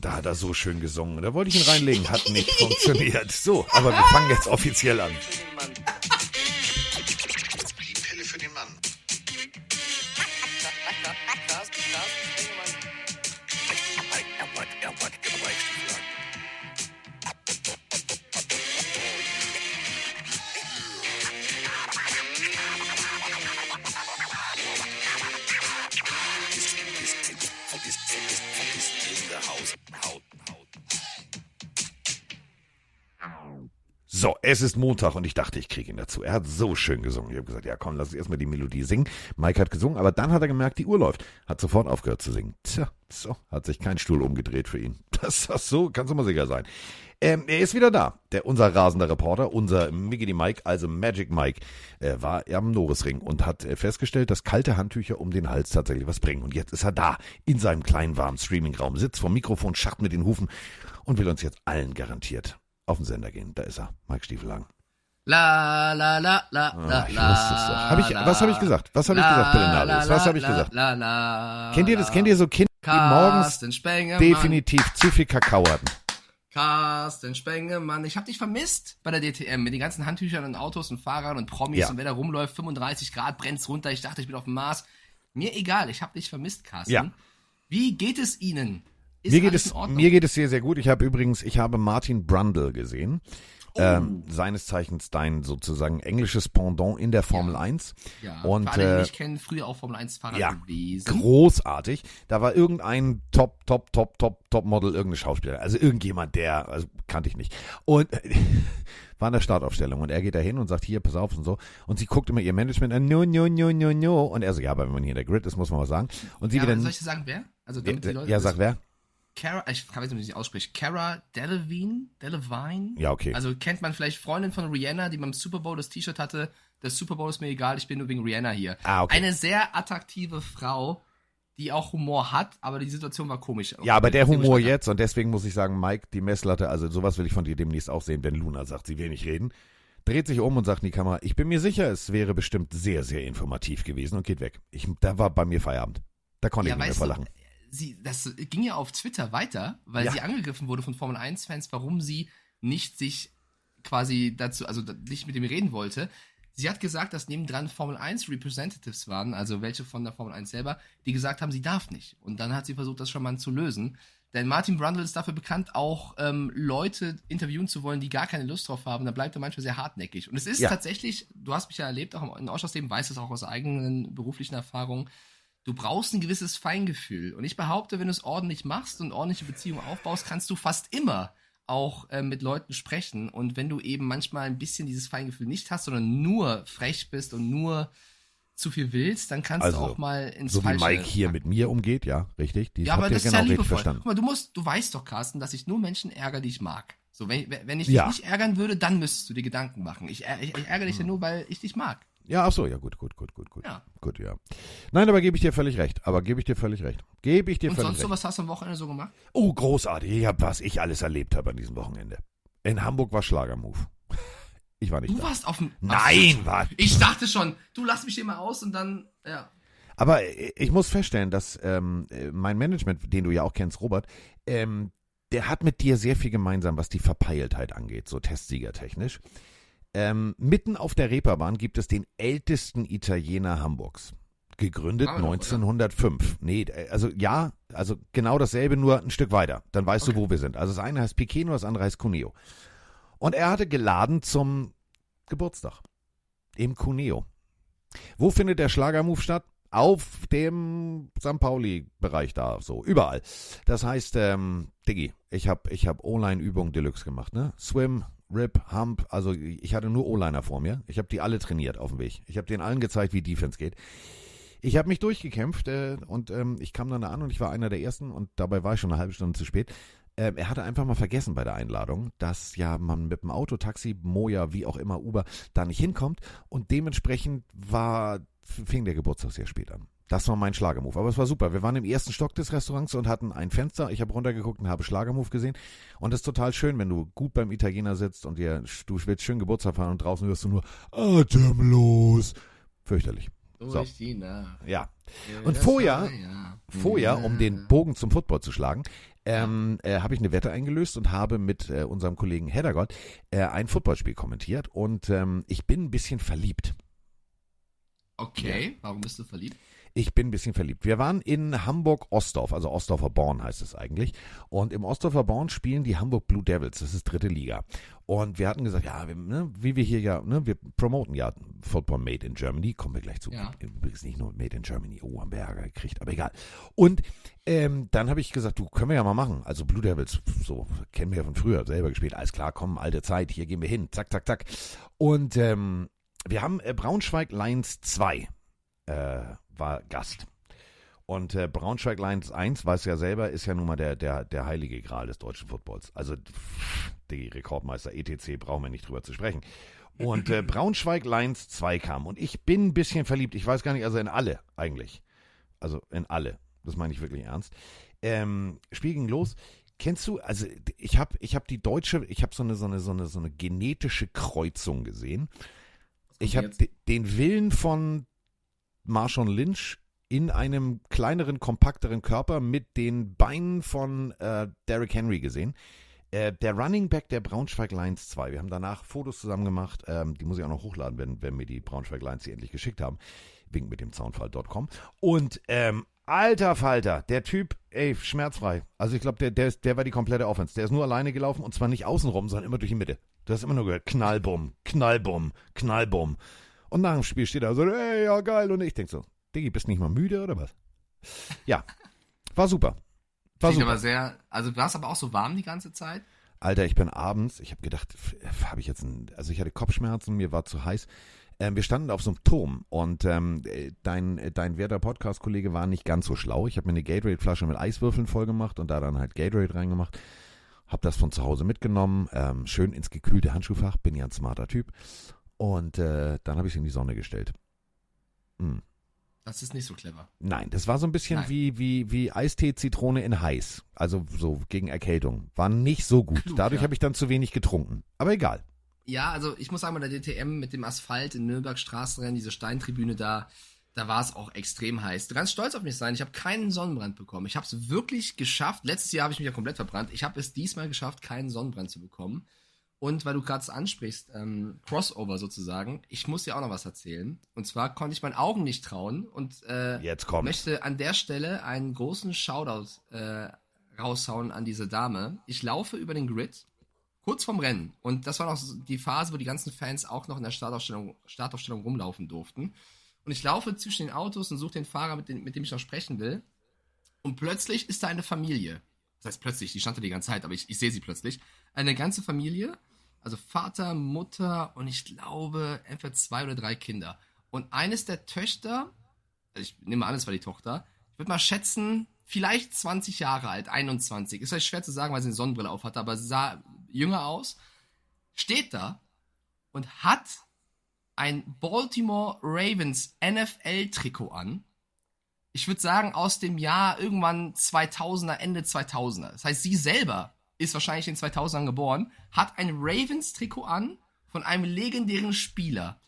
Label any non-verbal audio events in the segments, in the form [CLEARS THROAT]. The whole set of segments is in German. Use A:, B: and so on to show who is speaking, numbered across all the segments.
A: Da hat er so schön gesungen. Da wollte ich ihn reinlegen, hat nicht [LAUGHS] funktioniert. So, aber wir fangen jetzt offiziell an. Es ist Montag und ich dachte, ich kriege ihn dazu. Er hat so schön gesungen. Ich habe gesagt, ja komm, lass uns erstmal die Melodie singen. Mike hat gesungen, aber dann hat er gemerkt, die Uhr läuft. Hat sofort aufgehört zu singen. Tja, so, hat sich kein Stuhl umgedreht für ihn. [LAUGHS] Das ist so, kannst du mal sicher sein. Ähm, er ist wieder da. Der, unser rasender Reporter, unser Miggity Mike, also Magic Mike, äh, war am Norisring und hat äh, festgestellt, dass kalte Handtücher um den Hals tatsächlich was bringen. Und jetzt ist er da, in seinem kleinen warmen Streamingraum, sitzt vom Mikrofon, schacht mit den Hufen und will uns jetzt allen garantiert auf den Sender gehen. Da ist er, Mike Stiefelhagen.
B: La la la la
A: Ah,
B: la
A: ich
B: la.
A: wusste es doch. Hab ich- was hab ich gesagt? Was hab ich gesagt, Nabis? Was hab ich gesagt?
B: La, la,
A: Kennt ihr das? Kennt ihr so Kinder, die morgens definitiv zu viel Kakao hatten?
B: Carsten Spengemann. Ich hab dich vermisst bei der DTM mit den ganzen Handtüchern und Autos und Fahrern und Promis
A: Ja.
B: und wer da rumläuft, 35 Grad, brennt's runter. Ich dachte, ich bin auf dem Mars. Mir egal, ich hab dich vermisst, Carsten.
A: Ja.
B: Wie geht es Ihnen?
A: Mir geht, es, mir geht es sehr, sehr gut. Ich habe übrigens, ich habe Martin Brundle gesehen. Ähm, seines Zeichens dein sozusagen englisches Pendant in der Formel 1.
B: ja,
A: und,
B: für alle, die
A: äh,
B: mich kennen, früher auch Formel 1 Fahrer
A: ja,
B: gewesen.
A: Großartig. Da war irgendein Top, Top, Top, Top, Top Model, irgendeine Schauspieler. Also irgendjemand, der, also kannte ich nicht. Und äh, [LAUGHS] war in der Startaufstellung und er geht da hin und sagt, hier, pass auf und so. Und sie guckt immer ihr Management an, no, no, no, no, no. Und er so, ja, aber wenn man hier in der Grid ist, muss man was sagen. Und sie
B: ja,
A: wieder,
B: soll ich sagen, wer? Also, damit die
A: ja,
B: Leute
A: ja, sag wer?
B: Cara, ich kann jetzt nicht, wie sie ausspricht. Cara Delevingne? Delevingne?
A: Ja, okay.
B: Also kennt man vielleicht Freundin von Rihanna, die beim Super Bowl das T-Shirt hatte. Das Super Bowl ist mir egal, ich bin nur wegen Rihanna hier.
A: Ah, okay.
B: Eine sehr attraktive Frau, die auch Humor hat, aber die Situation war komisch.
A: Ja, aber der Humor jetzt, und deswegen muss ich sagen, Mike, die Messlatte, also sowas will ich von dir demnächst auch sehen, wenn Luna sagt, sie will nicht reden. Dreht sich um und sagt in die Kamera, ich bin mir sicher, es wäre bestimmt sehr, sehr informativ gewesen und geht weg. Ich, da war bei mir Feierabend. Da konnte
B: Ja,
A: ich nicht mehr vor
B: du. Sie, das ging ja auf Twitter weiter, weil
A: Ja.
B: sie angegriffen wurde von Formel 1-Fans, warum sie nicht sich quasi dazu, also nicht mit ihm reden wollte. Sie hat gesagt, dass nebendran Formel 1 Representatives waren, also welche von der Formel 1 selber, die gesagt haben, sie darf nicht. Und dann hat sie versucht, das schon mal zu lösen. Denn Martin Brundle ist dafür bekannt, auch ähm, Leute interviewen zu wollen, die gar keine Lust drauf haben. Da bleibt er manchmal sehr hartnäckig. Und es ist
A: Ja.
B: tatsächlich, du hast mich ja erlebt, auch im- in Ausschussleben, weißt es auch aus eigenen beruflichen Erfahrungen, du brauchst ein gewisses Feingefühl. Und ich behaupte, wenn du es ordentlich machst und ordentliche Beziehungen aufbaust, kannst du fast immer auch äh, mit Leuten sprechen. Und wenn du eben manchmal ein bisschen dieses Feingefühl nicht hast, sondern nur frech bist und nur zu viel willst, dann kannst
A: Also,
B: du auch mal ins
A: So wie
B: Falsche
A: Mike hier mit mir umgeht, ja, richtig. Die
B: ja, aber das ist
A: genau
B: ja
A: richtig
B: liebevoll.
A: verstanden.
B: Guck mal, du musst, du weißt doch, Carsten, dass ich nur Menschen ärgere, die ich mag. So, wenn, wenn ich
A: Ja.
B: dich nicht ärgern würde, dann müsstest du dir Gedanken machen. Ich, ich, ich ärgere dich ja nur, weil ich dich mag.
A: Ja, ach so, ja, gut, gut, gut, gut, gut.
B: Ja.
A: Gut, ja. Nein, aber gebe ich dir völlig recht. Aber gebe ich dir völlig recht. Gebe ich dir
B: Und
A: völlig
B: sonst
A: recht.
B: so, was hast du am Wochenende so gemacht?
A: Oh, großartig. Ich hab, was ich alles erlebt habe an diesem Wochenende. In Hamburg war Schlagermove. Ich war nicht
B: Du
A: da.
B: warst auf dem.
A: Nein, war.
B: Ich dachte schon, du lass mich hier mal aus und dann, ja.
A: Aber äh, ich muss feststellen, dass ähm, äh, mein Management, den du ja auch kennst, Robert, ähm, der hat mit dir sehr viel gemeinsam, was die Verpeiltheit angeht, so testsiegertechnisch. Ähm, mitten auf der Reeperbahn gibt es den ältesten Italiener Hamburgs. Gegründet
B: noch,
A: 1905. Nee, äh, also ja, also genau dasselbe, nur ein Stück weiter. Dann weißt du, wo wir sind. Also das eine heißt Piceno, das andere heißt Cuneo. Und er hatte geladen zum Geburtstag. Im Cuneo. Wo findet der Schlagermove statt? Auf dem St. Pauli-Bereich da, so, überall. Das heißt, ähm, Diggi, ich habe ich hab O-Line-Übungen Deluxe gemacht, ne? Swim, Rip, Hump, also ich hatte nur O-Liner vor mir. Ich habe die alle trainiert auf dem Weg. Ich habe denen allen gezeigt, wie Defense geht. Ich habe mich durchgekämpft äh, und ähm, ich kam dann da an und ich war einer der Ersten und dabei war ich schon eine halbe Stunde zu spät. Ähm, er hatte einfach mal vergessen bei der Einladung, dass ja man mit dem Auto, Taxi, Moja, wie auch immer, Uber, da nicht hinkommt und dementsprechend war, fing der Geburtstag sehr spät an. Das war mein Schlagermove. Aber es war super. Wir waren im ersten Stock des Restaurants und hatten ein Fenster. Ich habe runtergeguckt und habe Schlagermove gesehen. Und es ist total schön, wenn du gut beim Italiener sitzt und dir, du willst schön Geburtstag feiern und draußen hörst du nur atemlos. Fürchterlich.
B: Durch
A: So.
B: die Nacht.
A: Ja.
B: Ja,
A: Und vorher-
B: war, ja.
A: Vorher, um den Bogen zum Football zu schlagen, ähm, äh, habe ich eine Wette eingelöst und habe mit äh, unserem Kollegen Heddergott äh, ein Footballspiel kommentiert und ähm, ich bin ein bisschen verliebt.
B: Okay, warum bist du verliebt?
A: Ich bin ein bisschen verliebt. Wir waren in Hamburg-Ostdorf, also Ostdorfer Born heißt es eigentlich. Und im Ostdorfer Born spielen die Hamburg Blue Devils, das ist dritte Liga. Und wir hatten gesagt, ja, wir, ne, wie wir hier ja, ne, wir promoten ja Football Made in Germany, kommen wir gleich zu.
B: Ja.
A: Übrigens nicht nur Made in Germany, oh, haben wir Ärger gekriegt, aber egal. Und ähm, dann habe ich gesagt, du, können wir ja mal machen. Also Blue Devils, so kennen wir ja von früher, selber gespielt. Alles klar, komm, alte Zeit, hier gehen wir hin, zack, zack, zack. Und ähm, wir haben äh, Braunschweig Lions 2 äh, war Gast. Und äh, Braunschweig Lions 1, weiß ja selber, ist ja nun mal der, der, der heilige Gral des deutschen Footballs. Also pff, die Rekordmeister ETC brauchen wir nicht drüber zu sprechen. Und äh, Braunschweig Lions 2 kam. Und ich bin ein bisschen verliebt. Ich weiß gar nicht, also in alle eigentlich. Also in alle. Das meine ich wirklich ernst. Ähm, Spiel ging los. Kennst du, also ich habe ich hab die deutsche, ich habe so eine, so, eine, so, eine, so eine genetische Kreuzung gesehen. Ich habe den Willen von Marshawn Lynch in einem kleineren, kompakteren Körper mit den Beinen von äh, Derrick Henry gesehen. Äh, der Running Back der Braunschweig Lions 2. Wir haben danach Fotos zusammen gemacht. Ähm, die muss ich auch noch hochladen, wenn, wenn mir die Braunschweig Lions die endlich geschickt haben. Wink mit dem Zaunfall.com. Und ähm, alter Falter, der Typ, ey, schmerzfrei. Also ich glaube, der, der, der war die komplette Offense. Der ist nur alleine gelaufen und zwar nicht außenrum, sondern immer durch die Mitte. Du hast immer nur gehört, Knallbumm, Knallbumm, Knallbumm. Und nach dem Spiel steht er so, ey, ja geil. Und ich denk so, Diggi, bist nicht mal müde oder was? Ja, war super. War
B: Klingt
A: super.
B: aber sehr, also war es aber auch so warm die ganze Zeit?
A: Alter, ich bin abends, ich habe gedacht, habe ich jetzt ein, also ich hatte Kopfschmerzen, mir war zu heiß. Ähm, wir standen auf so einem Turm und ähm, äh, dein, äh, dein werter Podcast-Kollege war nicht ganz so schlau. Ich habe mir eine Gatorade-Flasche mit Eiswürfeln vollgemacht und da dann halt Gatorade reingemacht. Hab das von zu Hause mitgenommen, ähm, schön ins gekühlte Handschuhfach, bin ja ein smarter Typ. Und äh, dann habe ich es in die Sonne gestellt. Hm.
B: Das ist nicht so clever.
A: Nein, das war so ein bisschen
B: Nein.
A: wie, wie, wie Eistee, Zitrone in heiß. Also so gegen Erkältung. War nicht so gut.
B: Klug,
A: Dadurch
B: ja.
A: habe ich dann zu wenig getrunken. Aber egal.
B: Ja, also ich muss sagen, bei der DTM mit dem Asphalt in Nürnberg Straßenrennen, diese Steintribüne da, da war es auch extrem heiß. Du kannst stolz auf mich sein, ich habe keinen Sonnenbrand bekommen. Ich habe es wirklich geschafft. Letztes Jahr habe ich mich ja komplett verbrannt. Ich habe es diesmal geschafft, keinen Sonnenbrand zu bekommen. Und weil du gerade es ansprichst, ähm, Crossover sozusagen, ich muss dir auch noch was erzählen. Und zwar konnte ich meinen Augen nicht trauen und äh,
A: Jetzt kommt.
B: möchte an der Stelle einen großen Shoutout äh, raushauen an diese Dame. Ich laufe über den Grid, kurz vorm Rennen. Und das war noch die Phase, wo die ganzen Fans auch noch in der Startaufstellung, Startaufstellung rumlaufen durften. Und ich laufe zwischen den Autos und suche den Fahrer, mit dem, mit dem ich noch sprechen will. Und plötzlich ist da eine Familie. Das heißt plötzlich, die stand da die ganze Zeit, aber ich, ich sehe sie plötzlich. Eine ganze Familie, also Vater, Mutter und ich glaube entweder zwei oder drei Kinder. Und eines der Töchter, also ich nehme an, es war die Tochter, ich würde mal schätzen, vielleicht 20 Jahre alt, 21. Ist vielleicht schwer zu sagen, weil sie eine Sonnenbrille auf hatte, aber sie sah jünger aus. Steht da und hat ein Baltimore Ravens NFL-Trikot an. Ich würde sagen, aus dem Jahr irgendwann 2000er, Ende 2000er. Das heißt, sie selber ist wahrscheinlich in 2000ern geboren, hat ein Ravens-Trikot an von einem legendären Spieler.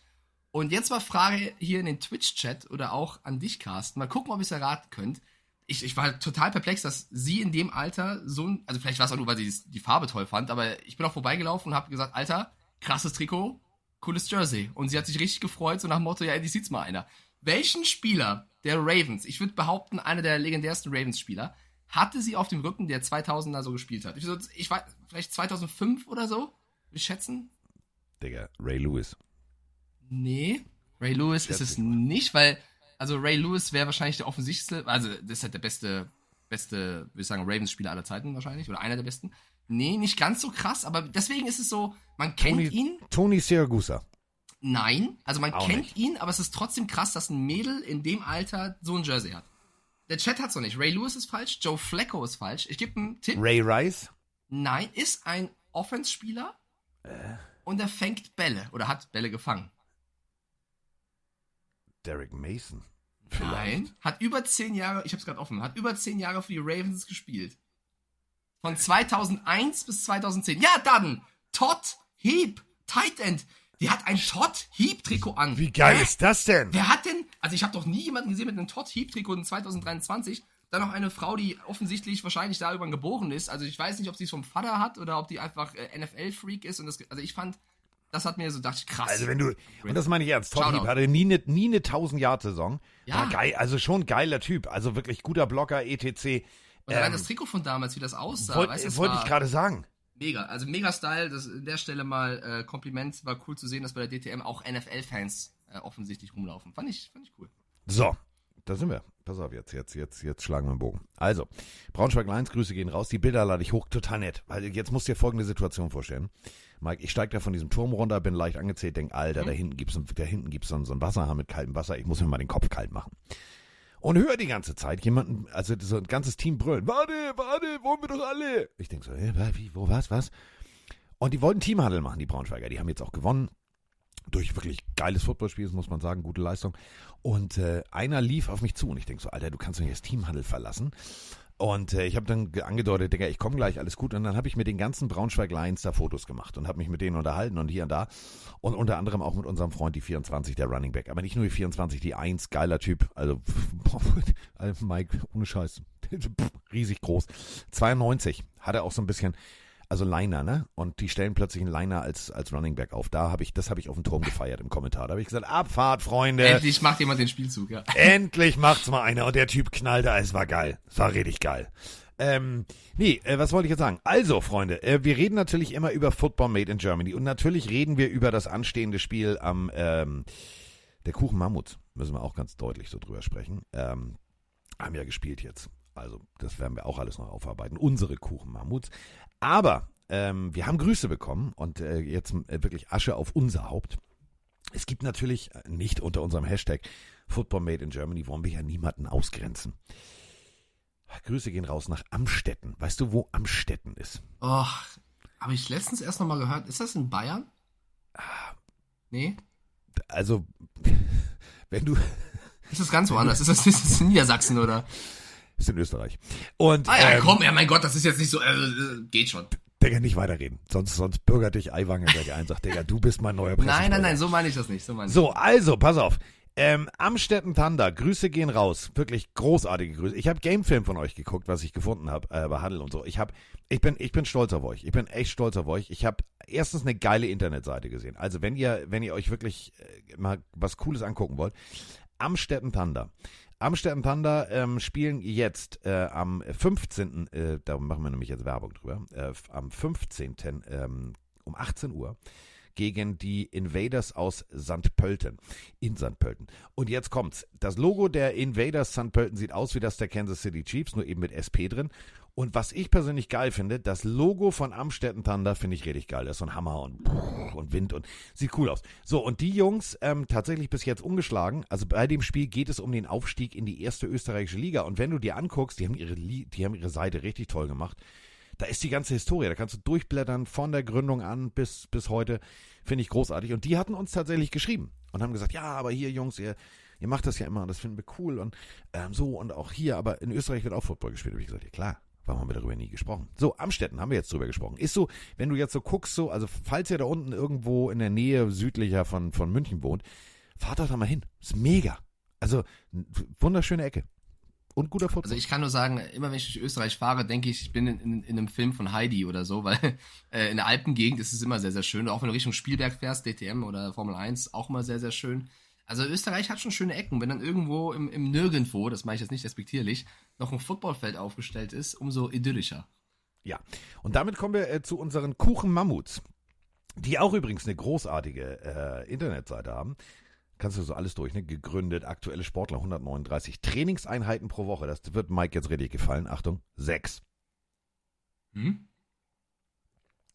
B: Und jetzt mal Frage hier in den Twitch-Chat oder auch an dich, Carsten. Mal gucken, ob ihr es erraten könnt. Ich, ich war total perplex, dass sie in dem Alter so ein, also vielleicht war es auch nur, weil sie die Farbe toll fand, aber ich bin auch vorbeigelaufen und habe gesagt, Alter, krasses Trikot, cooles Jersey. Und sie hat sich richtig gefreut, so nach dem Motto, ja, endlich sieht's mal einer. Welchen Spieler der Ravens, ich würde behaupten, einer der legendärsten Ravens-Spieler, hatte sie auf dem Rücken, der 2000er so gespielt hat? Ich, so- ich weiß, vielleicht 2005 oder so? Würde ich schätzen?
A: Digga, Ray Lewis.
B: Nee, Ray Lewis ist
A: Schätze
B: es nicht, weil, also Ray Lewis wäre wahrscheinlich der offensichtlichste, also das ist halt der beste, beste, würde ich sagen, Ravens-Spieler aller Zeiten wahrscheinlich, oder einer der besten. Nee, nicht ganz so krass, aber deswegen ist es so, man kennt
A: Tony,
B: ihn,
A: Tony Siragusa.
B: nein, also man
A: Auch
B: kennt
A: nicht.
B: ihn, aber es ist trotzdem krass, dass ein Mädel in dem Alter so ein Jersey hat. Der Chat hat's noch nicht. Ray Lewis ist falsch, Joe Flacco ist falsch. Ich gebe einen Tipp.
A: Ray Rice.
B: Nein, ist ein Offense-Spieler
A: Äh.
B: und er fängt Bälle oder hat Bälle gefangen.
A: Derek Mason.
B: Nein, hat über zehn Jahre, ich hab's gerade offen, hat über zehn Jahre für die Ravens gespielt. Von 2001 bis 2010. Ja, dann Todd Heap, Tight End. Die hat ein Todd Heap Trikot an.
A: Wie geil
B: Hä?
A: ist das denn?
B: Wer hat denn, Also ich habe doch nie jemanden gesehen mit einem Todd Heap-Trikot in 2023. Dann noch eine Frau, die offensichtlich wahrscheinlich da irgendwann geboren ist. Also ich weiß nicht, ob sie es vom Vater hat oder ob die einfach äh, NFL-Freak ist. Und das, also ich fand, das hat mir so dachte ich, krass.
A: Also wenn du, und das meine ich ernst, Todd. Heap hatte nie eine nie eine 1000-Yard-Saison.
B: Ja.
A: War geil, also schon geiler Typ, also wirklich guter Blocker, etc.
B: und allein
A: ähm,
B: das Trikot von damals, wie das aussah,
A: Wollte
B: weißt du, es
A: wollte
B: war
A: ich gerade sagen.
B: mega. Also mega Style. Das, an der Stelle mal äh, Kompliment. War cool zu sehen, dass bei der DTM auch NFL-Fans äh, offensichtlich rumlaufen. Fand ich, fand ich cool.
A: So, da sind wir. Pass auf, jetzt, jetzt, jetzt, jetzt schlagen wir den Bogen. Also, Braunschweig Lions, Grüße gehen raus. Die Bilder lade ich hoch, total nett. Weil jetzt musst du dir folgende Situation vorstellen. Mike, ich steige da von diesem Turm runter, bin leicht angezählt, denk, Alter, da hinten gibt's, da hinten gibt's so, ein- so ein Wasserhahn mit kaltem Wasser. Ich muss mir mal den Kopf kalt machen. Und höre die ganze Zeit jemanden, also so ein ganzes Team brüllen. Warte, warte, wollen wir doch alle. Ich denk so, hä, wie, wo, was, was? Und die wollten Teamhandel machen, die Braunschweiger. Die haben jetzt auch gewonnen. Durch wirklich geiles Footballspiel, muss man sagen, gute Leistung. Und äh, einer lief auf mich zu und ich denk so, Alter, du kannst doch nicht das Teamhandel verlassen. Und äh, ich habe dann ge- angedeutet, Digga, ich komme gleich, alles gut. Und dann habe ich mit den ganzen Braunschweig Lions da Fotos gemacht und habe mich mit denen unterhalten und hier und da. Und unter anderem auch mit unserem Freund, die 24, der Running Back. Aber nicht nur die 24, die 1, geiler Typ. Also, also [LAUGHS] Mike, ohne Scheiß, [LAUGHS] riesig groß. 92, hat er auch so ein bisschen, also Liner, ne? Und die stellen plötzlich einen Liner als, als Running Back auf. Da habe ich, das habe ich auf dem Turm gefeiert im Kommentar. Da habe ich gesagt, Abfahrt, Freunde.
B: Endlich macht jemand den Spielzug, ja. [LAUGHS]
A: Endlich macht's mal einer und der Typ knallte, es war geil. Es war richtig geil. Ähm, nee, äh, was wollte ich jetzt sagen? Also, Freunde, äh, wir reden natürlich immer über Football Made in Germany und natürlich reden wir über das anstehende Spiel am ähm, der Kuchen Mammuts. Müssen wir auch ganz deutlich so drüber sprechen. Ähm, haben ja gespielt jetzt. Also, das werden wir auch alles noch aufarbeiten. Unsere Kuchen Mammuts. Aber ähm, wir haben Grüße bekommen und äh, jetzt äh, wirklich Asche auf unser Haupt. Es gibt natürlich äh, nicht unter unserem Hashtag Football Made in Germany, wollen wir ja niemanden ausgrenzen. Grüße gehen raus nach Amstetten. Weißt du, wo Amstetten ist?
B: Oh, habe ich letztens erst nochmal gehört. Ist das in Bayern? Nee?
A: Also, [LAUGHS] wenn du,
B: Ist das ganz woanders? Ist das, ist das in Niedersachsen, oder?
A: Ist in Österreich. Und,
B: Ah ja,
A: ähm,
B: komm, ja, mein Gott, das ist jetzt nicht so, äh, geht schon.
A: Digga, nicht weiterreden. Sonst, sonst bürgert dich Eiwangenberg ein, sagt, Digga, du bist mein neuer Präsident.
B: Nein, nein, nein, so meine ich das nicht. So meine ich
A: So, also, pass auf. Ähm, Amstetten Thunder, Grüße gehen raus. Wirklich großartige Grüße. Ich habe Gamefilm von euch geguckt, was ich gefunden habe äh, bei Handel und so. Ich hab, ich bin, ich bin stolz auf euch. Ich bin echt stolz auf euch. Ich habe erstens eine geile Internetseite gesehen. Also wenn ihr, wenn ihr euch wirklich äh, mal was Cooles angucken wollt, Amstetten Thunder. Amstetten Thunder ähm, spielen jetzt äh, am 15. Äh, da machen wir nämlich jetzt Werbung drüber. Äh, am 15. Ähm, um 18 Uhr gegen die Invaders aus St. Pölten. In St. Pölten. Und jetzt kommt's. Das Logo der Invaders St. Pölten sieht aus wie das der Kansas City Chiefs, nur eben mit SP drin. Und was ich persönlich geil finde, das Logo von Amstetten Thunder finde ich richtig geil. Das ist so ein Hammer und, und Wind und sieht cool aus. So, und die Jungs ähm, tatsächlich bis jetzt ungeschlagen. Also bei dem Spiel geht es um den Aufstieg in die erste österreichische Liga. Und wenn du dir anguckst, die haben ihre, die haben ihre Seite richtig toll gemacht. Da ist die ganze Historie, da kannst du durchblättern von der Gründung an bis, bis heute. Finde ich großartig. Und die hatten uns tatsächlich geschrieben und haben gesagt, ja, aber hier, Jungs, ihr, ihr macht das ja immer und das finden wir cool und ähm, so und auch hier, aber in Österreich wird auch Football gespielt. Habe ich gesagt, ja klar, warum haben wir darüber nie gesprochen? So, Amstetten haben wir jetzt drüber gesprochen. Ist so, wenn du jetzt so guckst, so, also falls ihr da unten irgendwo in der Nähe südlicher von, von München wohnt, fahrt doch da mal hin. Ist mega. Also, wunderschöne Ecke. Und guter Football.
B: Also ich kann nur sagen, immer wenn ich durch Österreich fahre, denke ich, ich bin in, in, in einem Film von Heidi oder so, weil [LAUGHS] äh, in der Alpengegend ist es immer sehr, sehr schön. Auch wenn du Richtung Spielberg fährst, DTM oder Formel 1, auch immer sehr, sehr schön. Also Österreich hat schon schöne Ecken. Wenn dann irgendwo im, im Nirgendwo, das meine ich jetzt nicht respektierlich, noch ein Footballfeld aufgestellt ist, umso idyllischer.
A: Ja, und damit kommen wir äh, zu unseren Kuchen-Mammuts, die auch übrigens eine großartige äh, Internetseite haben. Kannst du so alles durch, ne? Gegründet, aktuelle Sportler, 139 Trainingseinheiten pro Woche. Das wird Mike jetzt richtig gefallen. Achtung, sechs.
B: Hm?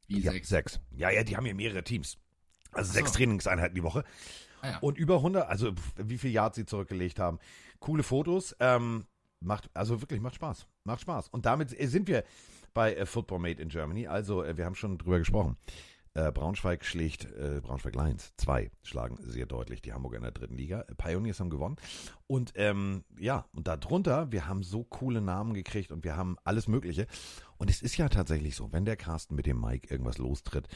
B: Wie
A: ja,
B: sechs?
A: sechs. Ja, ja, die haben ja mehrere Teams. Also
B: Ach
A: sechs. Trainingseinheiten die Woche.
B: Ja.
A: Und über 100, also wie viel Yards sie zurückgelegt haben. Coole Fotos. Ähm, macht, also wirklich, macht Spaß. Macht Spaß. Und damit äh, sind wir bei äh, Football Made in Germany. Also, äh, wir haben schon drüber gesprochen. Braunschweig schlägt, äh, Braunschweig Lions, zwei schlagen sehr deutlich die Hamburger in der dritten Liga. Pioneers haben gewonnen. Und ähm, ja, und darunter, wir haben so coole Namen gekriegt und wir haben alles Mögliche. Und es ist ja tatsächlich so, wenn der Carsten mit dem Mike irgendwas lostritt,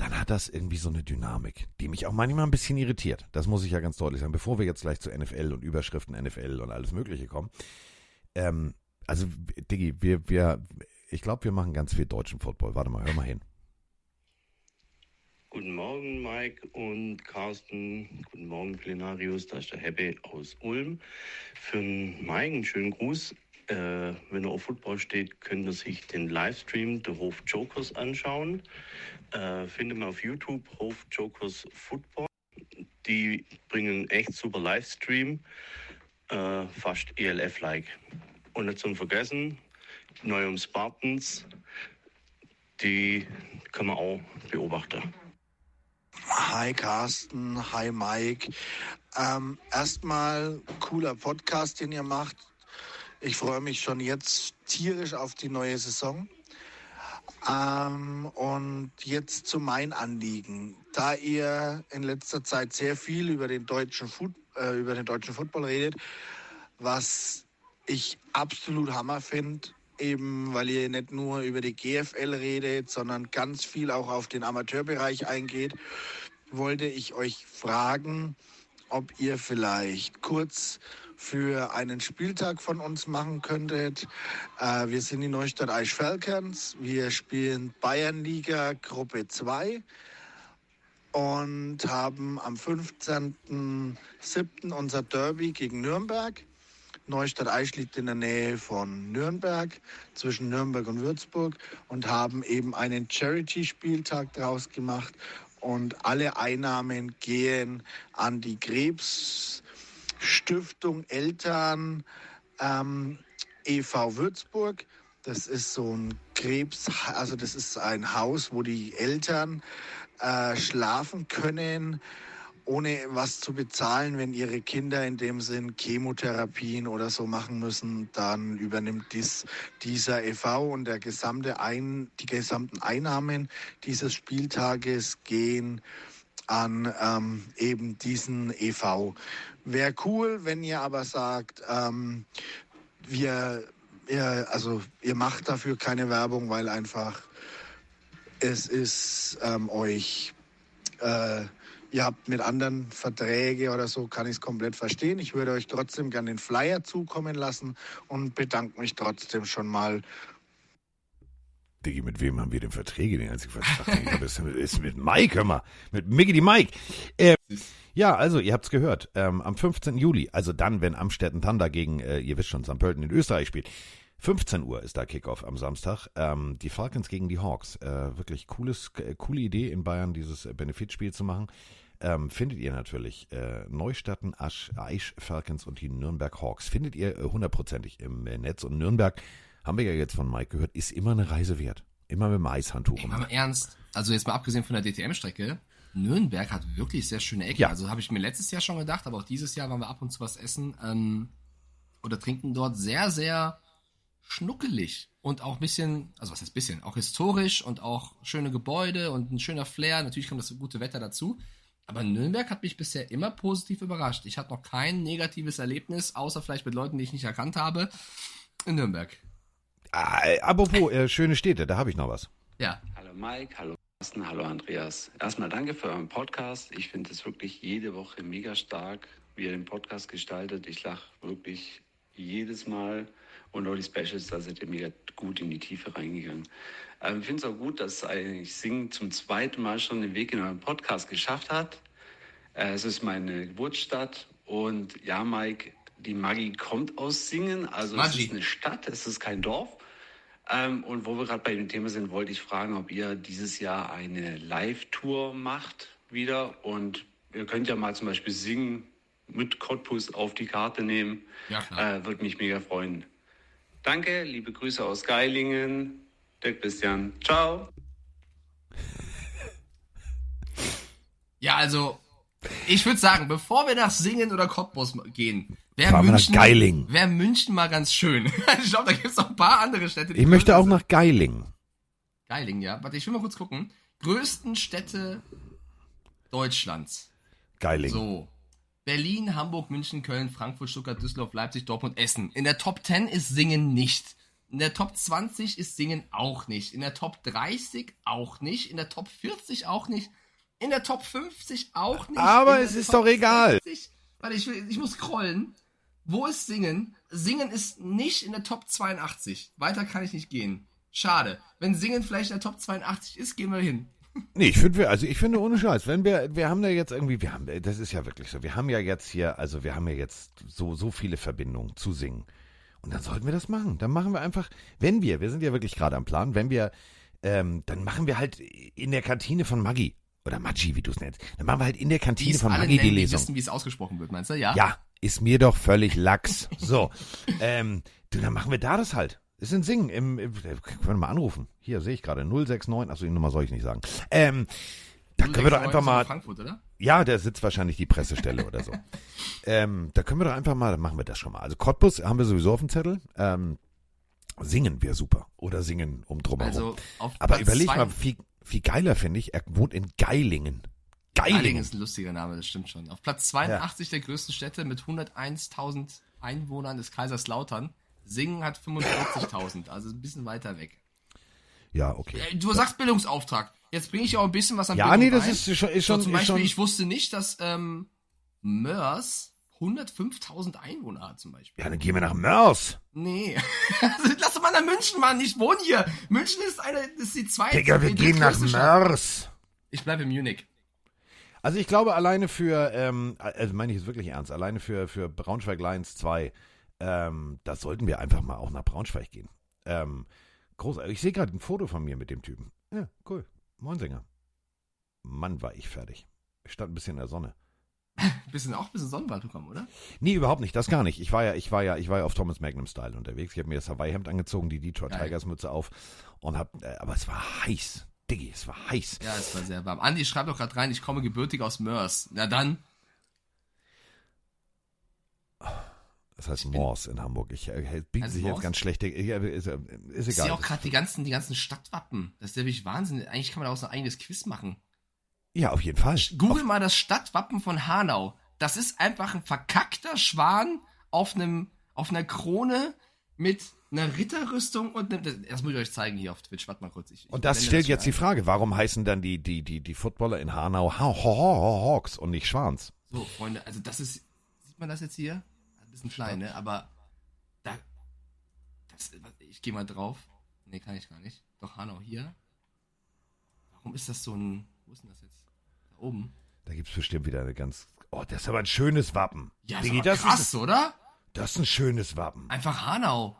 A: dann hat das irgendwie so eine Dynamik, die mich auch manchmal ein bisschen irritiert. Das muss ich ja ganz deutlich sagen, bevor wir jetzt gleich zu NFL und Überschriften NFL und alles Mögliche kommen. Ähm, also, Diggi, wir, wir, ich glaube, wir machen ganz viel deutschen Football. Warte mal, hör mal hin.
C: Guten Morgen, Mike und Carsten. Guten Morgen, Plenarius. Da ist der Happy aus Ulm. Für Mike einen schönen Gruß. Äh, wenn er auf Football steht, könnt ihr sich den Livestream der Hof Jokers anschauen. Äh, findet man auf YouTube Hof Jokers Football. Die bringen echt super Livestream. Äh, fast ELF-like. Und nicht zum Vergessen, Neum Spartans, die kann man auch beobachten.
D: Hi Carsten, hi Mike. Ähm, erstmal cooler Podcast, den ihr macht. Ich freue mich schon jetzt tierisch auf die neue Saison. Ähm, und jetzt zu mein Anliegen. Da ihr in letzter Zeit sehr viel über den deutschen, Foot, äh, über den deutschen Football redet, was ich absolut Hammer finde, eben weil ihr nicht nur über die GFL redet, sondern ganz viel auch auf den Amateurbereich eingeht, wollte ich euch fragen, ob ihr vielleicht kurz für einen Spieltag von uns machen könntet. Äh, wir sind die Neustadt Eisch Falcons. Wir spielen Bayernliga Gruppe 2 und haben am 15.07. unser Derby gegen Nürnberg. Neustadt Eisch liegt in der Nähe von Nürnberg, zwischen Nürnberg und Würzburg und haben eben einen Charity-Spieltag draus gemacht. Und alle Einnahmen gehen an die Krebsstiftung Eltern ähm, e.V. Würzburg. Das ist so ein Krebs, also das ist ein Haus, wo die Eltern äh, schlafen können ohne was zu bezahlen, wenn ihre Kinder in dem Sinn Chemotherapien oder so machen müssen, dann übernimmt dies, dieser e.V. und der gesamte Ein, die gesamten Einnahmen dieses Spieltages gehen an ähm, eben diesen e.V. Wäre cool, wenn ihr aber sagt, ähm, wir, ihr, also ihr macht dafür keine Werbung, weil einfach es ist ähm, euch äh, ihr habt mit anderen Verträge oder so, kann ich es komplett verstehen. Ich würde euch trotzdem gerne den Flyer zukommen lassen und bedanke mich trotzdem schon mal.
A: Diggi, mit wem haben wir denn Verträge? Den einzigen Vertrag, den ist, ist mit Mike, hör mal. Mit Mickey Mike. Äh, ja, also, ihr habt's gehört. Ähm, am 15. Juli, also dann, wenn Amstetten Thunder gegen, äh, ihr wisst schon, St. Pölten in Österreich spielt. 15 Uhr ist da Kickoff am Samstag. Ähm, die Falcons gegen die Hawks. Äh, wirklich cooles, äh, coole Idee in Bayern, dieses Benefitspiel zu machen ähm, findet ihr natürlich äh, Neustatten, Asch, Aisch, Falcons und die Nürnberg Hawks. Findet ihr äh, hundertprozentig im äh, Netz. Und Nürnberg, haben wir ja jetzt von Mike gehört, ist immer eine Reise wert. Immer mit dem Eishandtuch.
B: Ey, mal Ernst. Also jetzt mal abgesehen von der DTM-Strecke, Nürnberg hat wirklich sehr schöne Ecken. Ja. Also habe ich mir letztes Jahr schon gedacht, aber auch dieses Jahr waren wir ab und zu was essen ähm, oder trinken dort sehr, sehr schnuckelig und auch ein bisschen, also was heißt bisschen, auch historisch und auch schöne Gebäude und ein schöner Flair. Natürlich kommt das gute Wetter dazu. Aber Nürnberg hat mich bisher immer positiv überrascht. Ich hatte noch kein negatives Erlebnis, außer vielleicht mit Leuten, die ich nicht erkannt habe, in Nürnberg.
A: Ah, apropos, äh, schöne Städte, da habe ich noch was.
B: Ja.
E: Hallo Mike, hallo Carsten, hallo Andreas. Erstmal danke für euren Podcast. Ich finde es wirklich jede Woche mega stark, wie ihr den Podcast gestaltet. Ich lache wirklich jedes Mal und auch die Specials, da seid ihr mega gut in die Tiefe reingegangen. Ähm, ich finde es auch gut, dass eigentlich Singen zum zweiten Mal schon den Weg in euren Podcast geschafft hat. Äh, es ist meine Geburtsstadt und ja, Mike, die Maggi kommt aus Singen, also Maggi. es ist eine Stadt, es ist kein Dorf. Ähm, und wo wir gerade bei dem Thema sind, wollte ich fragen, ob ihr dieses Jahr eine Live-Tour macht wieder und ihr könnt ja mal zum Beispiel singen mit Cottbus auf die Karte nehmen. Ja, klar. Äh, Würde mich mega freuen. Danke, liebe Grüße aus Geilingen. Der Christian. Ciao.
B: Ja, also, ich würde sagen, bevor wir nach Singen oder Cottbus gehen, wäre
A: München,
B: wär München mal ganz schön. [LAUGHS] ich glaube, da gibt es noch ein paar andere Städte.
A: ich möchte auch sind. nach Geiling.
B: Geiling, ja. Warte, ich will mal kurz gucken. Größten Städte Deutschlands.
A: Geiling.
B: So. Berlin, Hamburg, München, Köln, Frankfurt, Stuttgart, Düsseldorf, Leipzig, Dortmund, Essen. In der Top 10 ist Singen nicht. In der Top 20 ist Singen auch nicht. In der Top 30 auch nicht. In der Top 40 auch nicht. In der Top 50 auch nicht.
A: Aber es ist
B: Top
A: doch egal.
B: 60 Warte, ich, will, ich muss scrollen. Wo ist Singen? Singen ist nicht in der Top 82. Weiter kann ich nicht gehen. Schade. Wenn Singen vielleicht in der Top 82 ist, gehen wir hin. [LAUGHS]
A: Nee, ich finde, also ich finde ohne Scheiß, wenn wir, wir haben da jetzt irgendwie, wir haben, das ist ja wirklich so, wir haben ja jetzt hier, also wir haben ja jetzt so, so viele Verbindungen zu singen. Und dann sollten wir das machen. Dann machen wir einfach, wenn wir, wir sind ja wirklich gerade am Plan, wenn wir, ähm, dann machen wir halt in der Kantine von Maggi, oder Maggi, wie du es nennst, dann machen wir halt in der Kantine von Maggi die
B: nennen, die
A: Lesung.
B: wissen, wie es ausgesprochen wird, meinst du? Ja.
A: Ja, ist mir doch völlig lax. So, [LAUGHS] ähm, du, dann machen wir da das halt. Ist ein Singen. Im, im, können wir mal anrufen. Hier sehe ich gerade 069. Achso, die Nummer soll ich nicht sagen. Ähm, da können wir doch einfach mal.
B: Frankfurt, oder?
A: Ja, der sitzt wahrscheinlich die Pressestelle oder so. [LAUGHS] Ähm, da können wir doch einfach mal, dann machen wir das schon mal. Also Cottbus haben wir sowieso auf dem Zettel. Ähm, singen wäre super. Oder singen um drumherum.
B: Also auf
A: Aber
B: Platz
A: überleg
B: zwei-
A: mal, viel, viel geiler finde ich, er wohnt in Geilingen.
B: Geilingen
A: Geilingen.
B: ist ein lustiger Name, das stimmt schon. Auf Platz 82 der größten Städte mit 101.000 Einwohnern ist Kaiserslautern. Singen hat 45.000, also ein bisschen weiter weg.
A: Ja, okay.
B: Äh, Du sagst Bildungsauftrag. Jetzt bringe ich auch ein bisschen was an
A: Ja,
B: Bildung
A: nee, das
B: rein.
A: ist schon, ist
B: so,
A: schon,
B: zum
A: ist
B: Beispiel,
A: schon
B: ich wusste nicht, dass ähm, Mörs 105.000 Einwohner hat zum Beispiel.
A: ja, dann gehen wir nach Mörs.
B: Nee. [LAUGHS] Also, Lass doch mal nach München, Mann. Ich wohne hier. München ist eine, ist die zweite.
A: Digga, wir gehen nach. Mörs.
B: Ich bleibe in Munich.
A: Also ich glaube alleine für, ähm, also meine ich es wirklich ernst, alleine für, für Braunschweig Lions 2, ähm, da sollten wir einfach mal auch nach Braunschweig gehen. Ähm, großartig. Ich sehe gerade ein Foto von mir mit dem Typen. Ja, cool. Moin Sänger. Mann, war ich fertig. Ich stand ein bisschen in der Sonne. [LAUGHS]
B: Bisschen auch ein bisschen Sonnenbrand bekommen, oder?
A: Nee, überhaupt nicht, das gar nicht. Ich war ja, ich war ja, ich war ja auf Thomas Magnum Style unterwegs. Ich habe mir das Hawaii-Hemd angezogen, die Detroit
B: Geil.
A: Tigers Mütze auf und hab, äh, aber es war heiß. Diggi, es war heiß.
B: Ja, es war sehr warm. Andi schreibt doch gerade rein, ich komme gebürtig aus Mörs. Na dann.
A: Das heißt Morse in Hamburg. Ich äh, biete
B: Also
A: sich jetzt
B: Morse?
A: ganz schlecht. Ist, ist, ist
B: Ich
A: egal.
B: sehe auch gerade die ganzen, die ganzen Stadtwappen. Das ist ja wirklich Wahnsinn. Eigentlich kann man daraus ein eigenes Quiz machen.
A: Ja, auf jeden Fall.
B: Google mal das Stadtwappen von Hanau. Das ist einfach ein verkackter Schwan auf einem, auf einer Krone mit einer Ritterrüstung und einem, das muss ich euch zeigen hier auf Twitch. Warte mal kurz. Ich,
A: Und das stellt jetzt die Frage, warum heißen dann die, die, die, die Footballer in Hanau ha ha ha Hawks und nicht Schwans?
B: So, Freunde, also das ist, sieht man das jetzt hier? Ein bisschen klein, ne? Aber da, das, ich gehe mal drauf. Nee, kann ich gar nicht. Doch, Hanau hier. Warum ist das so ein, wo ist denn das jetzt? Da oben.
A: Da gibt's bestimmt wieder eine ganz. Oh, das ist aber ein schönes Wappen.
B: Ja, aber
A: das,
B: krass,
A: ist,
B: oder?
A: das ist ein schönes Wappen.
B: Einfach Hanau.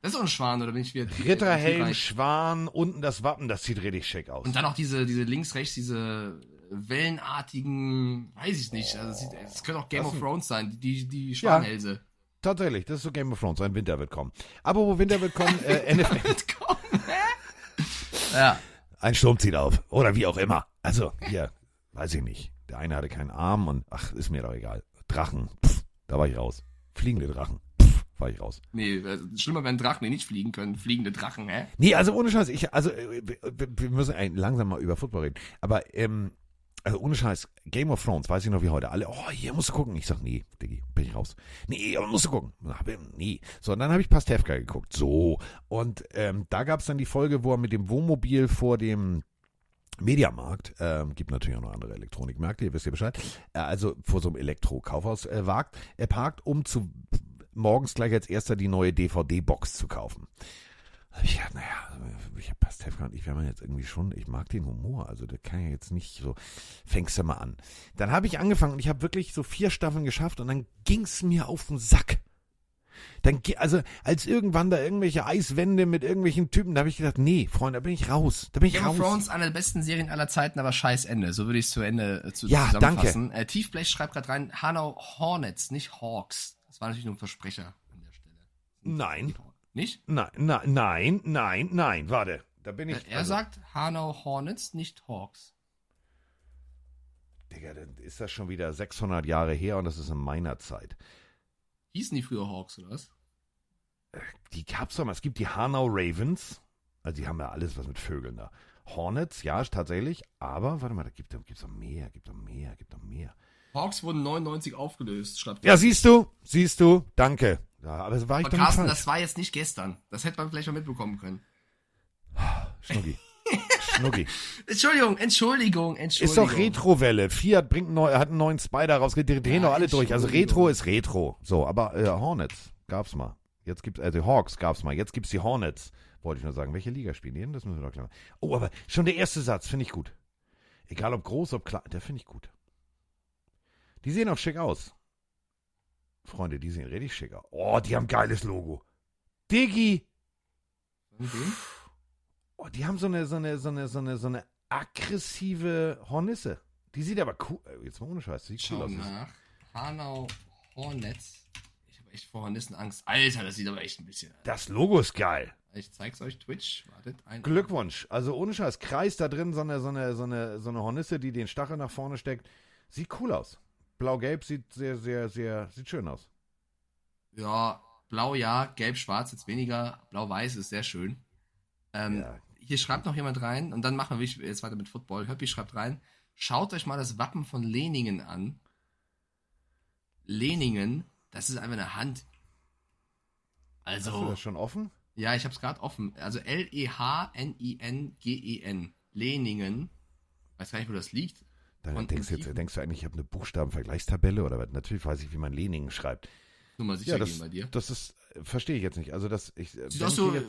B: Das ist doch ein Schwan, oder bin ich wieder?
A: Ritterhelm? Schwan, unten das Wappen, das sieht richtig schick aus.
B: Und dann auch diese, diese links, rechts, diese wellenartigen, weiß ich nicht. Also es, sieht, es könnte auch Game
A: Das
B: of Thrones sein, die, die Schwanhälse.
A: Tatsächlich, das ist so Game of Thrones. Ein Winter wird kommen. Aber wo Winter wird kommen, äh, [LAUGHS] NFL,
B: Komm, hä? Ja.
A: Ein Sturm zieht auf. Oder wie auch immer. Also, hier, weiß ich nicht. Der eine hatte keinen Arm und, ach, ist mir doch egal. Drachen, pff, da war ich raus. Fliegende Drachen, pff, war ich raus.
B: Nee, äh, schlimmer wären Drachen, die nicht fliegen können. Fliegende Drachen, hä?
A: Nee, also ohne Scheiß, ich, also äh, wir, müssen langsam mal über Football reden. Aber ähm, also ohne Scheiß, Game of Thrones, weiß ich noch wie heute. Alle, oh, hier musst du gucken. Ich sag, nee, Diggi, bin ich raus. Nee, aber musst du gucken. Nee. So, und dann habe ich Pastewka geguckt. So. Und ähm, da gab's dann die Folge, wo er mit dem Wohnmobil vor dem Mediamarkt, ähm, gibt natürlich auch noch andere Elektronikmärkte, ihr wisst ja Bescheid, äh, also vor so einem Elektro-Kaufhaus äh, wagt, er parkt, um zu morgens gleich als erster die neue DVD-Box zu kaufen. Da hab ich gedacht, naja, ich hab Pastewka und ich werden jetzt irgendwie schon, ich mag den Humor, also der kann ja jetzt nicht so, fängst du mal an. Dann habe ich angefangen und ich habe wirklich so vier Staffeln geschafft und dann ging's mir auf den Sack. Dann, also, als irgendwann da irgendwelche Eiswände mit irgendwelchen Typen, da habe ich gedacht, nee, Freunde, da bin ich raus. Da bin ich
B: Game of
A: raus.
B: Thrones, eine der besten Serien aller Zeiten, aber scheiß Ende. So würde ich es zu Ende äh, zu
A: Ja,
B: zusammenfassen. Äh, Tiefblech schreibt gerade rein, Hanau Hornets, nicht Hawks. Das war natürlich nur ein Versprecher an der Stelle.
A: Nein,
B: Nicht?
A: nein, nein, nein, nein, nein, warte. Da bin ich.
B: Er
A: also,
B: sagt Hanau Hornets, nicht Hawks.
A: Digga, dann ist das schon wieder 600 Jahre her und das ist in meiner Zeit.
B: Hießen die früher Hawks, oder was?
A: Die gab's doch mal. Es gibt die Hanau Ravens. Also die haben ja alles was mit Vögeln da. Hornets, ja, tatsächlich. Aber, warte mal, da gibt es noch mehr, gibt noch mehr, gibt noch mehr.
B: Hawks wurden 99 aufgelöst, schreibt
A: Ja, siehst du, siehst du, danke. Ja, aber das war ich
B: Aber Carsten, das war jetzt nicht gestern. Das hätte man vielleicht mal mitbekommen können.
A: Schnucki. [LAUGHS] Schnucki.
B: Entschuldigung, Entschuldigung, Entschuldigung.
A: Ist doch Retrowelle. Fiat bringt neu, hat einen neuen Spider rausgekriegt. Die drehen
B: Ja,
A: doch alle durch. Also. Retro ist Retro. So, aber äh, Hornets gab's mal. Jetzt gibt's, also Hawks gab's mal. Jetzt gibt's die Hornets. Wollte ich nur sagen. Welche Liga spielen die denn? Das müssen wir doch klar machen. Oh, aber schon der erste Satz finde ich gut. Egal ob groß, ob klein, der finde ich gut. Die sehen auch schick aus. Freunde, die sehen richtig schick aus. Oh, die haben geiles Logo. Diggi.
B: Wem?
A: Oh, die haben so eine, so eine, so eine, so eine, so eine aggressive Hornisse. Die sieht aber cool. äh, Jetzt mal ohne Scheiß, sieht cool
B: Schau
A: aus.
B: nach. Hanau Hornets. Ich habe echt vor Hornissen Angst. Alter, das sieht aber echt ein bisschen.
A: Das Logo ist geil.
B: Ich zeig's euch, Twitch. Wartet. Ein
A: Glückwunsch. Also ohne Scheiß. Kreis da drin, so eine, so eine, so eine, so eine Hornisse, die den Stachel nach vorne steckt. Sieht cool aus. Blau-Gelb sieht sehr, sehr, sehr, sieht schön aus.
B: Ja, blau ja, gelb-schwarz jetzt weniger. Blau-weiß ist sehr schön. Ähm,
A: Ja.
B: Hier schreibt noch jemand rein und dann machen wir jetzt weiter mit Football. Höppi schreibt rein. Schaut euch mal das Wappen von Leningen an. Leningen, das ist einfach eine Hand.
A: Hast du
B: Also,
A: das schon offen?
B: ja, ich hab's gerade offen. Also L-E-H-N-I-N-G-E-N. Leningen. Weiß gar nicht, wo das liegt.
A: Dann denkst, jetzt, denkst du eigentlich, ich habe eine Buchstabenvergleichstabelle oder was? Natürlich weiß ich, wie man Leningen schreibt.
B: Nur mal sicher
A: Ja, das,
B: gehen bei dir.
A: das ist, äh, verstehe ich jetzt nicht. Also das, ich, äh,
B: Sieht
A: ich
B: so,
A: hier-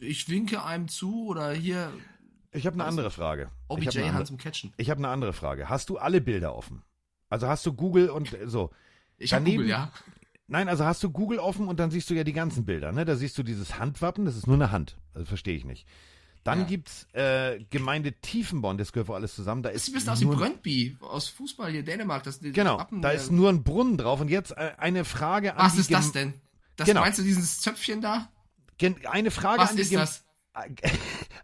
B: ich winke einem zu oder hier
A: ich habe eine andere Frage. Ich habe
B: OBJ Hand
A: andere-
B: zum Catchen.
A: ich hab eine andere Frage. Hast du alle Bilder offen? Also hast du Google und äh, so?
B: Ich hab
A: Daneben-
B: Google, ja.
A: Nein, also hast du Google offen und dann siehst du ja die ganzen Bilder, ne? Da siehst du dieses Handwappen, das ist nur eine Hand. Also verstehe ich nicht. Dann
B: Ja.
A: gibt's äh, Gemeinde Tiefenborn, das gehört wohl alles zusammen. Da
B: Das
A: ist
B: sieht ein bisschen aus wie
A: nur,
B: Brøndby aus Fußball hier Dänemark. Das, das
A: genau,
B: Wappen
A: da ist nur ein Brunnen drauf. Und jetzt äh, eine Frage an
B: Was
A: die
B: ist das
A: Gem-
B: denn? Das
A: Genau.
B: meinst du dieses Zöpfchen da?
A: Gen eine Frage
B: Was
A: an die
B: ist
A: Gem-
B: das? [LAUGHS]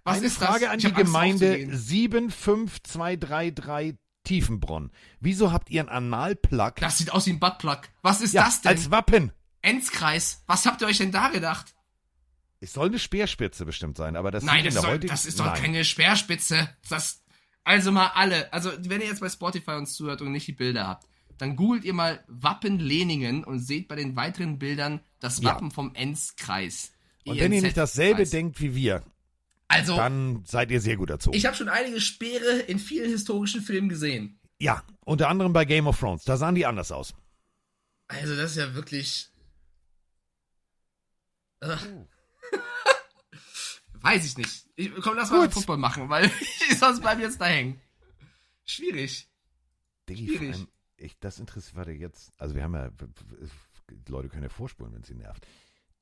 B: Was
A: eine
B: ist das?
A: Frage an
B: Ich
A: die Gemeinde
B: draufzugehen.
A: 75233 Tiefenbronn. Wieso habt ihr einen Analplug
B: Das sieht aus wie ein Buttplug. Was ist
A: ja,
B: das denn?
A: als Wappen?
B: Enzkreis. Was habt ihr euch denn da gedacht?
A: Es soll eine Speerspitze bestimmt sein, aber das
B: Nein, das, soll,
A: heutigen-
B: das ist doch
A: Nein.
B: keine Speerspitze. Das, also mal alle. Also, wenn ihr jetzt bei Spotify uns zuhört und nicht die Bilder habt, dann googelt ihr mal Wappen Leningen und seht bei den weiteren Bildern das
A: Ja.
B: Wappen vom Enzkreis.
A: Und wenn ihr nicht dasselbe
B: ENZ-Kreis.
A: denkt wie wir,
B: Also,
A: dann seid ihr sehr gut erzogen.
B: ich habe schon einige Speere in vielen historischen Filmen gesehen.
A: ja, unter anderem bei Game of Thrones. Da sahen die anders aus.
B: Also, das ist ja wirklich. Ugh. Weiß ich nicht. Ich, komm, lass mal
A: Gut.
B: Fußball machen, weil [LAUGHS] sonst bleiben wir jetzt da hängen. Schwierig.
A: Diggi,
B: Schwierig.
A: allem, ich, das interessiert warte jetzt. Also wir haben ja, Leute können ja vorspulen, wenn sie nervt.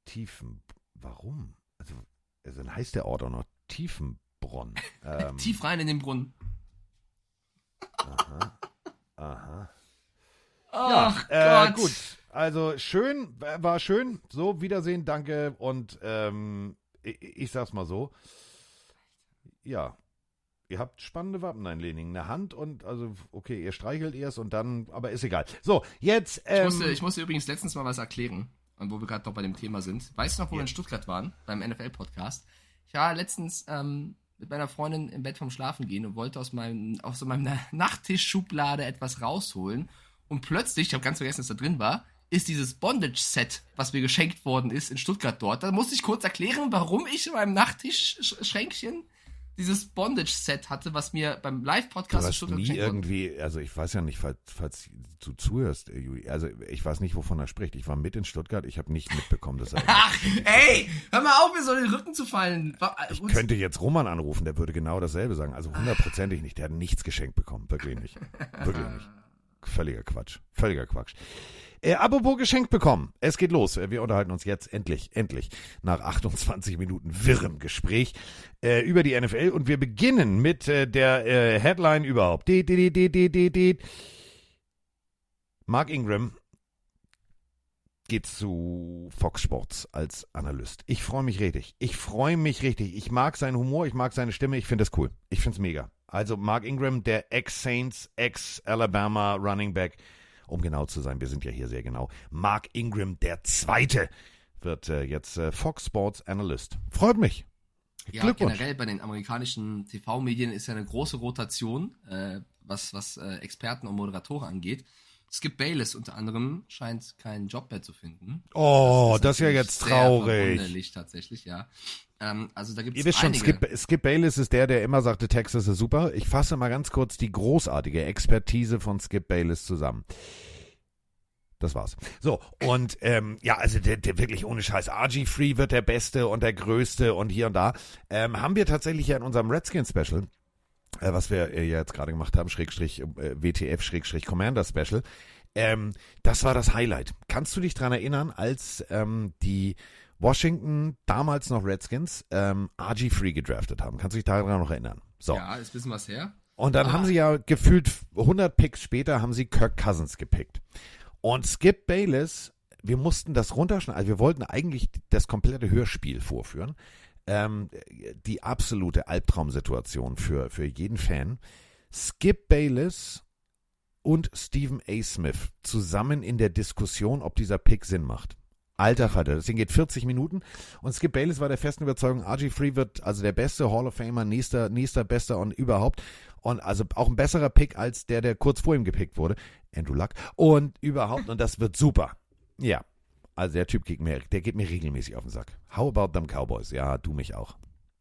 A: Tiefen, warum? Also, also dann heißt der Ort auch noch Tiefenbronn. [LAUGHS] Ähm,
B: Tief rein in den Brunnen.
A: Aha. Aha.
B: Ach
A: Äh,
B: Gott.
A: gut, also schön, war schön. So, Wiedersehen, danke. Und ähm, ich, ich sag's mal so. Ja, ihr habt spannende Wappen, nein, Lening. Eine Hand und, also, okay, ihr streichelt erst und dann, aber ist egal. So, jetzt,
B: Ich,
A: ähm,
B: musste, ich musste übrigens letztens mal was erklären, und wo wir gerade noch bei dem Thema sind. Weißt du noch, wo wir
A: Ja.
B: in Stuttgart waren, beim NFL-Podcast? Ich war letztens ähm, mit meiner Freundin im Bett vom Schlafen gehen und wollte aus meinem, aus meinem [LAUGHS] Nachttischschublade etwas rausholen. Und plötzlich, ich habe ganz vergessen, was da drin war, ist dieses Bondage-Set, was mir geschenkt worden ist in Stuttgart dort. Da musste ich kurz erklären, warum ich in meinem Nachttischschränkchen dieses Bondage-Set hatte, was mir beim Live-Podcast in Stuttgart
A: nie
B: geschenkt wurde.
A: irgendwie, also ich weiß ja nicht, falls, falls du zuhörst, äh, Juli, also ich weiß nicht, wovon er spricht. Ich war mit in Stuttgart, ich habe nicht mitbekommen, dass er. [LAUGHS]
B: Ach, ey, hör mal auf, mir so in den Rücken zu fallen. Wa-
A: Ich
B: Gut.
A: könnte jetzt Roman anrufen, der würde genau dasselbe sagen. Also hundertprozentig nicht. Der hat nichts geschenkt bekommen. Wirklich nicht. Wirklich nicht. Völliger Quatsch. Völliger Quatsch. Äh, apropos geschenkt bekommen. Es geht los. Äh, Wir unterhalten uns jetzt endlich, endlich nach 28 Minuten wirrem Gespräch äh, über die NFL und wir beginnen mit äh, der äh, Headline überhaupt. Die, die, die, die, die, die. Mark Ingram geht zu Fox Sports als Analyst. Ich freue mich richtig. Ich freue mich richtig. Ich mag seinen Humor, ich mag seine Stimme, ich finde das cool. Ich finde es mega. Also Mark Ingram, der Ex-Saints, Ex-Alabama Running Back, um genau zu sein, wir sind ja hier sehr genau. Mark Ingram, der Zweite, wird äh, jetzt äh, Fox Sports Analyst. Freut mich.
B: Ja, generell bei den amerikanischen TV-Medien ist ja eine große Rotation, äh, was, was äh, Experten und Moderatoren angeht. Skip Bayless unter anderem scheint keinen Job mehr zu finden.
A: Oh, das ist, ja
B: natürlich
A: jetzt
B: sehr
A: traurig.
B: tatsächlich, ja. Ähm, also da gibt
A: Ihr
B: es
A: wisst schon. Skip, Skip Bayless ist der, der immer sagte, Texas ist super. Ich fasse mal ganz kurz die großartige Expertise von Skip Bayless zusammen. Das war's. So, und ähm, ja, also der, der wirklich ohne Scheiß. RG Free wird der Beste und der Größte und hier und da. Ähm, haben wir tatsächlich ja in unserem Redskin-Special, was wir äh, jetzt gerade gemacht haben, Schrägstrich äh, WTF, Schrägstrich Commander Special, ähm, das war das Highlight. Kannst du dich dran erinnern, als ähm, die Washington, damals noch Redskins, ähm, RG Free gedraftet haben? Kannst du dich daran noch erinnern? So.
B: Ja, ist ein bisschen was her.
A: Und dann
B: Ah.
A: haben sie ja gefühlt 100 Picks später haben sie Kirk Cousins gepickt. Und Skip Bayless, wir mussten das runterschneiden, also wir wollten eigentlich das komplette Hörspiel vorführen. Ähm, die absolute Albtraumsituation für, für jeden Fan. Skip Bayless und Stephen A. Smith zusammen in der Diskussion, ob dieser Pick Sinn macht. Alter Vater, das Ding geht 40 Minuten und Skip Bayless war der festen Überzeugung, RG Free wird also der beste Hall of Famer, nächster, nächster, bester und überhaupt. Und also auch ein besserer Pick als der, der kurz vor ihm gepickt wurde. Andrew Luck. Und überhaupt, und das wird super. Ja. Also der Typ geht mir, der geht mir regelmäßig auf den Sack. How about them Cowboys? Ja, du mich auch.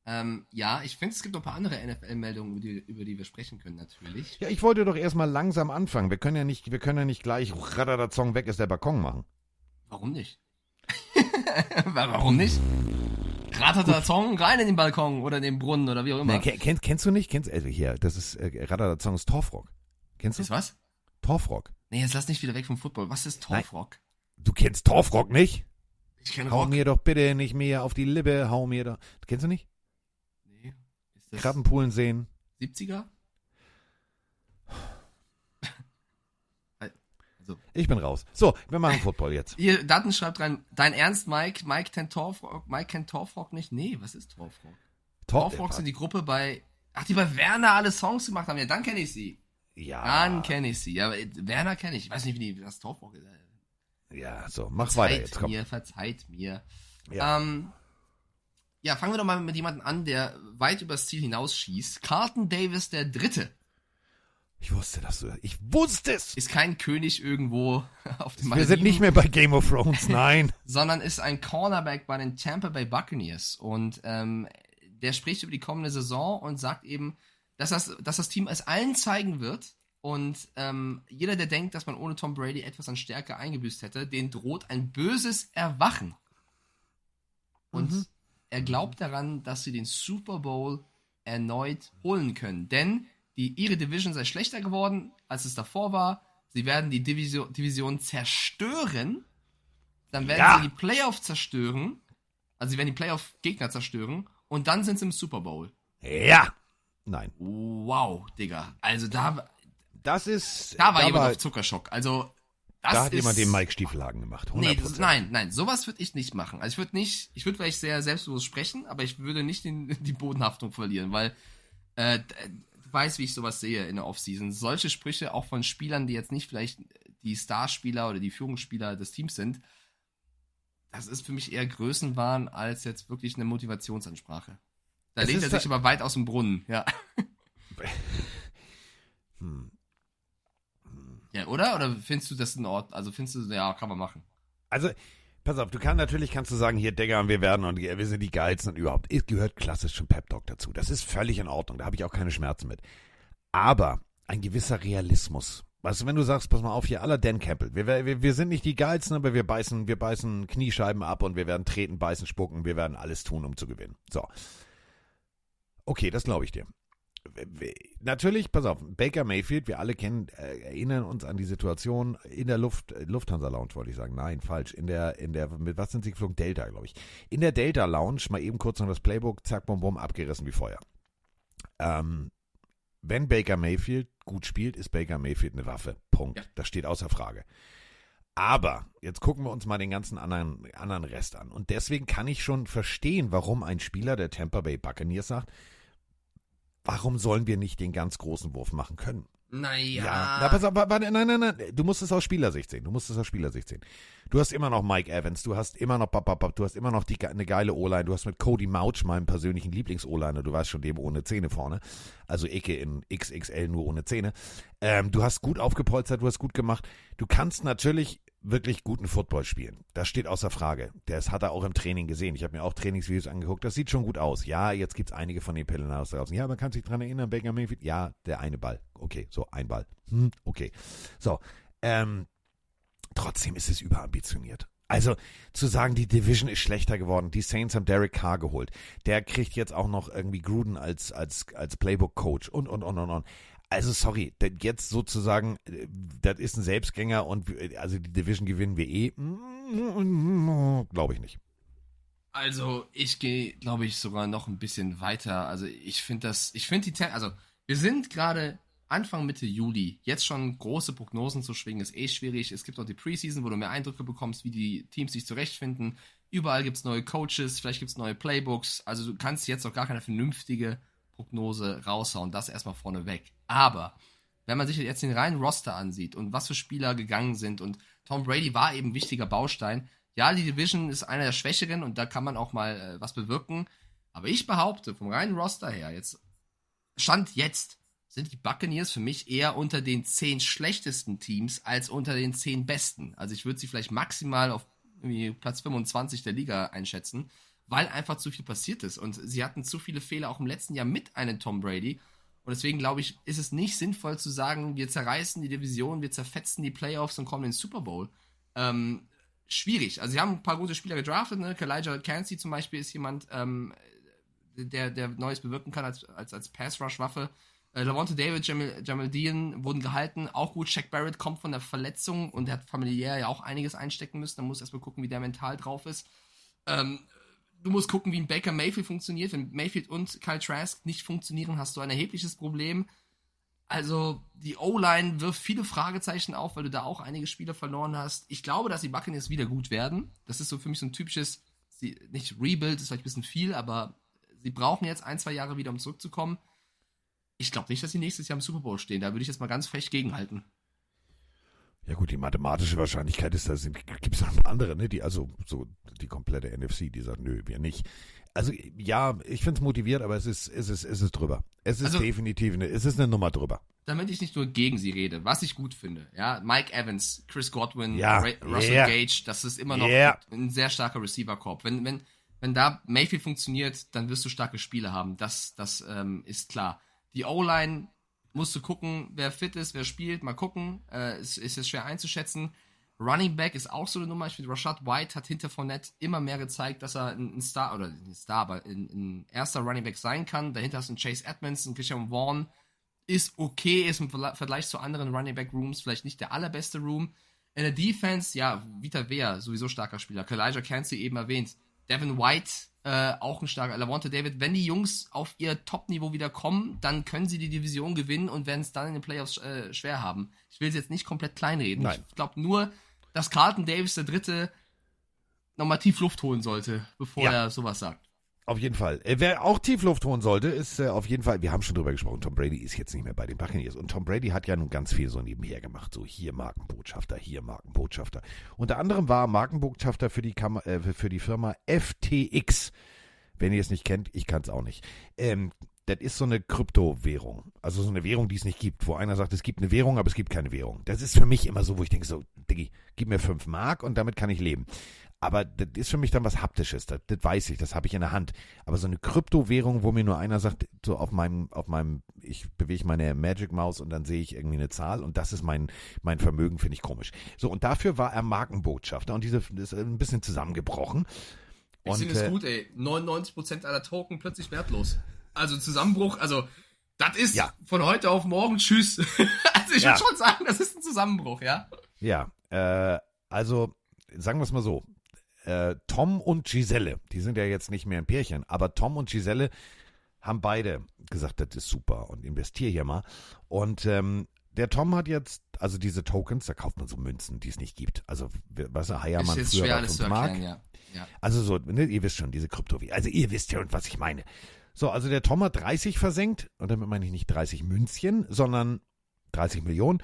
B: Ähm, ja, ich finde, es gibt noch ein paar andere NFL-Meldungen, über die, über die wir sprechen können, natürlich.
A: Ja, ich wollte doch erstmal langsam anfangen. Wir können ja nicht, wir können ja nicht gleich Radadazong weg ist der Balkon machen.
B: Warum nicht? [LAUGHS] Warum nicht? Ratata Song rein in den Balkon oder in den Brunnen oder wie auch immer.
A: Nee, kenn, kennst, du nicht? Kennst, also hier, das ist äh, Radadazong ist Torfrock. Kennst du?
B: ist was?
A: Torfrock.
B: Nee, jetzt lass nicht wieder weg vom Football. Was ist Torfrock?
A: Du kennst Torfrock nicht?
B: Ich kenne
A: Hau
B: Rock.
A: mir doch bitte nicht mehr auf die Lippe, hau mir doch. Kennst du nicht?
B: Nee. Ist das
A: Krabbenpoolen sehen.
B: 70er? also,
A: Ich bin raus. So, wir machen Football jetzt.
B: hier, Daten schreibt rein, dein Ernst, Mike? Mike kennt Torfrock, Mike kennt Torfrock nicht? Nee, was ist Torfrock? Torfrock sind die Gruppe bei, ach, die bei Werner alle Songs gemacht haben. Ja, dann kenne ich sie.
A: Ja.
B: Dann kenne ich sie. Ja, aber Werner kenne ich. Ich weiß nicht, wie die, was Torfrock ist.
A: Ja, so, mach weiter
B: Verzeiht
A: jetzt, komm.
B: mir, verzeiht mir.
A: Ja.
B: Ähm, ja, fangen wir doch mal mit jemandem an, der weit übers Ziel hinausschießt. Carlton Davis der Dritte
A: Ich wusste, dass du, ich wusste es.
B: ist kein König irgendwo [LAUGHS] auf dem
A: Wir sind nicht mehr bei Game of Thrones, [LAUGHS] nein.
B: sondern ist ein Cornerback bei den Tampa Bay Buccaneers. Und ähm, der spricht über die kommende Saison und sagt eben, dass das, dass das Team es allen zeigen wird. Und ähm, jeder, der denkt, dass man ohne Tom Brady etwas an Stärke eingebüßt hätte, den droht ein böses Erwachen. Und er glaubt daran, dass sie den Super Bowl erneut holen können. Denn die, ihre Division sei schlechter geworden, als es davor war. Sie werden die Division, Division zerstören. Dann werden
A: Ja.
B: sie die Playoff zerstören. Also sie werden die Playoff-Gegner zerstören. Und dann sind sie im Super Bowl.
A: Ja. Nein.
B: Wow, Digga. Also da,
A: Das ist.
B: da war
A: da
B: jemand auf Zuckerschock. Also das
A: Da hat
B: ist,
A: jemand den Mike Stiefelhagen gemacht. 100%.
B: Nee, das, nein, nein, sowas würde ich nicht machen. Also ich würde nicht, ich würde vielleicht sehr selbstbewusst sprechen, aber ich würde nicht den, [LAUGHS] die Bodenhaftung verlieren, weil äh, du weißt, wie ich sowas sehe in der Offseason. Solche Sprüche auch von Spielern, die jetzt nicht vielleicht die Starspieler oder die Führungsspieler des Teams sind, das ist für mich eher Größenwahn als jetzt wirklich eine Motivationsansprache. Da
A: Es
B: lehnt er sich aber weit aus dem Brunnen, ja. [LAUGHS] [LAUGHS]
A: Hm.
B: Ja, oder? Oder findest du das in Ordnung? Also findest du, ja, kann man machen.
A: Also, pass auf, du kannst natürlich kannst du sagen, hier, Digga, wir werden und wir sind die geilsten und überhaupt. Es gehört klassisch zum Pep Talk dazu. Das ist völlig in Ordnung. Da habe ich auch keine Schmerzen mit. Aber ein gewisser Realismus. Weißt du, wenn du sagst, pass mal auf, hier aller Dan Campbell, wir, wir, wir sind nicht die geilsten, aber wir beißen, wir beißen Kniescheiben ab und wir werden treten, beißen, spucken, wir werden alles tun, um zu gewinnen. So. Okay, das glaube ich dir. Natürlich, pass auf, Baker Mayfield, wir alle kennen, äh, erinnern uns an die Situation in der Luft, äh, Lufthansa Lounge, wollte ich sagen. Nein, falsch. In der, in der, mit was sind sie geflogen? Delta, glaube ich. In der Delta Lounge, mal eben kurz noch das Playbook, zack, bum, bum, abgerissen wie Feuer. Ähm, wenn Baker Mayfield gut spielt, ist Baker Mayfield eine Waffe. Punkt.
B: Ja.
A: Das steht außer Frage. Aber jetzt gucken wir uns mal den ganzen anderen, anderen Rest an. Und deswegen kann ich schon verstehen, warum ein Spieler der Tampa Bay Buccaneers sagt, warum sollen wir nicht den ganz großen Wurf machen können?
B: Naja.
A: Ja, na, pass auf, nein, nein, nein, du musst es aus Spielersicht sehen. Du musst es aus Spielersicht sehen. Du hast immer noch Mike Evans, du hast immer noch, du hast immer noch die, eine geile O-Line, du hast mit Cody Mouch, meinem persönlichen Lieblings-O-Liner, du weißt schon, dem ohne Zähne vorne, also Ecke in XXL nur ohne Zähne. Ähm, du hast gut aufgepolstert, du hast gut gemacht. Du kannst natürlich wirklich guten Football spielen. Das steht außer Frage. Das hat er auch im Training gesehen. Ich habe mir auch Trainingsvideos angeguckt. Das sieht schon gut aus. Ja, jetzt gibt's einige von den Pillenaus draußen. Ja, man kann sich dran erinnern, Baker Mayfield. Ja, der eine Ball. Okay, so ein Ball. Hm, okay. So, ähm, trotzdem ist es überambitioniert. Also zu sagen, die Division ist schlechter geworden, die Saints haben Derek Carr geholt, der kriegt jetzt auch noch irgendwie Gruden als als als Playbook Coach und und und und und. Also sorry, jetzt sozusagen, äh, das ist ein Selbstgänger und also die Division gewinnen wir eh. Glaube ich nicht.
B: Also ich gehe, glaube ich, sogar noch ein bisschen weiter. Also ich finde das, ich finde die, also wir sind gerade Anfang Mitte Juli. Jetzt schon große Prognosen zu schwingen ist eh schwierig. Es gibt auch die Preseason, wo du mehr Eindrücke bekommst, wie die Teams sich zurechtfinden. Überall gibt es neue Coaches, vielleicht gibt es neue Playbooks. Also du kannst jetzt auch gar keine vernünftige Prognose raushauen. Das erstmal vorneweg. Aber wenn man sich jetzt den reinen Roster ansieht und was für Spieler gegangen sind und Tom Brady war eben wichtiger Baustein. Ja, die Division ist einer der Schwächeren und da kann man auch mal äh, was bewirken. Aber ich behaupte, vom reinen Roster her, jetzt Stand jetzt, sind die Buccaneers für mich eher unter den zehn schlechtesten Teams als unter den zehn besten. Also ich würde sie vielleicht maximal auf Platz 25 der Liga einschätzen weil einfach zu viel passiert ist. Und sie hatten zu viele Fehler auch im letzten Jahr mit einem Tom Brady. Und deswegen glaube ich, ist es nicht sinnvoll zu sagen, wir zerreißen die Division, wir zerfetzen die Playoffs und kommen in den Super Bowl. Ähm, schwierig. Also sie haben ein paar gute Spieler gedraftet, ne? Kalijah Cansey zum Beispiel ist jemand, ähm, der, der Neues bewirken kann als, als, als Pass-Rush-Waffe. Äh, Lavonte David, Jamal, Jamal Dean wurden gehalten. Auch gut, Shaq Barrett kommt von der Verletzung und der hat familiär ja auch einiges einstecken müssen. Da muss erstmal gucken, wie der mental drauf ist. Ähm, du musst gucken, wie ein Baker Mayfield funktioniert. Wenn Mayfield und Kyle Trask nicht funktionieren, hast du ein erhebliches Problem. Also die O-Line wirft viele Fragezeichen auf, weil du da auch einige Spieler verloren hast. Ich glaube, dass die Buccaneers wieder gut werden. Das ist so für mich so ein typisches, nicht Rebuild, ist vielleicht ein bisschen viel, aber sie brauchen jetzt ein, zwei Jahre wieder, um zurückzukommen. Ich glaube nicht, dass sie nächstes Jahr im Super Bowl stehen. Da würde ich jetzt mal ganz frech gegenhalten.
A: Ja gut, die mathematische Wahrscheinlichkeit ist, da gibt es noch andere, ne, die also so die komplette NFC, die sagt, nö, wir nicht. Also ja, ich finde es motiviert, aber es ist, es ist, es ist drüber. Es ist also, definitiv eine, es ist eine Nummer drüber.
B: Damit ich nicht nur gegen sie rede, was ich gut finde, ja, Mike Evans, Chris Godwin, ja, Ray, Russell yeah. Gage, das ist immer noch yeah. ein sehr starker Receiver-Korb. Wenn, wenn, wenn da Mayfield funktioniert, dann wirst du starke Spiele haben. Das, das ähm, ist klar. Die O-Line musst du gucken, wer fit ist, wer spielt, mal gucken. Äh, ist, ist jetzt schwer einzuschätzen. Running Back ist auch so eine Nummer. Ich finde, Rashad White hat hinter Fournette immer mehr gezeigt, dass er ein, Star, oder ein Star, aber ein, ein erster Running Back sein kann. Dahinter du einen Chase Edmonds, einen Christian Vaughn. Ist okay, ist im Vergleich zu anderen Running Back Rooms vielleicht nicht der allerbeste Room. In der Defense, ja, Vita Wea, sowieso starker Spieler. Kalijah Cansey eben erwähnt. Devin White äh, auch ein starker Lavonte David. Wenn die Jungs auf ihr Top-Niveau wieder kommen, dann können sie die Division gewinnen und werden es dann in den Playoffs äh, schwer haben. Ich will es jetzt nicht komplett kleinreden. Nein. Ich glaube nur, dass Carlton Davis der Dritte nochmal tief Luft holen sollte, bevor ja. er sowas sagt.
A: Auf jeden Fall. Äh, wer auch tief Luft holen sollte, ist äh, auf jeden Fall, wir haben schon drüber gesprochen, Tom Brady ist jetzt nicht mehr bei den Buccaneers. Und Tom Brady hat ja nun ganz viel so nebenher gemacht. So hier Markenbotschafter, hier Markenbotschafter. Unter anderem war Markenbotschafter für die, Kam äh, für die Firma FTX. Wenn ihr es nicht kennt, ich kann es auch nicht. Ähm, das ist so eine Kryptowährung. Also so eine Währung, die es nicht gibt, wo einer sagt, es gibt eine Währung, aber es gibt keine Währung. Das ist für mich immer so, wo ich denke, so, Diggi, gib mir fünf Mark und damit kann ich leben. Aber das ist für mich dann was Haptisches, das, das weiß ich, das habe ich in der Hand. Aber so eine Kryptowährung, wo mir nur einer sagt, so auf meinem, auf meinem, ich bewege meine Magic Maus und dann sehe ich irgendwie eine Zahl und das ist mein, mein Vermögen, finde ich komisch. So, und dafür war er Markenbotschafter und diese ist ein bisschen zusammengebrochen.
B: Ich finde es äh, gut, ey. 99% aller Token plötzlich wertlos. Also Zusammenbruch, also das ist ja. von heute auf morgen Tschüss. [LAUGHS] also ich ja. würde schon sagen, das ist ein Zusammenbruch, ja?
A: Ja, äh, also sagen wir es mal so äh, Tom und Giselle, die sind ja jetzt nicht mehr ein Pärchen, aber Tom und Giselle haben beide gesagt, das ist super und investier hier mal. Und ähm, der Tom hat jetzt, also diese Tokens, da kauft man so Münzen, die es nicht gibt. Also, was er Heiermann ist früher schwer, alles zu erklären, ja. ja. Also so, ne, ihr wisst schon, diese Krypto, also ihr wisst ja, was ich meine. So, also der Tom hat 30 versenkt, und damit meine ich nicht 30 Münzchen, sondern 30 Millionen.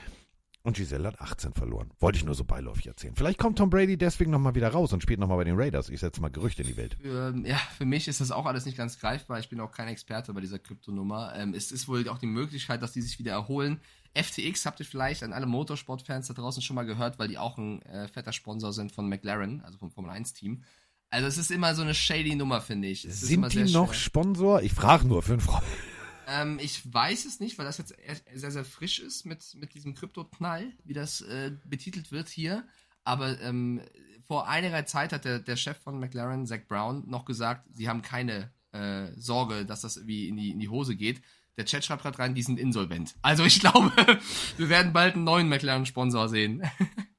A: Und Giselle hat 18 verloren. Wollte ich nur so beiläufig erzählen. Vielleicht kommt Tom Brady deswegen nochmal wieder raus und spielt nochmal bei den Raiders. Ich setze mal Gerüchte in die Welt.
B: Für, ja, für mich ist das auch alles nicht ganz greifbar. Ich bin auch kein Experte bei dieser Kryptonummer. Ähm, es ist wohl auch die Möglichkeit, dass die sich wieder erholen. FTX habt ihr vielleicht an alle Motorsportfans da draußen schon mal gehört, weil die auch ein äh, fetter Sponsor sind von McLaren, also vom Formel 1 Team. Also es ist immer so eine shady Nummer, finde ich. Es ist immer
A: Sind die noch
B: schwer.
A: Sponsor? Ich frage nur für einen Freund.
B: Ähm, ich weiß es nicht, weil das jetzt sehr, sehr frisch ist mit, mit diesem Krypto-Knall, wie das äh, betitelt wird hier. Aber ähm, vor einiger Zeit hat der, der Chef von McLaren, Zach Brown, noch gesagt, sie haben keine äh, Sorge, dass das irgendwie in die, in die Hose geht. Der Chat schreibt gerade rein, die sind insolvent. Also ich [LAUGHS] glaube, wir werden bald einen neuen McLaren-Sponsor sehen. [LAUGHS]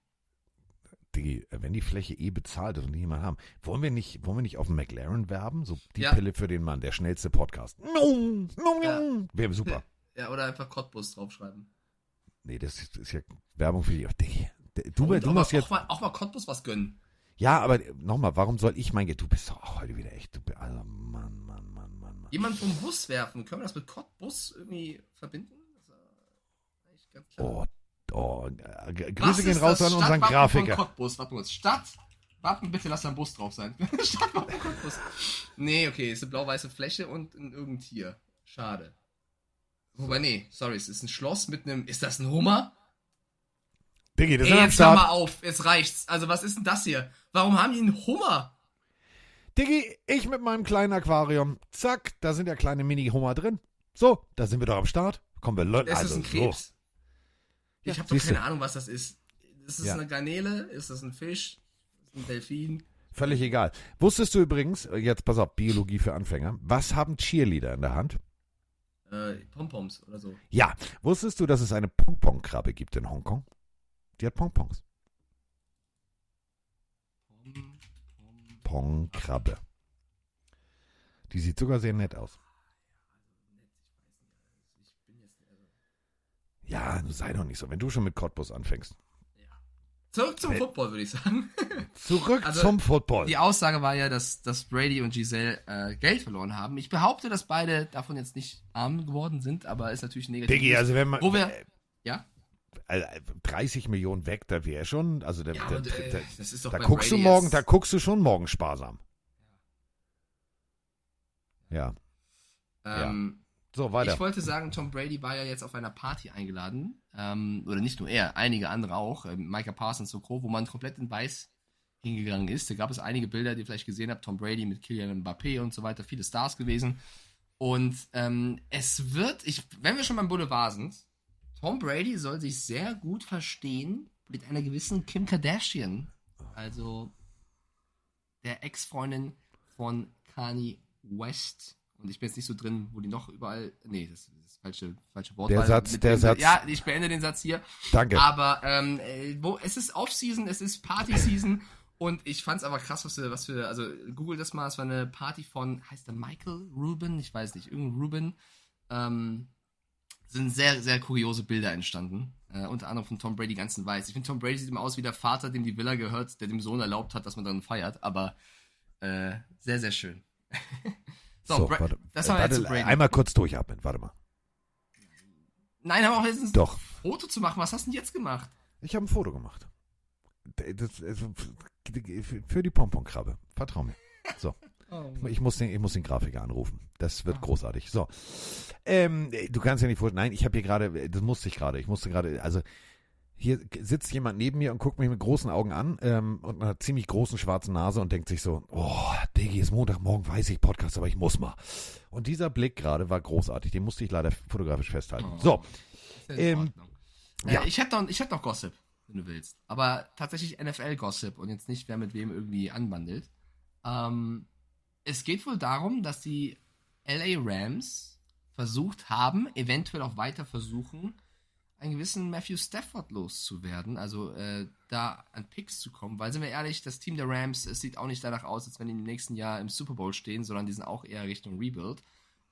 A: Diggi, wenn die Fläche eh bezahlt ist und die jemand haben, wollen wir nicht, wollen wir nicht auf McLaren werben? So die
B: Ja.
A: Pille für den Mann, der schnellste Podcast.
B: Ja.
A: Wäre super. [LAUGHS]
B: ja, oder einfach Cottbus draufschreiben.
A: Nee, das ist, ist ja Werbung für dich. Diggi, du,
B: Und
A: du
B: mal,
A: jetzt.
B: auch, mal, auch mal Cottbus was gönnen.
A: Ja, aber nochmal, warum soll ich mein Geld? Du bist doch heute wieder echt. Du, bist- also, Mann, Mann, Mann, Mann, Mann.
B: Jemand vom Bus werfen. Können wir das mit Cottbus irgendwie verbinden? Das ist eigentlich ganz klar.
A: Oh, oh, äh,
B: Was
A: Grüße gehen raus an unseren Grafiker.
B: Cottbus, warte kurz. Stadt, Wappen, bitte lass da ein Bus drauf sein. [LAUGHS] Stadtwappen Cottbus. Nee, okay, ist eine blau-weiße Fläche und ein irgendein Tier. Schade. Wobei, nee, sorry, es ist ein Schloss mit einem. Ist das ein Hummer?
A: Diggi, das
B: Ey,
A: ist
B: jetzt hör mal auf, jetzt reicht's. Also, was ist denn das hier? Warum haben die einen Hummer?
A: Diggi, ich mit meinem kleinen Aquarium. Zack, da sind ja kleine Mini-Hummer drin. So, da sind wir doch am Start. Kommen wir Leute.
B: Es
A: Also,
B: ist ein
A: so. Ja,
B: ich habe doch keine Ahnung, was das ist. Ist das
A: Ja.
B: eine Garnele? Ist das ein Fisch? Ist das ein Delfin?
A: Völlig egal. Wusstest du übrigens, jetzt pass auf, Biologie für Anfänger, was haben Cheerleader in der Hand?
B: Äh, Pompoms oder so.
A: Ja, wusstest du, dass es eine Pong-Pong-Krabbe gibt in Hongkong? Die hat Pong-Pongs. Pong-Krabbe. Die sieht sogar sehr nett aus. Ja, du sei doch nicht so, wenn du schon mit Cottbus anfängst.
B: Zurück zum Football, würde ich sagen. [LAUGHS]
A: Zurück
B: Also,
A: zum Football.
B: Die Aussage war ja, dass, dass Brady und Giselle äh, Geld verloren haben. Ich behaupte, dass beide davon jetzt nicht arm geworden sind, aber ist natürlich negativ.
A: Diggi, also wenn man
B: Wo wir- ja?
A: äh, 30 Millionen weg, da wäre schon, also da,
B: Ja,
A: da,
B: aber, äh,
A: da,
B: ist doch
A: da guckst
B: Brady
A: du morgen, da guckst du schon morgen sparsam. Ja,
B: Ähm,
A: so weiter.
B: Ich wollte sagen, Tom Brady war ja jetzt auf einer Party eingeladen. Ähm, oder nicht nur er, einige andere auch. Ähm, Micah Parsons und Co., wo man komplett in Weiß hingegangen ist. Da gab es einige Bilder, die ihr vielleicht gesehen habt. Tom Brady mit Kylian Mbappé und so weiter. Viele Stars gewesen. Und ähm, es wird, ich, wenn wir schon beim Boulevard sind, Tom Brady soll sich sehr gut verstehen mit einer gewissen Kim Kardashian. Also der Ex-Freundin von Kanye West. Und ich bin jetzt nicht so drin, wo die noch überall. Nee, das ist das falsche, falsche Wort.
A: Der Satz- der
B: dem-
A: Satz-
B: Ja, ich beende den Satz hier.
A: Danke.
B: Aber ähm, äh, wo, es ist Off-Season, es ist Party-Season. Und ich fand's aber krass, was für, was für, also google das mal, es war eine Party von, heißt der Michael Rubin? Ich weiß nicht, irgendein Rubin. Ähm, sind sehr, sehr kuriose Bilder entstanden. Äh, unter anderem von Tom Brady ganz in weiß. Ich finde, Tom Brady sieht immer aus wie der Vater, dem die Villa gehört, der dem Sohn erlaubt hat, dass man dann feiert. Aber äh, sehr, sehr schön. [LAUGHS] so, Bra-
A: warte,
B: das war jetzt
A: warte,
B: Brady.
A: einmal kurz durchatmen, warte mal.
B: Nein, aber auch letztens
A: Doch.
B: ein Foto zu machen. Was hast du denn jetzt gemacht?
A: Ich habe ein Foto gemacht. Das, das, für die Pompon-Krabbe. Vertrau mir. [LAUGHS] So. Ich muss, den, ich muss den Grafiker anrufen. Das wird
B: Ah.
A: großartig. So. Ähm, du kannst ja nicht vorstellen. Nein, ich habe hier gerade, das musste ich gerade. Ich musste gerade, also hier sitzt jemand neben mir und guckt mich mit großen Augen an ähm, und einer ziemlich großen schwarzen Nase und denkt sich so, oh, Diggi, ist Montagmorgen, weiß ich, Podcast, aber ich muss mal. Und dieser Blick gerade war großartig. Den musste ich leider fotografisch festhalten.
B: Oh.
A: So. Ähm,
B: Ordnung.
A: ja.
B: Äh, ich hätte noch, ich noch Gossip, wenn du willst. Aber tatsächlich NFL-Gossip und jetzt nicht, wer mit wem irgendwie anbandelt. Ähm, es geht wohl darum, dass die LA Rams versucht haben, eventuell auch weiter versuchen, einen gewissen Matthew Stafford loszuwerden, also äh, da an Picks zu kommen, weil sind wir ehrlich, das Team der Rams, es sieht auch nicht danach aus, als wenn die im nächsten Jahr im Super Bowl stehen, sondern die sind auch eher Richtung Rebuild.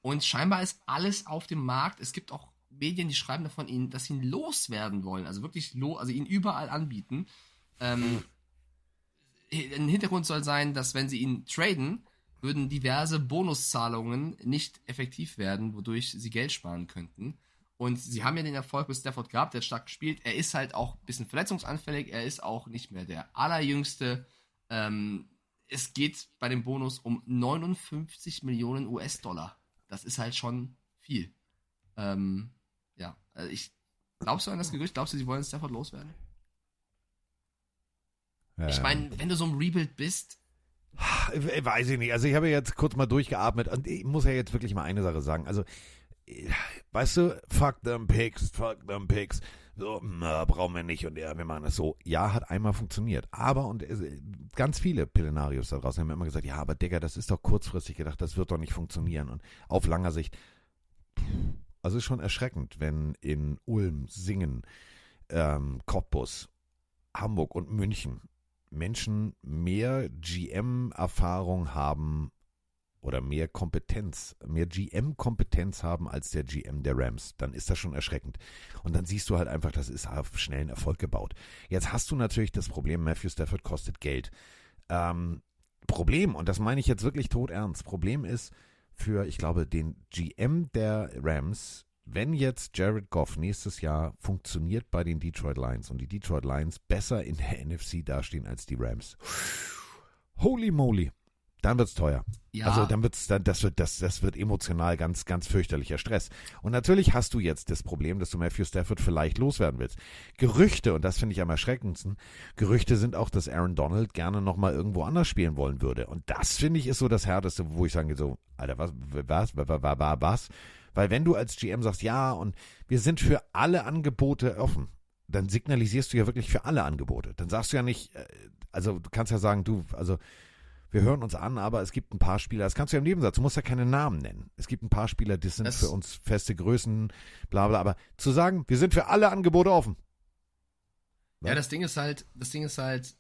B: Und scheinbar ist alles auf dem Markt. Es gibt auch Medien, die schreiben davon, ihn, dass sie ihn loswerden wollen, also wirklich lo also ihn überall anbieten. Ähm, ein Hintergrund soll sein, dass wenn sie ihn traden, würden diverse Bonuszahlungen nicht effektiv werden, wodurch sie Geld sparen könnten. Und sie haben ja den Erfolg mit Stafford gehabt, der hat stark gespielt. Er ist halt auch ein bisschen verletzungsanfällig. Er ist auch nicht mehr der allerjüngste. Ähm, es geht bei dem Bonus um 59 Millionen US-Dollar. Das ist halt schon viel. Ähm, ja, also ich. Glaubst du an das Gerücht? Glaubst du, sie wollen Stafford loswerden?
A: Ja.
B: Ich meine, wenn du so ein Rebuild bist,
A: Weiß ich nicht. Also ich habe jetzt kurz mal durchgeatmet und ich muss ja jetzt wirklich mal eine Sache sagen. Also, weißt du, fuck them pigs, fuck them pigs. So, na, brauchen wir nicht und ja, wir machen das so. Ja, hat einmal funktioniert. Aber, und äh, ganz viele Pillenarios da draußen haben immer gesagt, ja, aber Digga, das ist doch kurzfristig gedacht, das wird doch nicht funktionieren. Und auf langer Sicht, also ist schon erschreckend, wenn in Ulm, Singen, ähm, Cottbus, Hamburg und München Menschen mehr GM-Erfahrung haben oder mehr Kompetenz, mehr GM-Kompetenz haben als der GM der Rams, dann ist das schon erschreckend. Und dann siehst du halt einfach, das ist auf schnellen Erfolg gebaut. Jetzt hast du natürlich das Problem, Matthew Stafford kostet Geld. Ähm, Problem, und das meine ich jetzt wirklich todernst, Problem ist für, ich glaube, den GM der Rams, wenn jetzt Jared Goff nächstes Jahr funktioniert bei den Detroit Lions und die Detroit Lions besser in der [LAUGHS] NFC dastehen als die Rams, holy moly, dann wird's teuer.
B: ja,
A: Also dann wird's, dann, das wird, das, das wird emotional ganz, ganz fürchterlicher Stress. Und natürlich hast du jetzt das Problem, dass du Matthew Stafford vielleicht loswerden willst. Gerüchte, und das finde ich am erschreckendsten, Gerüchte sind auch, dass Aaron Donald gerne nochmal irgendwo anders spielen wollen würde. Und das finde ich ist so das Härteste, wo ich sage so, Alter, was, was, was, was, was, was? Weil wenn du als GM sagst, ja, und wir sind für alle Angebote offen, dann signalisierst du ja wirklich für alle Angebote. Dann sagst du ja nicht, äh, also du kannst ja sagen, du, also wir hören uns an, aber es gibt ein paar Spieler, das kannst du ja im Nebensatz, du musst ja keine Namen nennen. Es gibt ein paar Spieler, die sind
B: Das-
A: für uns feste Größen, bla bla, aber zu sagen, wir sind für alle Angebote offen.
B: Ja, das Ding ist halt, das Ding ist halt,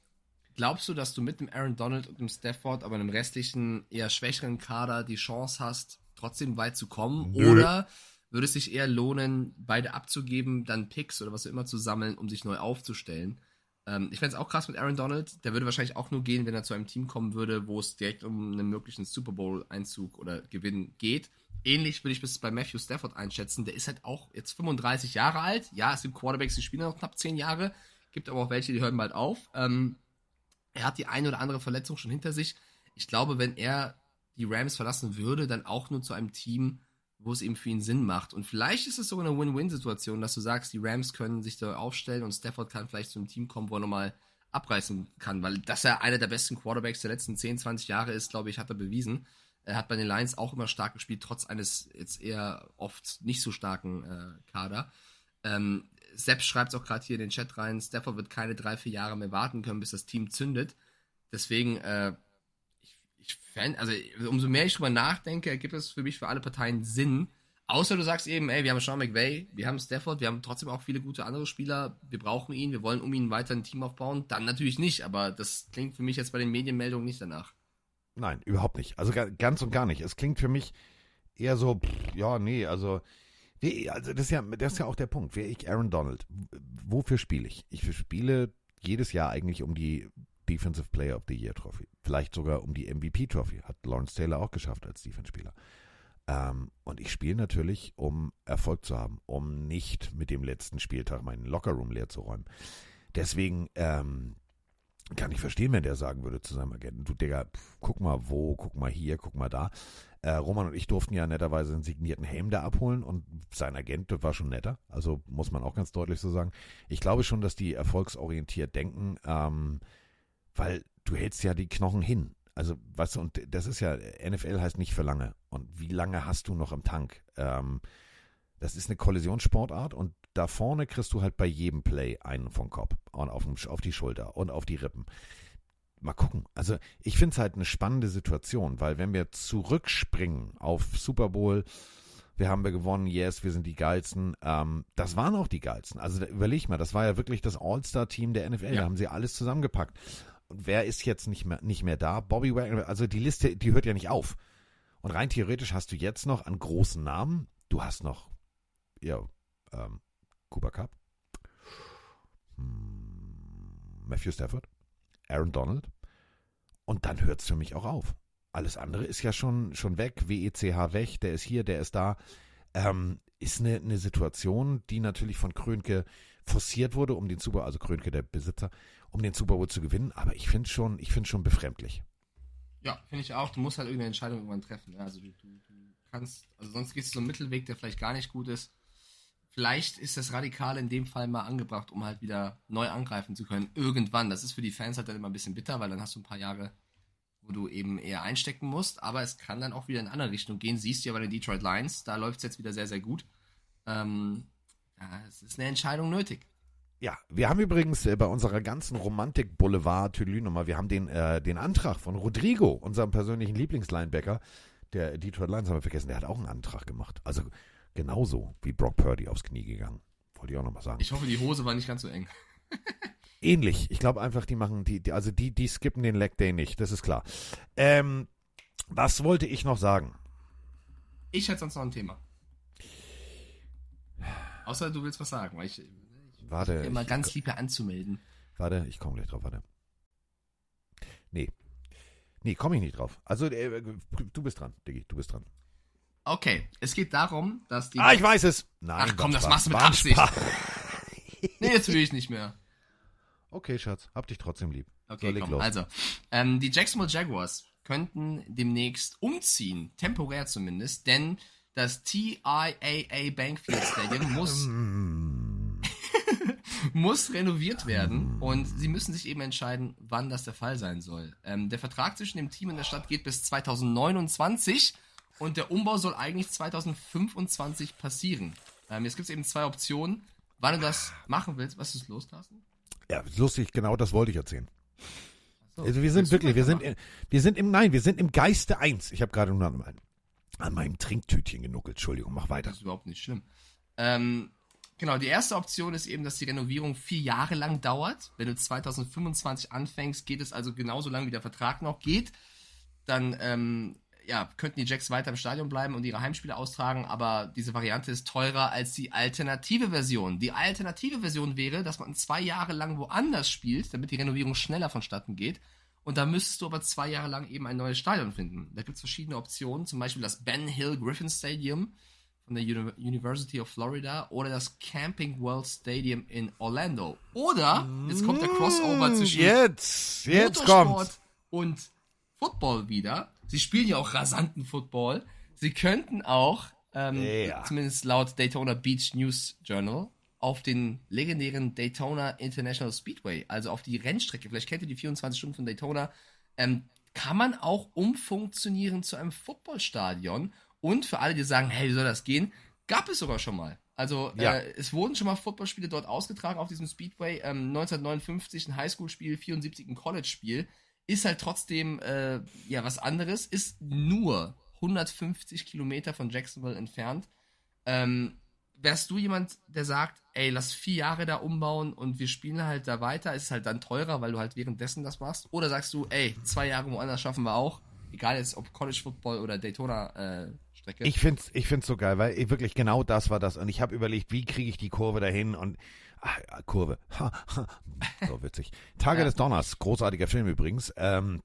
B: glaubst du, dass du mit dem Aaron Donald und dem Stafford, aber einem restlichen, eher schwächeren Kader die Chance hast, trotzdem weit zu kommen?
A: Nö.
B: Oder würde es sich eher lohnen, beide abzugeben, dann Picks oder was auch immer zu sammeln, um sich neu aufzustellen? Ähm, ich fände es auch krass mit Aaron Donald. Der würde wahrscheinlich auch nur gehen, wenn er zu einem Team kommen würde, wo es direkt um einen möglichen Super Bowl-Einzug oder Gewinn geht. Ähnlich würde ich es bei Matthew Stafford einschätzen. Der ist halt auch jetzt 35 Jahre alt. Ja, es gibt Quarterbacks, die spielen noch knapp 10 Jahre. Gibt aber auch welche, die hören bald auf. Ähm, er hat die eine oder andere Verletzung schon hinter sich. Ich glaube, wenn er die Rams verlassen würde, dann auch nur zu einem Team, wo es eben für ihn Sinn macht. Und vielleicht ist es sogar eine Win-Win-Situation, dass du sagst, die Rams können sich da aufstellen und Stafford kann vielleicht zu einem Team kommen, wo er nochmal abreißen kann, weil dass er einer der besten Quarterbacks der letzten 10, 20 Jahre ist, glaube ich, hat er bewiesen. Er hat bei den Lions auch immer stark gespielt, trotz eines jetzt eher oft nicht so starken äh, Kader. Ähm, Sepp schreibt es auch gerade hier in den Chat rein, Stafford wird keine drei, vier Jahre mehr warten können, bis das Team zündet. Deswegen, äh, ich, ich fänd, also umso mehr ich drüber nachdenke, ergibt es für mich für alle Parteien Sinn. Außer du sagst eben, ey, wir haben Sean McVay, wir haben Stafford, wir haben trotzdem auch viele gute andere Spieler, wir brauchen ihn, wir wollen um ihn weiter ein Team aufbauen. Dann natürlich nicht, aber das klingt für mich jetzt bei den Medienmeldungen nicht danach.
A: Nein, überhaupt nicht. Also ga- ganz und gar nicht. Es klingt für mich eher so, pff, ja, nee, also, wie, also das ist ja, das ist ja auch der Punkt. Wäre ich Aaron Donald, wofür spiele ich? Ich spiele jedes Jahr eigentlich um die Defensive Player of the Year Trophy. Vielleicht sogar um die MVP Trophy. Hat Lawrence Taylor auch geschafft als Defense-Spieler. Ähm, und ich spiele natürlich, um Erfolg zu haben, um nicht mit dem letzten Spieltag meinen Lockerroom leer zu räumen. Deswegen ähm, kann ich verstehen, wenn der sagen würde zu seinem Agenten, du Digga, pf, guck mal wo, guck mal hier, guck mal da. Äh, Roman und ich durften ja netterweise einen signierten Helm da abholen und sein Agent war schon netter. Also muss man auch ganz deutlich so sagen. Ich glaube schon, dass die erfolgsorientiert denken, ähm, weil du hältst ja die Knochen hin. Also, weißt du, und das ist ja, NFL heißt nicht für lange. Und wie lange hast du noch im Tank? Ähm, das ist eine Kollisionssportart und da vorne kriegst du halt bei jedem Play einen vom Kopf und auf, dem, auf die Schulter und auf die Rippen. Mal gucken. Also ich finde es halt eine spannende Situation, weil wenn wir zurückspringen auf Super Bowl, wir haben wir gewonnen, yes, wir sind die geilsten. Ähm, das waren auch die geilsten. Also da, überleg mal, das war ja wirklich das All-Star-Team der NFL.
B: Ja.
A: Da haben sie alles zusammengepackt. Und wer ist jetzt nicht mehr, nicht mehr da? Bobby Wagner, also die Liste, die hört ja nicht auf. Und rein theoretisch hast du jetzt noch an großen Namen, du hast noch, ja, ähm, Cooper Cup, hm, Matthew Stafford, Aaron Donald. Und dann hört es für mich auch auf. Alles andere ist ja schon, schon weg. WECH weg, der ist hier, der ist da. ähm, ist eine, eine Situation, die natürlich von Krönke forciert wurde, um den Super, also Krönke der Besitzer, um den Super Bowl zu gewinnen. Aber ich finde schon, ich finde schon befremdlich.
B: Ja, finde ich auch. Du musst halt irgendeine Entscheidung irgendwann treffen. Ja, also du, du kannst, also sonst gehst du so einen Mittelweg, der vielleicht gar nicht gut ist. Vielleicht ist das Radikale in dem Fall mal angebracht, um halt wieder neu angreifen zu können. Irgendwann. Das ist für die Fans halt dann immer ein bisschen bitter, weil dann hast du ein paar Jahre, wo du eben eher einstecken musst. Aber es kann dann auch wieder in eine andere Richtung gehen. Siehst du ja bei den Detroit Lions, da läuft es jetzt wieder sehr, sehr gut. Ähm, ja, es ist eine Entscheidung nötig.
A: Ja, wir haben übrigens äh, bei unserer ganzen Romantik-Boulevard-Tülü-Nummer, wir haben den, äh, den Antrag von Rodrigo, unserem persönlichen Lieblingslinebacker, der Detroit Lions haben wir vergessen, der hat auch einen Antrag gemacht. Also genauso wie Brock Purdy aufs Knie gegangen. Wollte ich auch nochmal sagen.
B: Ich hoffe, die Hose war nicht ganz so eng. [LAUGHS]
A: Ähnlich. Ich glaube einfach, die machen, die, die, also die, die skippen den Leg Day nicht, das ist klar. Ähm, was wollte ich noch sagen?
B: Ich hätte sonst noch ein Thema. Außer du willst was sagen, weil ich, ich
A: Warte.
B: immer
A: ich-
B: ganz lieb hier anzumelden.
A: Warte, ich komme gleich drauf, warte. Nee. Nee, komme ich nicht drauf. Also, äh, du bist dran, Diggi, du bist dran.
B: Okay, es geht darum, dass die.
A: Ah, ich weiß es! Nein,
B: Ach komm, das machst du mit Absicht. [LAUGHS] Nee, jetzt will ich nicht mehr.
A: Okay, Schatz, hab dich trotzdem lieb.
B: Okay,
A: So,
B: komm.
A: los.
B: Also, ähm, die Jacksonville Jaguars könnten demnächst umziehen, temporär zumindest, denn das TIAA Bankfield Stadium [LAUGHS] muss, [LAUGHS] muss renoviert werden und sie müssen sich eben entscheiden, wann das der Fall sein soll. Ähm, der Vertrag zwischen dem Team und der Stadt geht bis 2029 und der Umbau soll eigentlich 2025 passieren. Ähm, jetzt gibt es eben zwei Optionen, wann du das machen willst. Was ist los, Carsten?
A: Ja, lustig, genau das wollte ich erzählen.
B: So,
A: Also wir sind wirklich, wir sind, in, wir sind im, nein, wir sind im Geiste eins. Ich habe gerade nur an, meinem- an meinem Trinktütchen genuckelt. Entschuldigung, mach weiter.
B: Das ist überhaupt nicht schlimm. Ähm, genau, die erste Option ist eben, dass die Renovierung vier Jahre lang dauert. Wenn du 2025 anfängst, geht es also genauso lang, wie der Vertrag noch geht. Dann ähm, ja, könnten die Jacks weiter im Stadion bleiben und ihre Heimspiele austragen, aber diese Variante ist teurer als die alternative Version. Die alternative Version wäre, dass man zwei Jahre lang woanders spielt, damit die Renovierung schneller vonstatten geht. Und da müsstest du aber zwei Jahre lang eben ein neues Stadion finden. Da gibt es verschiedene Optionen, zum Beispiel das Ben Hill Griffin Stadium von der Uni University of Florida oder das Camping World Stadium in Orlando. Oder, jetzt kommt der Crossover zwischen
A: Jetzt, jetzt
B: Motorsport
A: kommt's.
B: und Football wieder. Sie spielen ja auch rasanten Football. Sie könnten auch, ähm,
A: Ja.
B: zumindest laut Daytona Beach News Journal, auf den legendären Daytona International Speedway, also auf die Rennstrecke, vielleicht kennt ihr die 24 Stunden von Daytona, ähm, kann man auch umfunktionieren zu einem Footballstadion. Und für alle, die sagen, hey, wie soll das gehen, gab es sogar schon mal. Also
A: Ja.
B: äh, es wurden schon mal Footballspiele dort ausgetragen auf diesem Speedway. Ähm, 1959 ein Highschool-Spiel, 74 ein College-Spiel. Ist halt trotzdem äh, ja was anderes. Ist nur 150 Kilometer von Jacksonville entfernt. Ähm, wärst du jemand, der sagt, ey, lass vier Jahre da umbauen und wir spielen halt da weiter, ist es halt dann teurer, weil du halt währenddessen das machst? Oder sagst du, ey, zwei Jahre woanders schaffen wir auch, egal jetzt ob College Football oder Daytona äh, Strecke?
A: Ich find's, ich find's so geil, weil ich wirklich genau das war das. Und ich habe überlegt, wie kriege ich die Kurve dahin und ah, ja, Kurve. Ha, [LAUGHS] ha. So witzig. Tage
B: Ja.
A: des Donners, großartiger Film übrigens. Ähm,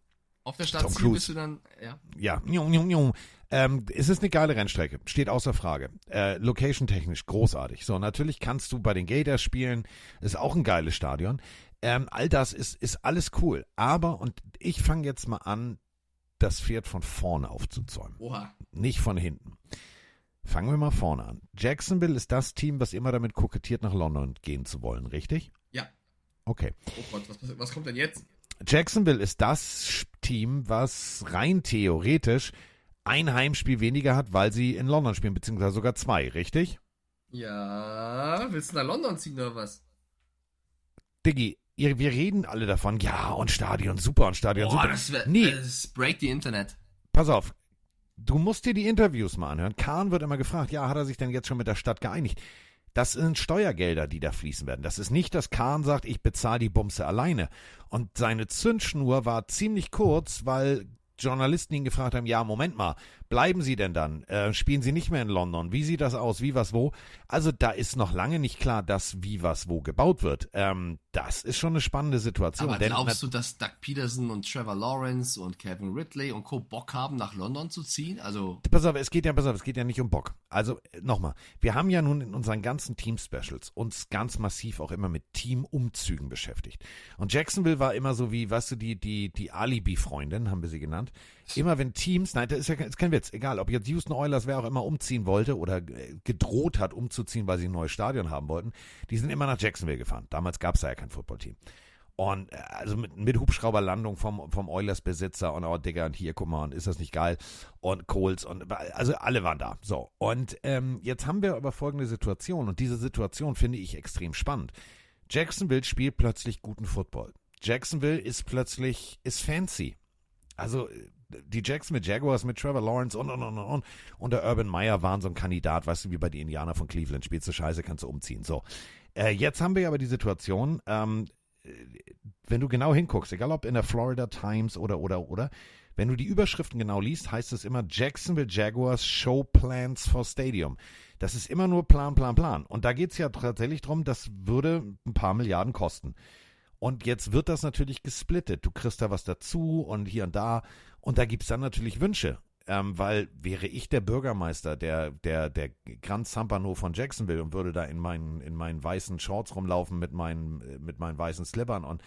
B: Auf der
A: Tom
B: Stadt Ziel
A: Cruise.
B: bist du dann, ja.
A: ja, njung, njung, njung. Ähm, es ist eine geile Rennstrecke, steht außer Frage. Äh, Location-technisch großartig. So, natürlich kannst du bei den Gators spielen, ist auch ein geiles Stadion. Ähm, all das ist, ist alles cool. Aber, und ich fange jetzt mal an, das Pferd von vorne aufzuzäumen.
B: Oha.
A: nicht von hinten. Fangen wir mal vorne an. Jacksonville ist das Team, was immer damit kokettiert, nach London gehen zu wollen, richtig?
B: Ja.
A: Okay.
B: Oh Gott, was, was kommt denn jetzt?
A: Jacksonville ist das Team, was rein theoretisch ein Heimspiel weniger hat, weil sie in London spielen, beziehungsweise sogar zwei, richtig?
B: Ja, willst du nach London ziehen oder was?
A: Diggi, wir reden alle davon, ja, und Stadion, super, und Stadion,
B: Boah,
A: super.
B: das wäre
A: Nee.
B: das break the Internet.
A: Pass auf, du musst dir die Interviews mal anhören. Kahn wird immer gefragt, ja, hat er sich denn jetzt schon mit der Stadt geeinigt? Das sind Steuergelder, die da fließen werden. Das ist nicht, dass Kahn sagt, ich bezahle die Bumse alleine. Und seine Zündschnur war ziemlich kurz, weil Journalisten ihn gefragt haben, ja, Moment mal, Bleiben sie denn dann? Äh, spielen sie nicht mehr in London? Wie sieht das aus? Wie, was, wo? Also da ist noch lange nicht klar, dass wie, was, wo gebaut wird. Ähm, das ist schon eine spannende Situation.
B: Aber glaubst du, dass Doug Peterson und Trevor Lawrence und Kevin Ridley und Co. Bock haben, nach London zu ziehen? Also
A: pass auf, es geht ja, pass auf, es geht ja nicht um Bock. Also nochmal, wir haben ja nun in unseren ganzen Team-Specials uns ganz massiv auch immer mit Teamumzügen beschäftigt. Und Jacksonville war immer so wie, weißt du, die, die, die Alibi-Freundin, haben wir sie genannt immer wenn Teams, nein, das ist ja ist kein Witz, egal, ob jetzt Houston Oilers wer auch immer umziehen wollte oder äh, gedroht hat umzuziehen, weil sie ein neues Stadion haben wollten, die sind immer nach Jacksonville gefahren. Damals gab es da ja kein Footballteam. Und äh, also mit, mit Hubschrauberlandung vom, vom Oilers-Besitzer und oh Digga, und hier, guck mal, und ist das nicht geil? Und Coles und also alle waren da. So. Und ähm, jetzt haben wir aber folgende Situation und diese Situation finde ich extrem spannend. Jacksonville spielt plötzlich guten Football. Jacksonville ist plötzlich, ist fancy. Also die Jacks mit Jaguars, mit Trevor Lawrence und, und, und, und. Und der Urban Meyer waren so ein Kandidat, weißt du, wie bei den Indianer von Cleveland. Spielst du Scheiße, kannst du umziehen. So. Äh, jetzt haben wir aber die Situation, ähm, wenn du genau hinguckst, egal ob in der Florida Times oder, oder, oder, wenn du die Überschriften genau liest, heißt es immer Jacksonville Jaguars Show Plans for Stadium. Das ist immer nur Plan, Plan, Plan. Und da geht es ja tatsächlich darum, das würde ein paar Milliarden kosten. Und jetzt wird das natürlich gesplittet. Du kriegst da was dazu und hier und da. Und da gibt es dann natürlich Wünsche. Ähm, weil wäre ich der Bürgermeister der, der, der Grand Zampano von Jacksonville und würde da in meinen, in meinen weißen Shorts rumlaufen mit meinen, mit meinen weißen Slippern und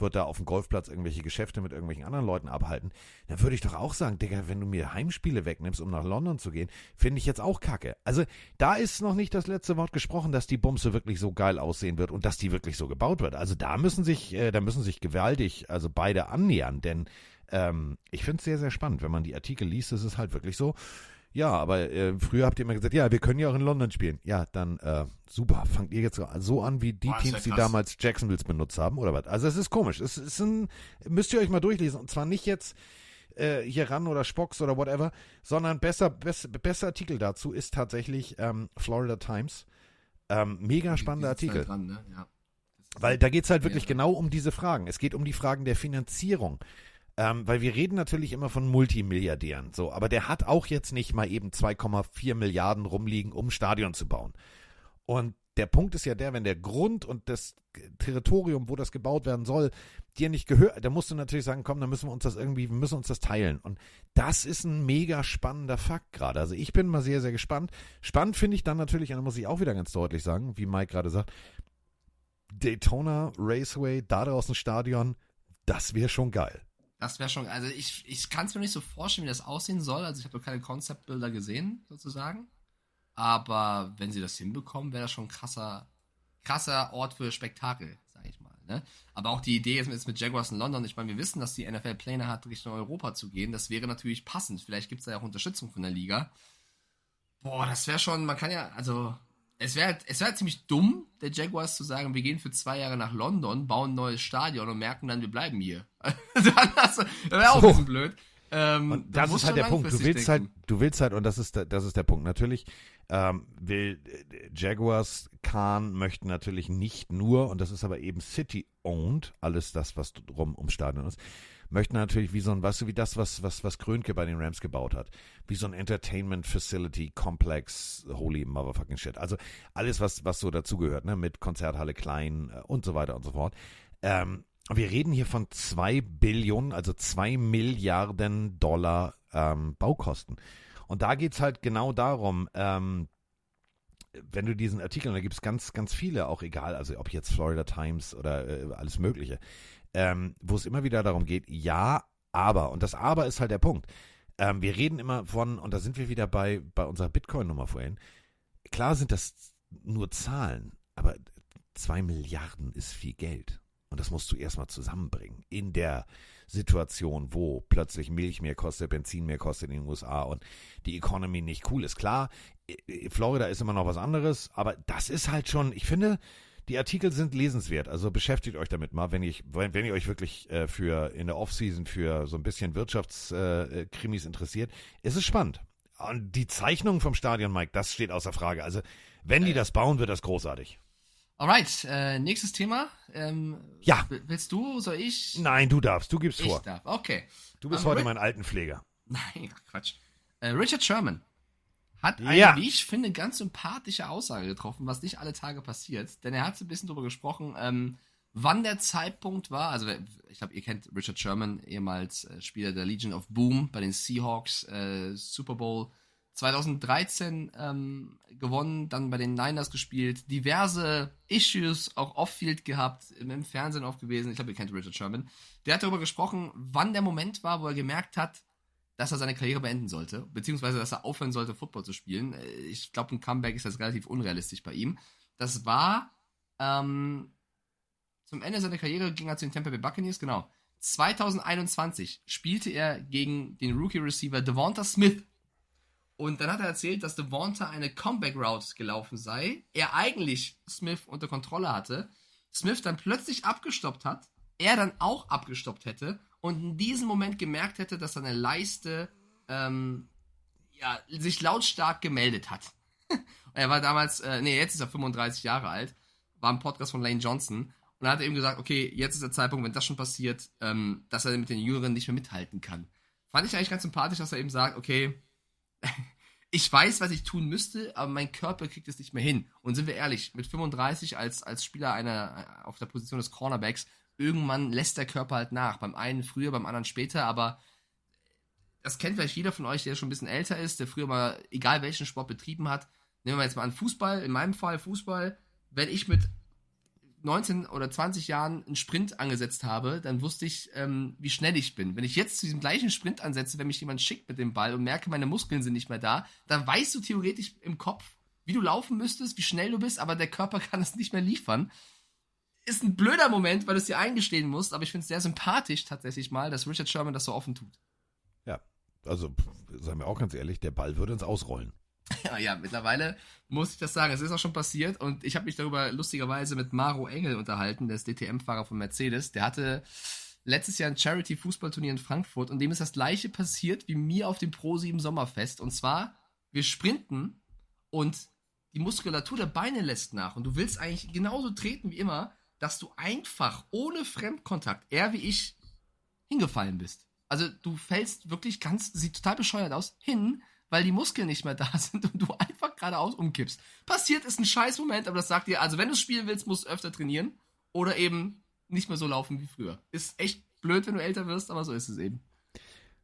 A: würde da auf dem Golfplatz irgendwelche Geschäfte mit irgendwelchen anderen Leuten abhalten, dann würde ich doch auch sagen, Digga, wenn du mir Heimspiele wegnimmst, um nach London zu gehen, finde ich jetzt auch kacke. Also da ist noch nicht das letzte Wort gesprochen, dass die Bumse wirklich so geil aussehen wird und dass die wirklich so gebaut wird. Also da müssen sich, äh, da müssen sich gewaltig, also beide annähern, denn ähm, ich finde es sehr, sehr spannend. Wenn man die Artikel liest, ist es halt wirklich so. Ja, aber äh, früher habt ihr immer gesagt, ja, wir können ja auch in London spielen. Ja, dann äh, super. Fangt ihr jetzt so an wie die Boah, Teams, ja die damals Jacksonville benutzt haben oder was? Also es ist komisch. Es ist ein, müsst ihr euch mal durchlesen. Und zwar nicht jetzt äh, hier ran oder Spocks oder whatever, sondern besser, best, besser Artikel dazu ist tatsächlich ähm, Florida Times. Ähm, mega spannender Artikel. Dran, ne? ja. Weil da geht es halt wirklich ja. genau um diese Fragen. Es geht um die Fragen der Finanzierung. Ähm, weil wir reden natürlich immer von Multimilliardären, so, aber der hat auch jetzt nicht mal eben 2,4 Milliarden rumliegen, um Stadion zu bauen. Und der Punkt ist ja der, wenn der Grund und das Territorium, wo das gebaut werden soll, dir nicht gehört, da musst du natürlich sagen, komm, dann müssen wir uns das irgendwie, wir müssen uns das teilen. Und das ist ein mega spannender Fakt gerade. Also ich bin mal sehr, sehr gespannt. Spannend finde ich dann natürlich, und da muss ich auch wieder ganz deutlich sagen, wie Mike gerade sagt, Daytona Raceway, da draußen Stadion, das wäre schon geil.
B: Das wäre schon, also ich, ich kann es mir nicht so vorstellen, wie das aussehen soll. Also ich habe noch keine Konzeptbilder gesehen, sozusagen. Aber wenn sie das hinbekommen, wäre das schon ein krasser, krasser Ort für Spektakel, sage ich mal. Ne? Aber auch die Idee jetzt mit Jaguars in London, ich meine, wir wissen, dass die NFL Pläne hat, Richtung Europa zu gehen. Das wäre natürlich passend. Vielleicht gibt es da ja auch Unterstützung von der Liga. Boah, das wäre schon, man kann ja, also es wäre es wär ziemlich dumm, der Jaguars zu sagen, wir gehen für zwei Jahre nach London, bauen ein neues Stadion und merken dann, wir bleiben hier. [LAUGHS] das wäre auch so. ein bisschen blöd.
A: Ähm, und das ist halt der Punkt. Du willst halt, denken. halt, du willst halt, und das ist, der, das ist der Punkt. Natürlich ähm, will Jaguars, Khan möchten natürlich nicht nur, und das ist aber eben City-owned, alles das, was drum ums Stadion ist, möchten natürlich wie so ein, weißt du, wie das, was, was, was Krönke bei den Rams gebaut hat. Wie so ein Entertainment Facility Complex, holy motherfucking shit. Also alles, was, was so dazugehört, ne, mit Konzerthalle klein äh, und so weiter und so fort. Ähm, wir reden hier von zwei Billionen, also zwei Milliarden Dollar ähm, Baukosten. Und da geht's halt genau darum, ähm, wenn du diesen Artikel, und da gibt es ganz, ganz viele, auch egal, also ob jetzt Florida Times oder äh, alles Mögliche, ähm, wo es immer wieder darum geht, ja, aber. Und das aber ist halt der Punkt. Ähm, wir reden immer von, und da sind wir wieder bei, bei unserer Bitcoin-Nummer vorhin. Klar sind das nur Zahlen, aber zwei Milliarden ist viel Geld. Und das musst du erstmal zusammenbringen. In der Situation, wo plötzlich Milch mehr kostet, Benzin mehr kostet in den USA und die Economy nicht cool ist. Klar, Florida ist immer noch was anderes, aber das ist halt schon, ich finde, die Artikel sind lesenswert, also beschäftigt euch damit mal, wenn ich, wenn, wenn ihr euch wirklich äh, für in der Offseason für so ein bisschen Wirtschaftskrimis äh, interessiert, ist es spannend. Und die Zeichnung vom Stadion, Mike, das steht außer Frage. Also, wenn die äh. das bauen, wird das großartig.
B: Alright, äh, nächstes Thema. Ähm,
A: ja.
B: Willst du, soll ich?
A: Nein, du darfst, du gibst
B: ich
A: vor.
B: Ich darf, okay.
A: Du bist um, ähm, heute mein Altenpfleger. [LAUGHS]
B: Nein, Quatsch. Äh, Richard Sherman hat eine,
A: Ja.
B: wie ich finde, ganz sympathische Aussage getroffen, was nicht alle Tage passiert. Denn er hat so ein bisschen darüber gesprochen, ähm, wann der Zeitpunkt war. Also, ich glaube, ihr kennt Richard Sherman, ehemals äh, Spieler der Legion of Boom bei den Seahawks, äh, Super Bowl 2013 ähm, gewonnen, dann bei den Niners gespielt, diverse Issues auch off-field gehabt, im, im Fernsehen oft gewesen. Ich glaube, ihr kennt Richard Sherman. Der hat darüber gesprochen, wann der Moment war, wo er gemerkt hat, dass er seine Karriere beenden sollte, beziehungsweise dass er aufhören sollte, Football zu spielen. Äh, Ich glaube, ein Comeback ist jetzt relativ unrealistisch bei ihm. Das war ähm, zum Ende seiner Karriere ging er zu den Tampa Bay Buccaneers, genau. 2021 spielte er gegen den Rookie-Receiver Devonta Smith. Und dann hat er erzählt, dass Devonta eine Comeback-Route gelaufen sei, er eigentlich Smith unter Kontrolle hatte, Smith dann plötzlich abgestoppt hat, er dann auch abgestoppt hätte und in diesem Moment gemerkt hätte, dass seine Leiste ähm, ja, sich lautstark gemeldet hat. [LAUGHS] er war damals, äh, nee, jetzt ist er 35 Jahre alt, war im Podcast von Lane Johnson und hat ihm gesagt, okay, jetzt ist der Zeitpunkt, wenn das schon passiert, ähm, dass er mit den Jüngeren nicht mehr mithalten kann. Fand ich eigentlich ganz sympathisch, dass er eben sagt, okay, [LAUGHS] ich weiß, was ich tun müsste, aber mein Körper kriegt es nicht mehr hin. Und sind wir ehrlich, mit 35 als, als Spieler einer, auf der Position des Cornerbacks, irgendwann lässt der Körper halt nach. Beim einen früher, beim anderen später, aber das kennt vielleicht jeder von euch, der schon ein bisschen älter ist, der früher mal, egal welchen Sport betrieben hat. Nehmen wir jetzt mal an Fußball, in meinem Fall Fußball. Wenn ich mit 19 oder 20 Jahren einen Sprint angesetzt habe, dann wusste ich, ähm, wie schnell ich bin. Wenn ich jetzt zu diesem gleichen Sprint ansetze, wenn mich jemand schickt mit dem Ball und merke, meine Muskeln sind nicht mehr da, dann weißt du theoretisch im Kopf, wie du laufen müsstest, wie schnell du bist, aber der Körper [LAUGHS] kann es nicht mehr liefern. Ist ein blöder Moment, weil du es dir eingestehen musst, aber ich finde es sehr sympathisch tatsächlich mal, dass Richard Sherman das so offen tut.
A: Ja, also, sagen wir auch ganz ehrlich, der Ball würde uns ausrollen.
B: Ja, [LAUGHS] ja, mittlerweile muss ich das sagen. Es ist auch schon passiert und ich habe mich darüber lustigerweise mit Maro Engel unterhalten, der ist DTM-Fahrer von Mercedes. Der hatte letztes Jahr ein Charity-Fußballturnier in Frankfurt und dem ist das gleiche passiert wie mir auf dem Pro 7 Sommerfest. Und zwar, wir sprinten und die Muskulatur der Beine lässt nach und du willst eigentlich genauso treten wie immer, dass du einfach ohne Fremdkontakt, eher wie ich, hingefallen bist. Also du fällst wirklich ganz, sieht total bescheuert aus, hin, weil die Muskeln nicht mehr [LAUGHS] da sind und du einfach geradeaus umkippst. Passiert ist ein scheiß Moment, aber das sagt dir, also wenn du spielen willst, musst du öfter trainieren oder eben nicht mehr so laufen wie früher. Ist echt blöd, wenn du älter wirst, aber so ist es eben.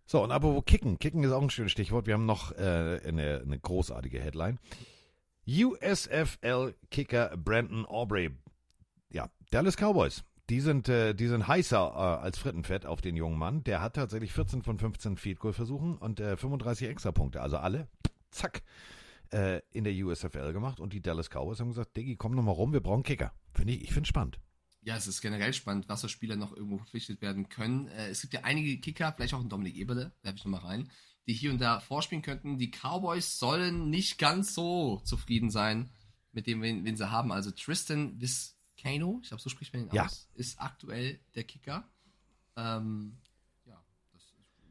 A: So, und apropos Kicken. Kicken ist auch ein schönes Stichwort. Wir haben noch äh, eine, eine großartige Headline. USFL-Kicker Brandon Aubrey. Ja, Dallas Cowboys. Die sind, äh, die sind heißer äh, als Frittenfett auf den jungen Mann. Der hat tatsächlich 14 von 15 Field Goal Versuchen und äh, 35 Extrapunkte. Also alle, zack, äh, in der USFL gemacht. Und die Dallas Cowboys haben gesagt, Diggi, komm noch mal rum, wir brauchen Kicker. Finde ich, ich finde spannend.
B: Ja, es ist generell spannend, was für Spieler noch irgendwo verpflichtet werden können. Äh, es gibt ja einige Kicker, vielleicht auch ein Dominik Eberle, werfe ich nochmal rein, die hier und da vorspielen könnten. Die Cowboys sollen nicht ganz so zufrieden sein mit dem, wen, wen sie haben. Also Tristan Vizcano, ich glaube, so spricht man ihn
A: Ja.
B: aus, ist aktuell der Kicker. Ähm, ja, das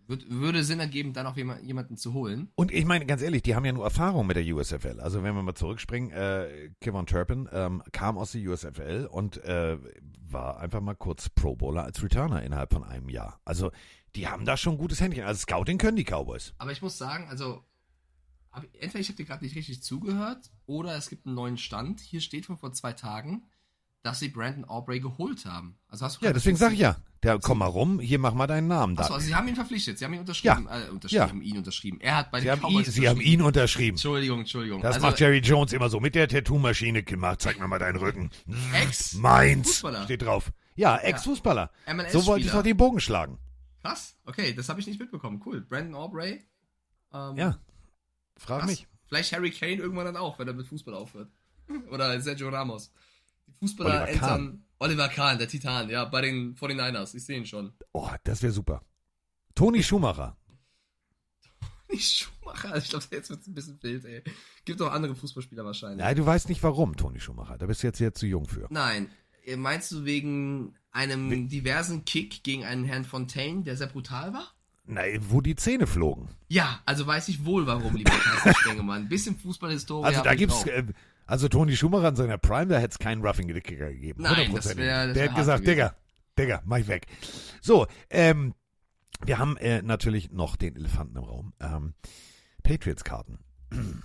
B: wird, würde Sinn ergeben, dann auch jemand, jemanden zu holen.
A: Und ich meine, ganz ehrlich, die haben ja nur Erfahrung mit der USFL. Also wenn wir mal zurückspringen, äh, Kevin Turpin ähm, kam aus der USFL und äh, war einfach mal kurz Pro Bowler als Returner innerhalb von einem Jahr. Also die haben da schon ein gutes Händchen. Also Scouting können die Cowboys.
B: Aber ich muss sagen, also entweder ich habe dir gerade nicht richtig zugehört oder es gibt einen neuen Stand. Hier steht von vor zwei Tagen, dass sie Brandon Aubrey geholt haben. Also hast du
A: Ja, deswegen sag ich ja. Der, komm mal rum, hier mach mal deinen Namen
B: Achso,
A: da.
B: also sie haben ihn verpflichtet, sie haben ihn unterschrieben, äh, unterschrieben, ihn unterschrieben. Er hat bei
A: Sie
B: den
A: haben, ihn, sie haben ihn unterschrieben.
B: Entschuldigung, Entschuldigung.
A: Das
B: also,
A: macht Jerry Jones immer so mit der Tattoo-Maschine gemacht. Zeig mir mal deinen Rücken.
B: Ex-
A: Meins. Steht drauf. Ja, Ex-Fußballer.
B: MLS
A: So wollte ich doch den Bogen schlagen.
B: Krass, okay, das habe ich nicht mitbekommen. Cool. Brandon Aubrey. Ähm,
A: Ja. Frag
B: krass.
A: mich.
B: Vielleicht Harry Kane irgendwann dann auch, wenn er mit Fußball aufhört. [LAUGHS] Oder Sergio Ramos. Die Fußballer
A: Oliver Kahn.
B: entern. Oliver Kahn, der Titan, ja, bei den 49ers. Ich sehe ihn schon.
A: Oh, das wäre super. Toni Schumacher.
B: Nicht Schumacher. Ich glaube, jetzt wird es ein bisschen wild, ey. Gibt auch andere Fußballspieler wahrscheinlich.
A: Ja, du weißt nicht warum, Toni Schumacher. Da bist du jetzt hier zu jung für.
B: Nein. Äh, Meinst du wegen einem diversen Kick gegen einen Herrn Fontaine, der sehr brutal war?
A: Nein, wo die Zähne flogen.
B: Ja, also weiß ich wohl, warum, lieber Carsten Spengemann. [LAUGHS] Ein bisschen Fußballhistorie.
A: Also da gibt's, äh, also Toni Schumacher in seiner Prime, da hätte es keinen Roughing the Kicker gegeben.
B: Nein, das
A: 100%.
B: wär- das
A: Der
B: wär
A: hat gesagt,
B: gewesen.
A: Digga, Digga, mach ich weg. So, ähm, wir haben äh, natürlich noch den Elefanten im Raum. Ähm, Patriots-Karten. [CLEARS THROAT]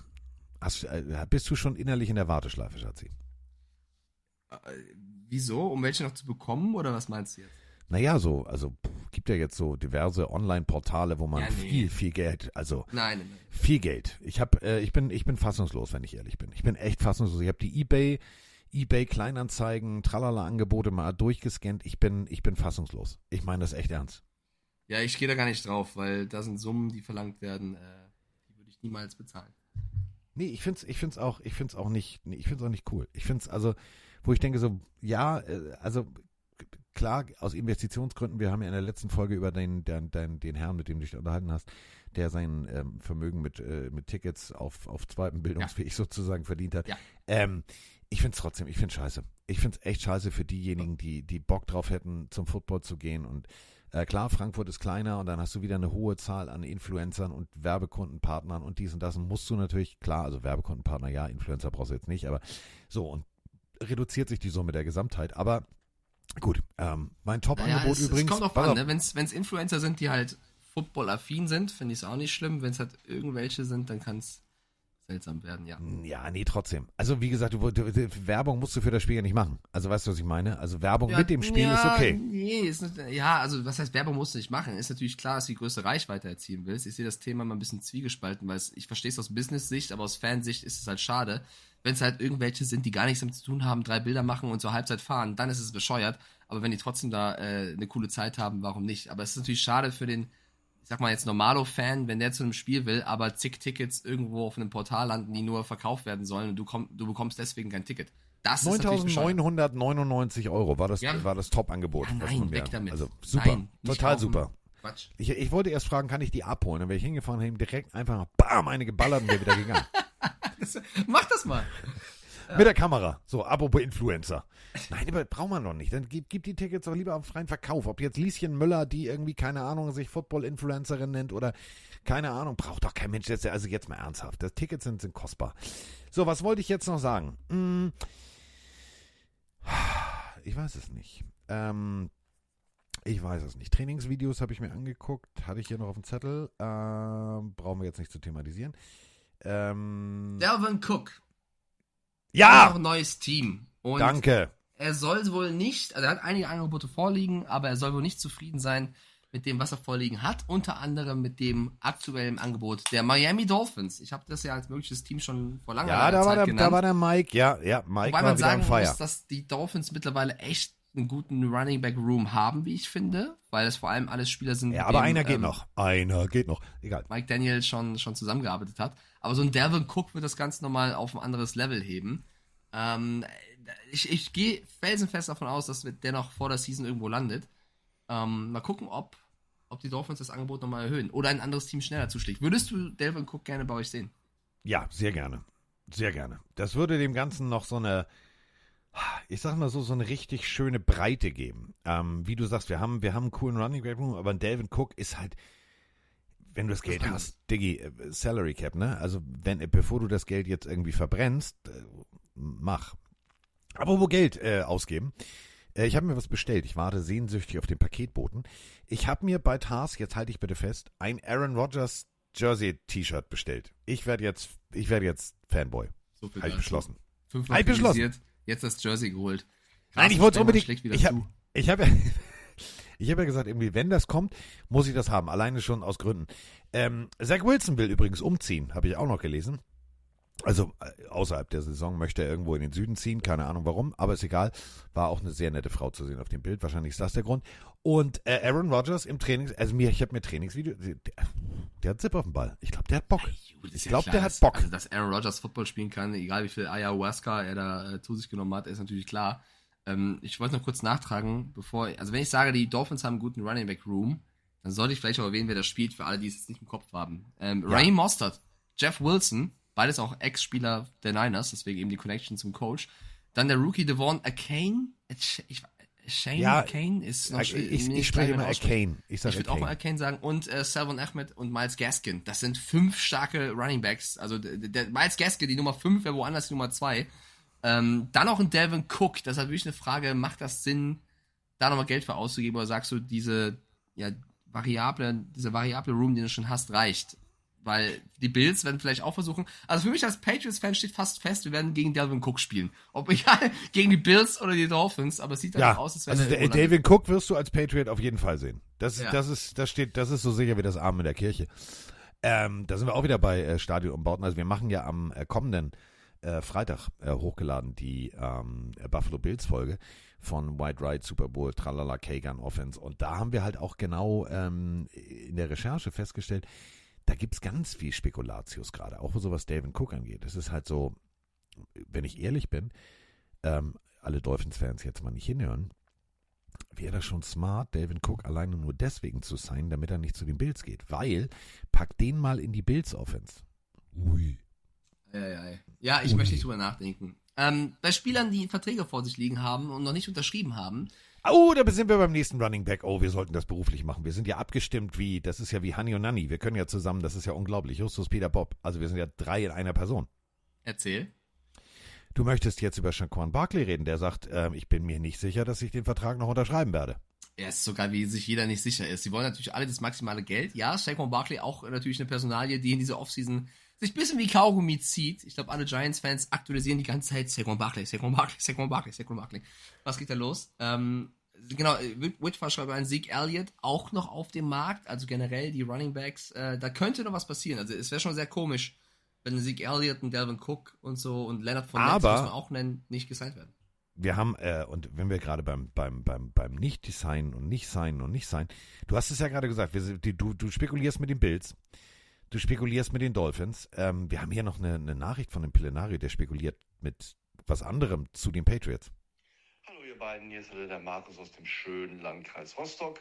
A: Hast, äh, bist du schon innerlich in der Warteschleife, Schatzi?
B: Äh, wieso? Um welche noch zu bekommen oder was meinst du jetzt?
A: Naja, so, also pff, gibt ja jetzt so diverse Online-Portale, wo man
B: Ja, nee.
A: viel, viel Geld, also
B: Nein, nein, nein.
A: viel Geld. Ich hab, äh, ich bin, ich bin fassungslos, wenn ich ehrlich bin. Ich bin echt fassungslos. Ich habe die eBay, eBay Kleinanzeigen, Tralala Angebote mal durchgescannt. Ich bin, ich bin fassungslos. Ich meine das echt ernst.
B: Ja, ich gehe da gar nicht drauf, weil da sind Summen, die verlangt werden, äh, die würde ich niemals bezahlen.
A: Nee, ich find's, ich find's auch, ich find's auch nicht, nee, ich find's auch nicht cool. Ich find's also, wo ich denke so, ja, äh, also klar, aus Investitionsgründen, wir haben ja in der letzten Folge über den, den, den, den Herrn, mit dem du dich unterhalten hast, der sein ähm, Vermögen mit, äh, mit Tickets auf, auf zweiten Bildungsweg sozusagen verdient hat.
B: Ja.
A: Ähm, ich find's trotzdem, ich find's scheiße. Ich find's echt scheiße für diejenigen, die, die Bock drauf hätten, zum Football zu gehen und äh, klar, Frankfurt ist kleiner und dann hast du wieder eine hohe Zahl an Influencern und Werbekundenpartnern und dies und das. Und musst du natürlich, klar, also Werbekundenpartner, ja, Influencer brauchst du jetzt nicht, aber so und reduziert sich die Summe der Gesamtheit. Aber gut, ähm, mein Top-Angebot
B: Naja,
A: übrigens.
B: Es kommt
A: pass
B: an, ne? wenn es Influencer sind, die halt Football-affin sind, finde ich es auch nicht schlimm. Wenn es halt irgendwelche sind, dann kann es seltsam werden, ja.
A: Ja, nee, trotzdem. Also wie gesagt, du, du, du, Werbung musst du für das Spiel ja nicht machen. Also weißt du, was ich meine? Also Werbung
B: Ja,
A: mit dem Spiel
B: ja,
A: ist okay.
B: Nee, ist nicht, ja, also was heißt Werbung musst du nicht machen? Ist natürlich klar, dass du die größte Reichweite erzielen willst. Ich sehe das Thema mal ein bisschen zwiegespalten, weil es, ich verstehe es aus Business-Sicht, aber aus Fansicht ist es halt schade. Wenn es halt irgendwelche sind, die gar nichts damit zu tun haben, drei Bilder machen und zur Halbzeit fahren, dann ist es bescheuert. Aber wenn die trotzdem da äh, eine coole Zeit haben, warum nicht? Aber es ist natürlich schade für den, ich sag mal jetzt Normalo-Fan, wenn der zu einem Spiel will, aber zig Tickets irgendwo auf einem Portal landen, die nur verkauft werden sollen und du, komm, du bekommst deswegen kein Ticket. Das ist natürlich bescheuert.
A: 9.999 Euro war das,
B: Ja.
A: war das Top-Angebot.
B: Ja, nein, weg damit.
A: Also super,
B: Nein,
A: total
B: kaufen.
A: super.
B: Quatsch.
A: Ich, ich wollte erst fragen, kann ich die abholen? Dann wäre ich hingefahren, hätte ihm direkt einfach bam, eine geballert und wäre wieder gegangen. [LAUGHS] [LAUGHS]
B: Das, mach das mal.
A: Mit der Kamera. So, apropos Influencer. Nein, aber braucht man noch nicht. Dann gib, gib die Tickets doch lieber auf freien Verkauf. Ob jetzt Lieschen Müller, die irgendwie, keine Ahnung, sich Football-Influencerin nennt oder keine Ahnung, braucht doch kein Mensch jetzt. Also jetzt mal ernsthaft. Das Tickets sind, sind kostbar. So, was wollte ich jetzt noch sagen? Hm, ich weiß es nicht. Ähm, ich weiß es nicht. Trainingsvideos habe ich mir angeguckt. Hatte ich hier noch auf dem Zettel. Ähm, brauchen wir jetzt nicht zu thematisieren. Ähm,
B: Delvin Cook.
A: ja,
B: Noch ein neues Team. Und
A: danke.
B: er soll wohl nicht, also er hat einige Angebote vorliegen, aber er soll wohl nicht zufrieden sein mit dem, was er vorliegen hat. Unter anderem mit dem aktuellen Angebot der Miami Dolphins. Ich habe das ja als mögliches Team schon vor langer,
A: Ja, da war,
B: Zeit
A: der,
B: genannt.
A: da war der Mike. Ja, ja, Mike
B: Wobei
A: war
B: man sagen muss, dass die Dolphins mittlerweile echt einen guten Running Back Room haben, wie ich finde, weil es vor allem alles Spieler sind,
A: Ja, aber
B: dem,
A: einer geht
B: ähm,
A: noch. Einer geht noch. Egal.
B: Mike Daniel schon, schon zusammengearbeitet hat. Aber so ein Delvin Cook wird das Ganze nochmal auf ein anderes Level heben. Ähm, ich ich gehe felsenfest davon aus, dass der noch vor der Season irgendwo landet. Ähm, mal gucken, ob, ob die Dolphins das Angebot nochmal erhöhen oder ein anderes Team schneller zuschlägt. Würdest du Delvin Cook gerne bei euch sehen?
A: Ja, sehr gerne. Sehr gerne. Das würde dem Ganzen noch so eine, ich sag mal so, so eine richtig schöne Breite geben. Ähm, wie du sagst, wir haben, wir haben einen coolen Running Back Room, aber ein Delvin Cook ist halt, wenn du das Geld
B: bringt
A: hast, Diggi, äh, Salary Cap, ne? Also, wenn, äh, bevor du das Geld jetzt irgendwie verbrennst, äh, mach. Aber wo Geld äh, ausgeben? Äh, ich habe mir was bestellt. Ich warte sehnsüchtig auf den Paketboten. Ich habe mir bei Tars, jetzt halte ich bitte fest, ein Aaron Rodgers Jersey-T-Shirt bestellt. Ich werde jetzt, ich werde jetzt Fanboy.
B: So viel
A: Habe ich
B: dazu.
A: beschlossen.
B: Fünfmal
A: ich beschlossen.
B: Jetzt das Jersey geholt.
A: Nein, ich wollte unbedingt. Ich habe ich hab, ja- ich hab ja gesagt, irgendwie, wenn das kommt, muss ich das haben. Alleine schon aus Gründen. Ähm, Zach Wilson will übrigens umziehen, habe ich auch noch gelesen. Also äh, außerhalb der Saison möchte er irgendwo in den Süden ziehen, keine Ahnung warum, aber ist egal. War auch eine sehr nette Frau zu sehen auf dem Bild, wahrscheinlich ist das der Grund. Und äh, Aaron Rodgers im Trainings, also mir, ich habe mir Trainingsvideo, der, der hat Zip auf dem Ball. Ich glaube, der hat Bock. Ich
B: ja
A: glaub,
B: klar,
A: der hat Bock.
B: Also, dass Aaron Rodgers Football spielen kann, egal wie viel Ayahuasca er da äh, zu sich genommen hat, ist natürlich klar. Ähm, ich wollte noch kurz nachtragen, bevor, also wenn ich sage, die Dolphins haben einen guten Running Back Room, dann sollte ich vielleicht auch erwähnen, wer das spielt, für alle, die es jetzt nicht im Kopf haben. Ähm,
A: Ja.
B: Raheem Mostert, Jeff Wilson, beides auch Ex-Spieler der Niners, deswegen eben die Connection zum Coach. Dann der Rookie Devon Akane, ich, Shane
A: Ja,
B: Akane ist noch
A: Ich, ich, ich spreche immer. Arcane. Ich
B: Ich würde auch mal Arcane sagen. Und äh, Salvon Ahmed und Miles Gaskin. Das sind fünf starke Running Backs. Also der, der Miles Gaskin, die Nummer fünf, wäre woanders die Nummer zwei. Ähm, dann auch ein Delvin Cook. Das ist natürlich eine Frage, macht das Sinn, da nochmal Geld für auszugeben? Oder sagst du, diese ja, variable, diese variable Room, die du schon hast, reicht? weil die Bills werden vielleicht auch versuchen. Also für mich als Patriots-Fan steht fast fest, wir werden gegen Delvin Cook spielen. Ob egal [LAUGHS] gegen die Bills oder die Dolphins, aber es sieht danach
A: Ja,
B: aus, als
A: also
B: wäre
A: der- David Cook wirst du als Patriot auf jeden Fall sehen. Das,
B: Ja.
A: das ist, das steht, das ist so sicher wie das Arm in der Kirche. Ähm, da sind wir auch wieder bei äh, Stadionumbauten. Also wir machen ja am äh, kommenden äh, Freitag äh, hochgeladen die ähm, Buffalo Bills Folge von White Ride Super Bowl Tralala Kagan Offense und da haben wir halt auch genau ähm, in der Recherche festgestellt, da gibt's ganz viel Spekulatius gerade, auch so was David Cook angeht. Das ist halt so, wenn ich ehrlich bin, ähm, alle Dolphins-Fans jetzt mal nicht hinhören, wäre das schon smart, Delvin Cook alleine nur deswegen zu sein, damit er nicht zu den Bills geht. Weil, pack den mal in die Bills-Offense. Ui.
B: Ja, ja, ja. ja ich
A: Ui.
B: möchte nicht drüber nachdenken. Ähm, bei Spielern, die Verträge vor sich liegen haben und noch nicht unterschrieben haben,
A: Oh, da sind wir beim nächsten Running Back. Oh, wir sollten das beruflich machen. Wir sind ja abgestimmt wie, das ist ja wie Honey und Nanny. Wir können ja zusammen, das ist ja unglaublich. Justus, Peter, Bob. Also wir sind ja drei in einer Person.
B: erzähl.
A: Du möchtest jetzt über Shaquan Barkley reden, der sagt, ähm, ich bin mir nicht sicher, dass ich den Vertrag noch unterschreiben werde.
B: Er ist sogar, wie sich jeder nicht sicher ist. Sie wollen natürlich alle das maximale Geld. Ja, Saquon Barkley auch natürlich eine Personalie, die in dieser Offseason sich ein bisschen wie Kaugummi zieht. Ich glaube, alle Giants-Fans aktualisieren die ganze Zeit Saquon Barkley, Saquon Barkley, Saquon Barkley, Saquon Barkley. Was geht da los? Ähm, genau, Whitford schreibt ein Zeke Elliott auch noch auf dem Markt. Also generell die Running Backs, äh, da könnte noch was passieren. Also es wäre schon sehr komisch, wenn Zeke Elliott und Delvin Cook und so und Leonard von
A: Aber-
B: muss man auch nennen, nicht gesigned werden.
A: wir haben, äh, und wenn wir gerade beim, beim, beim, beim Nicht-Design und Nicht-Sein und Nicht-Sein, du hast es ja gerade gesagt, wir, die, du, du spekulierst mit den Bills, du spekulierst mit den Dolphins. Ähm, wir haben hier noch eine, eine Nachricht von dem Pillenario, der spekuliert mit was anderem zu den Patriots.
F: Hallo ihr beiden, hier ist der Markus aus dem schönen Landkreis Rostock.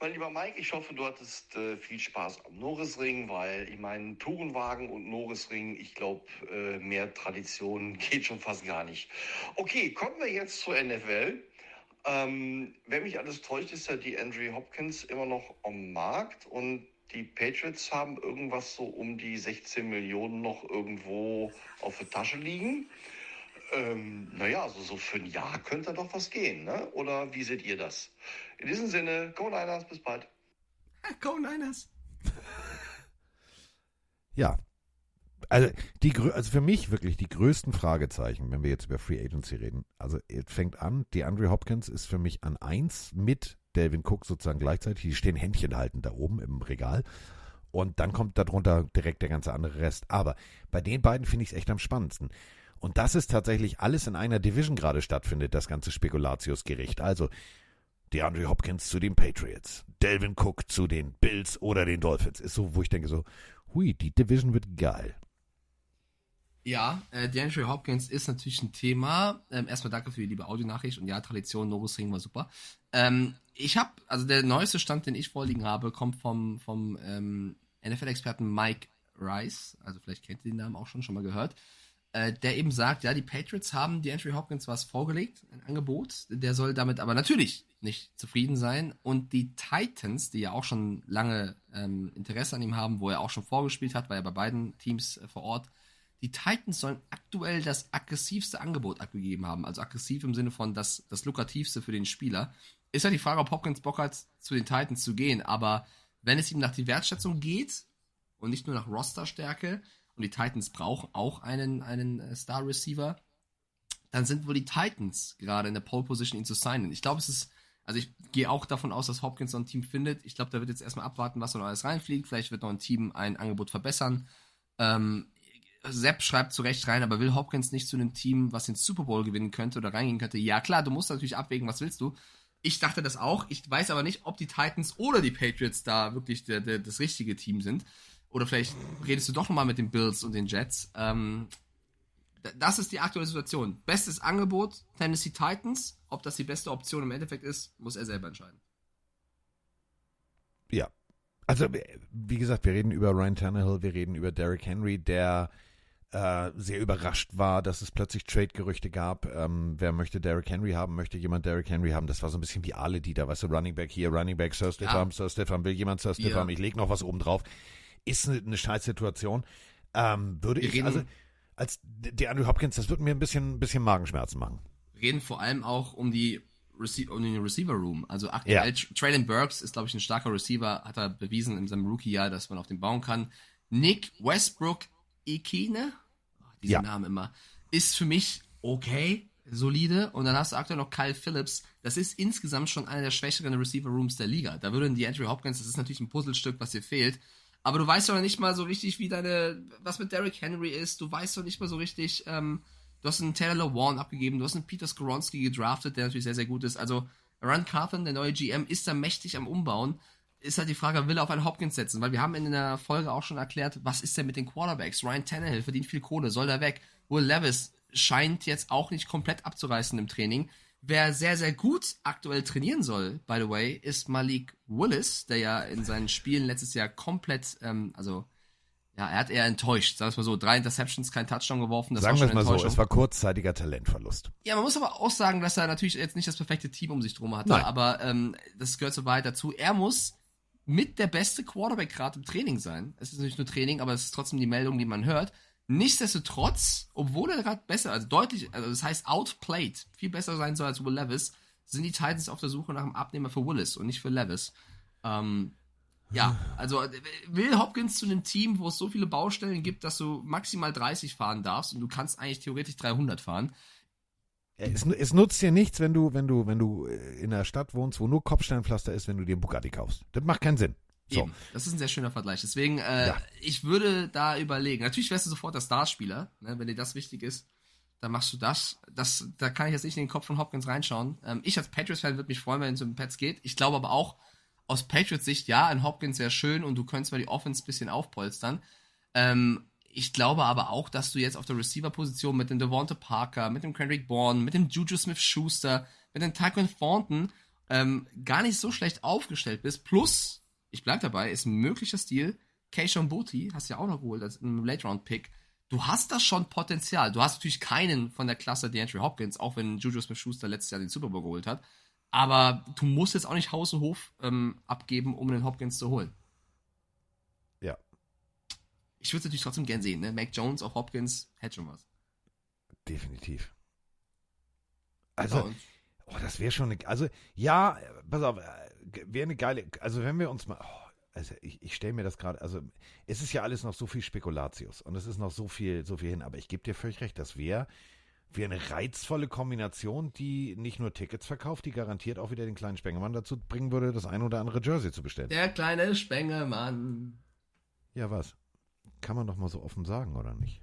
F: Mein lieber Mike, ich hoffe, du hattest äh, viel Spaß am Norrisring, weil ich meine, Tourenwagen und Norrisring, ich glaube, äh, mehr Tradition [LAUGHS] geht schon fast gar nicht. Okay, kommen wir jetzt zur NFL. Ähm, wenn mich alles täuscht, ist ja die Andrew Hopkins immer noch am Markt und die Patriots haben irgendwas so um die 16 Millionen noch irgendwo auf der Tasche liegen. Ähm, naja, also so für ein Jahr könnte doch was gehen, ne? Oder wie seht ihr das? In diesem Sinne, Go Niners, bis bald. [LAUGHS]
B: Go Niners! [LAUGHS]
A: Ja. Also, die, also für mich wirklich die größten Fragezeichen, wenn wir jetzt über Free Agency reden. Also es fängt an, die Andre Hopkins ist für mich an eins mit Delvin Cook sozusagen gleichzeitig. Die stehen Händchen haltend da oben im Regal. Und dann kommt darunter direkt der ganze andere Rest. Aber bei den beiden finde ich es echt am spannendsten. Und dass es tatsächlich alles in einer Division gerade stattfindet, das ganze Spekulatiusgericht. Also die Andre Hopkins zu den Patriots, Delvin Cook zu den Bills oder den Dolphins. Ist so, wo ich denke so, hui, die Division wird geil.
B: Ja, äh, DeAndre Hopkins ist natürlich ein Thema. Ähm, erstmal danke für die liebe Audionachricht und ja, Tradition, Novus Ring war super. Ähm, ich habe, also der neueste Stand, den ich vorliegen habe, kommt vom, vom ähm, NFL-Experten Mike Rice, also vielleicht kennt ihr den Namen auch schon, schon mal gehört, äh, der eben sagt, ja, die Patriots haben DeAndre Hopkins was vorgelegt, ein Angebot, der soll damit aber natürlich nicht zufrieden sein und die Titans, die ja auch schon lange ähm, Interesse an ihm haben, wo er auch schon vorgespielt hat, war ja bei beiden Teams äh, vor Ort, die Titans sollen aktuell das aggressivste Angebot abgegeben haben. Also aggressiv im Sinne von das, das lukrativste für den Spieler. Ist ja die Frage, ob Hopkins Bock hat, zu den Titans zu gehen. Aber wenn es ihm nach die Wertschätzung geht und nicht nur nach Rosterstärke und die Titans brauchen auch einen, einen äh, Star Receiver, dann sind wohl die Titans gerade in der Pole Position, ihn zu signen. Ich glaube, es ist, also ich gehe auch davon aus, dass Hopkins so ein Team findet. Ich glaube, da wird jetzt erstmal abwarten, was da noch alles reinfliegt. Vielleicht wird noch ein Team ein Angebot verbessern. Ähm, Sepp schreibt zu Recht rein, aber will Hopkins nicht zu einem Team, was den Super Bowl gewinnen könnte oder reingehen könnte? Ja, klar, du musst natürlich abwägen, was willst du. Ich dachte das auch. Ich weiß aber nicht, ob die Titans oder die Patriots da wirklich der, der, das richtige Team sind. Oder vielleicht redest du doch nochmal mit den Bills und den Jets. Ähm, das ist die aktuelle Situation. Bestes Angebot, Tennessee Titans. Ob das die beste Option im Endeffekt ist, muss er selber entscheiden.
A: Ja. Also, wie gesagt, wir reden über Ryan Tannehill, wir reden über Derrick Henry, der äh, sehr überrascht war, dass es plötzlich Trade-Gerüchte gab. Ähm, wer möchte Derrick Henry haben? Möchte jemand Derrick Henry haben? Das war so ein bisschen wie alle, die da, weißt du, Running Back hier, Running Back, Sir Stiffam, Sir Stiffam, will jemand Sir Stiffam,
B: Ja.
A: ich leg noch was oben drauf. Ist eine, eine Scheißsituation. Ähm, würde
B: Wir
A: ich,
B: reden-
A: also, als der Andrew Hopkins, das würde mir ein bisschen, ein bisschen Magenschmerzen machen.
B: reden vor allem auch um die Rece um den Receiver Room. Also aktuell,
A: Ja.
B: Tr- Traylon Burks ist, glaube ich, ein starker Receiver, hat er bewiesen in seinem Rookie-Jahr, dass man auf den bauen kann. Nick Westbrook Ikine, oh, dieser
A: Ja.
B: Name immer, ist für mich okay, solide. Und dann hast du aktuell noch Kyle Phillips. Das ist insgesamt schon einer der schwächeren Receiver Rooms der Liga. Da würde die Andrew Hopkins, das ist natürlich ein Puzzlestück, was dir fehlt. Aber du weißt doch noch nicht mal so richtig, wie deine, was mit Derrick Henry ist. Du weißt doch nicht mal so richtig, ähm, du hast einen Taylor Lewan abgegeben, du hast einen Peter Skoronski gedraftet, der natürlich sehr, sehr gut ist. Also, Run Carthen, der neue GM, ist da mächtig am Umbauen. Ist halt die Frage, will er auf einen Hopkins setzen? Weil wir haben in der Folge auch schon erklärt, was ist denn mit den Quarterbacks? Ryan Tannehill verdient viel Kohle, soll da weg? Will Levis scheint jetzt auch nicht komplett abzureißen im Training. Wer sehr, sehr gut aktuell trainieren soll, by the way, ist Malik Willis, der ja in seinen Spielen letztes Jahr komplett, ähm, also, ja, er hat eher enttäuscht, sagen wir mal so. Drei Interceptions, kein Touchdown geworfen, das
A: Sagen
B: war
A: wir es mal so, es war kurzzeitiger Talentverlust.
B: Ja, man muss aber auch sagen, dass er natürlich jetzt nicht das perfekte Team um sich drum hatte,
A: Nein.
B: aber ähm, das gehört so weit dazu. Er muss mit der beste Quarterback gerade im Training sein. Es ist nicht nur Training, aber es ist trotzdem die Meldung, die man hört. Nichtsdestotrotz, obwohl er gerade besser, also deutlich, also das heißt outplayed, viel besser sein soll als Will Levis, sind die Titans auf der Suche nach einem Abnehmer für Willis und nicht für Levis. Ähm, ja, also äh, will Hopkins zu einem Team, wo es so viele Baustellen gibt, dass du maximal 30 fahren darfst und du kannst eigentlich theoretisch 300 fahren.
A: Es, es nutzt dir nichts, wenn du, wenn du, wenn du äh, in einer Stadt wohnst, wo nur Kopfsteinpflaster ist, wenn du dir einen Bugatti kaufst. Das macht keinen Sinn. So.
B: Eben. Das ist ein sehr schöner Vergleich. Deswegen, äh,
A: Ja.
B: ich würde da überlegen. Natürlich wärst du sofort der Starspieler, ne? wenn dir das wichtig ist. Dann machst du das. das. Da kann ich jetzt nicht in den Kopf von Hopkins reinschauen. Ähm, ich als Patriots-Fan würde mich freuen, wenn es um Pets geht. Ich glaube aber auch, aus Patriots-Sicht, ja, ein Hopkins wäre schön und du könntest mal die Offense ein bisschen aufpolstern. Ähm, ich glaube aber auch, dass du jetzt auf der Receiver-Position mit dem Devonta Parker, mit dem Kendrick Bourne, mit dem Juju Smith-Schuster, mit dem Tyquan Thornton ähm, gar nicht so schlecht aufgestellt bist. Plus, ich bleib dabei, ist ein möglicher Stil. Keishon Booty hast du ja auch noch geholt als ein Late-Round-Pick. Du hast da schon Potenzial. Du hast natürlich keinen von der Klasse DeAndre Hopkins, auch wenn Juju Smith-Schuster letztes Jahr den Super Bowl geholt hat. Aber du musst jetzt auch nicht Haus und Hof ähm, abgeben, um den Hopkins zu holen. Ich würde es natürlich trotzdem gern sehen, ne? Mac Jones auf Hopkins hätte schon was.
A: Definitiv. Also, oh, das wäre schon eine, also, ja, äh, pass auf, wäre eine geile, also wenn wir uns mal, oh, also ich, ich stelle mir das gerade, also es ist ja alles noch so viel Spekulatius und es ist noch so viel, so viel hin, aber ich gebe dir völlig recht, das wäre wär eine reizvolle Kombination, die nicht nur Tickets verkauft, die garantiert auch wieder den kleinen Spengemann dazu bringen würde, das ein oder andere Jersey zu bestellen.
B: der kleine Spengemann.
A: Ja, was? Kann man doch mal so offen sagen, oder nicht?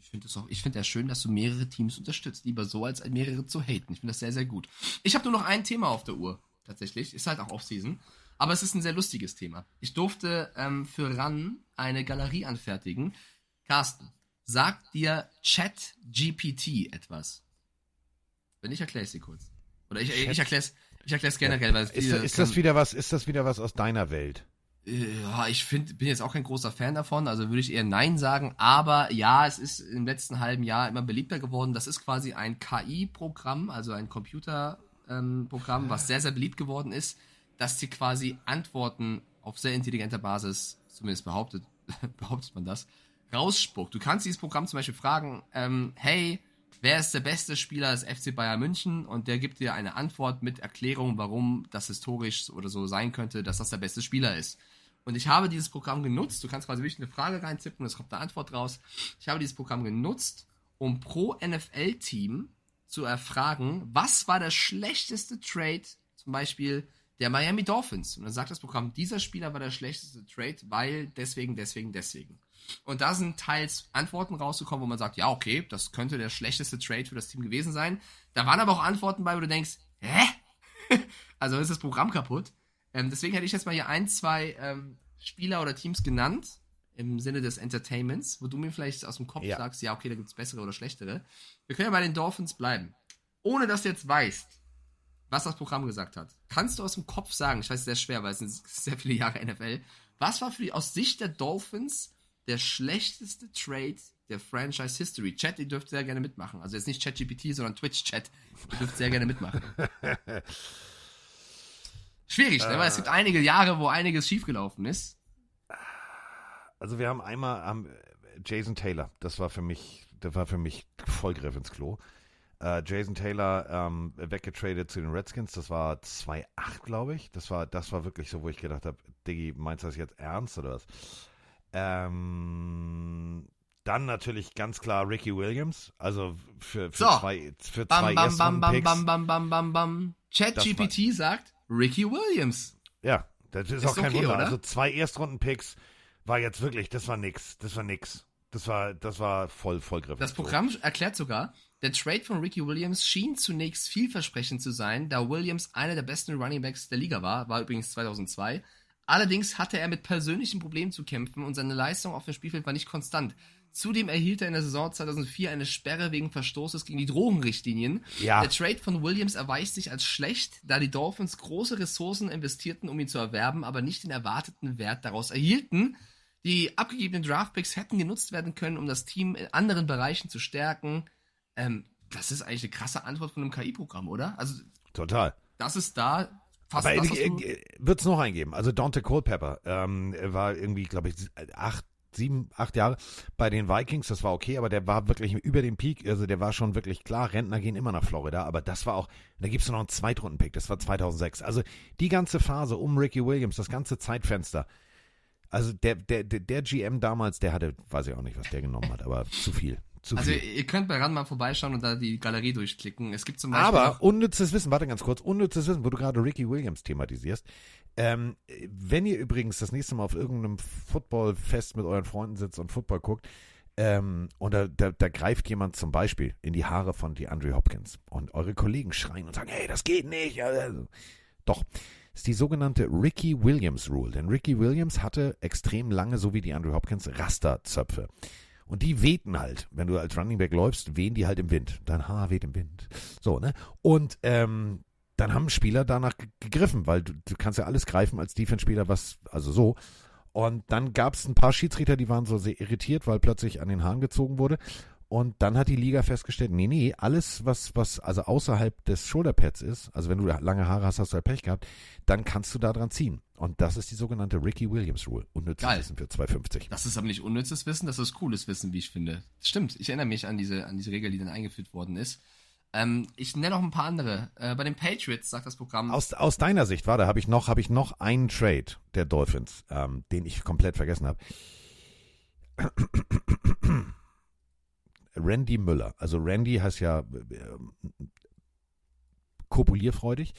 B: Ich finde es auch, ich finde es schön, dass du mehrere Teams unterstützt. Lieber so, als mehrere zu haten. Ich finde das sehr, sehr gut. Ich habe nur noch ein Thema auf der Uhr, tatsächlich. Ist halt auch Off-Season. Aber es ist ein sehr lustiges Thema. Ich durfte ähm, für RAN eine Galerie anfertigen. Carsten, sagt dir ChatGPT etwas? Wenn nicht, erkläre ich sie kurz. Oder ich, ich erkläre es ich erklär's generell, weil es
A: Ist, ist das wieder was, ist das wieder was aus deiner Welt?
B: Ja, ich find, bin jetzt auch kein großer Fan davon, also würde ich eher Nein sagen, aber ja, es ist im letzten halben Jahr immer beliebter geworden. Das ist quasi ein KI-Programm, also ein Computerprogramm, was sehr, sehr beliebt geworden ist, dass dir quasi Antworten auf sehr intelligenter Basis, zumindest behauptet, [LAUGHS] behauptet man das, rausspuckt. Du kannst dieses Programm zum Beispiel fragen, ähm, hey, wer ist der beste Spieler des FC Bayern München? Und der gibt dir eine Antwort mit Erklärung, warum das historisch oder so sein könnte, dass das der beste Spieler ist. Und ich habe dieses Programm genutzt. Du kannst quasi wirklich eine Frage reintippen und es kommt eine Antwort raus. Ich habe dieses Programm genutzt, um pro NFL-Team zu erfragen, was war der schlechteste Trade, zum Beispiel der Miami Dolphins. Und dann sagt das Programm, dieser Spieler war der schlechteste Trade, weil deswegen, deswegen, deswegen. Und da sind teils Antworten rausgekommen, wo man sagt, ja, okay, das könnte der schlechteste Trade für das Team gewesen sein. Da waren aber auch Antworten bei, wo du denkst, hä? [LAUGHS] also ist das Programm kaputt. Ähm, deswegen hätte ich jetzt mal hier ein, zwei ähm, Spieler oder Teams genannt, im Sinne des Entertainments, wo du mir vielleicht aus dem Kopf
A: Ja.
B: sagst, ja, okay, da gibt's bessere oder schlechtere. Wir können ja bei den Dolphins bleiben. Ohne dass du jetzt weißt, was das Programm gesagt hat. Kannst du aus dem Kopf sagen, ich weiß, es ist sehr schwer, weil es sind [LAUGHS] sehr viele Jahre NFL, was war für die aus Sicht der Dolphins der schlechteste Trade der Franchise History? Chat, ihr dürft sehr gerne mitmachen. Also jetzt nicht ChatGPT, sondern Twitch-Chat. Ihr dürft sehr gerne mitmachen. [LAUGHS] Schwierig, ne? Weil es gibt einige Jahre, wo einiges schiefgelaufen ist.
A: Also wir haben einmal haben Jason Taylor, das war für mich, das war für mich Vollgriff ins Klo. Äh, Jason Taylor ähm, weggetradet zu den Redskins, das war 2-8, glaube ich. Das war, das war wirklich so, wo ich gedacht habe, Diggi, meinst du das jetzt ernst oder was? Ähm, dann natürlich ganz klar Ricky Williams, also für, für
B: So.
A: zwei, für
B: Bam,
A: zwei
B: bam, bam, bam, bam, bam, bam, bam, bam. ChatGPT sagt Ricky Williams.
A: Ja, das ist,
B: Ist
A: auch kein
B: okay,
A: Wunder.
B: oder?
A: Also zwei Erstrunden-Picks war jetzt wirklich, das war nix. Das war nix. Das war, das war voll, vollgriffig.
B: Das Programm erklärt sogar, der Trade von Ricky Williams schien zunächst vielversprechend zu sein, da Williams einer der besten Runningbacks der Liga war, war übrigens 2002. Allerdings hatte er mit persönlichen Problemen zu kämpfen und seine Leistung auf dem Spielfeld war nicht konstant. Zudem erhielt er in der Saison 2004 eine Sperre wegen Verstoßes gegen die Drogenrichtlinien.
A: Ja.
B: Der Trade von Williams erweist sich als schlecht, da die Dolphins große Ressourcen investierten, um ihn zu erwerben, aber nicht den erwarteten Wert daraus erhielten. Die abgegebenen Draftpicks hätten genutzt werden können, um das Team in anderen Bereichen zu stärken. Ähm, das ist eigentlich eine krasse Antwort von einem KI-Programm, oder? Also,
A: Total.
B: das ist da fast
A: Aber
B: was du,
A: wird es noch eingeben. Also Dante Culpepper ähm, war irgendwie, glaube ich, acht, sieben, acht Jahre bei den Vikings. Das war okay, aber der war wirklich über dem Peak. Also der war schon wirklich klar. Rentner gehen immer nach Florida, aber das war auch. Da gibt's noch einen Zweitrunden-Pick. Das war 2006. Also die ganze Phase um Ricky Williams, das ganze Zeitfenster. Also der, der, der, der GM damals, der hatte, weiß ich auch nicht, was der genommen hat, aber zu viel. Zu
B: Also,
A: viel.
B: ihr könnt bei RAN mal vorbeischauen und da die Galerie durchklicken. Es gibt zum Beispiel.
A: Aber unnützes Wissen, warte ganz kurz, unnützes Wissen, wo du gerade Ricky Williams thematisierst. Ähm, wenn ihr übrigens das nächste Mal auf irgendeinem Footballfest mit euren Freunden sitzt und Football guckt, ähm, und da, da, da greift jemand zum Beispiel in die Haare von DeAndre Hopkins und eure Kollegen schreien und sagen, hey, das geht nicht. Also, Doch, ist die sogenannte Ricky Williams Rule. Denn Ricky Williams hatte extrem lange, so wie DeAndre Hopkins, Rasterzöpfe. Und die wehten halt. Wenn du als Running Back läufst, wehen die halt im Wind. Dein Haar weht im Wind. So, ne? Und ähm, dann haben Spieler danach ge- gegriffen, weil du, du kannst ja alles greifen als Defense-Spieler, was, also so. Und dann gab es ein paar Schiedsrichter, die waren so sehr irritiert, weil plötzlich an den Haaren gezogen wurde. Und dann hat die Liga festgestellt, nee, nee, alles, was, was also außerhalb des Shoulderpads ist, also wenn du lange Haare hast, hast du halt Pech gehabt, dann kannst du da dran ziehen. Und das ist die sogenannte Ricky Williams Rule. Unnützes
B: Geil.
A: Wissen für 250.
B: das ist aber nicht unnützes Wissen, das ist cooles Wissen, wie ich finde. Stimmt, ich erinnere mich an diese, an diese Regel, die dann eingeführt worden ist. Ähm, ich nenne noch ein paar andere. Äh, bei den Patriots sagt das Programm.
A: Aus, aus deiner Sicht, warte, habe ich noch, habe ich noch einen Trade der Dolphins, ähm, den ich komplett vergessen habe. Randy Müller. Also Randy heißt ja äh, kopulierfreudig.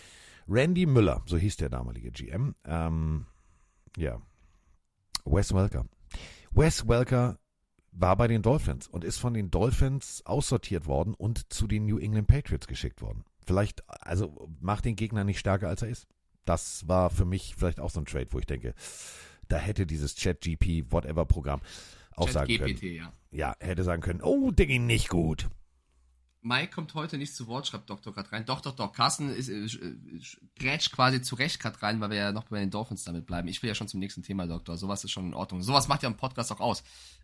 A: Randy Müller, so hieß der damalige GM. Ähm, ja. Wes Welker. Wes Welker war bei den Dolphins und ist von den Dolphins aussortiert worden und zu den New England Patriots geschickt worden. Vielleicht, also macht den Gegner nicht stärker, als er ist. Das war für mich vielleicht auch so ein Trade, wo ich denke, da hätte dieses Chat-GP, whatever Programm auch sagen können.
B: GPT, ja.
A: Ja, hätte sagen können, oh, der ging nicht gut.
B: Mike kommt heute nicht zu Wort, schreibt Doktor gerade rein. Doch, doch, doch. Carsten ist, äh, äh, grätscht quasi zurecht gerade rein, weil wir ja noch bei den Dolphins damit bleiben. Ich will ja schon zum nächsten Thema, Doktor. Sowas ist schon in Ordnung. Sowas macht ja im Podcast auch aus.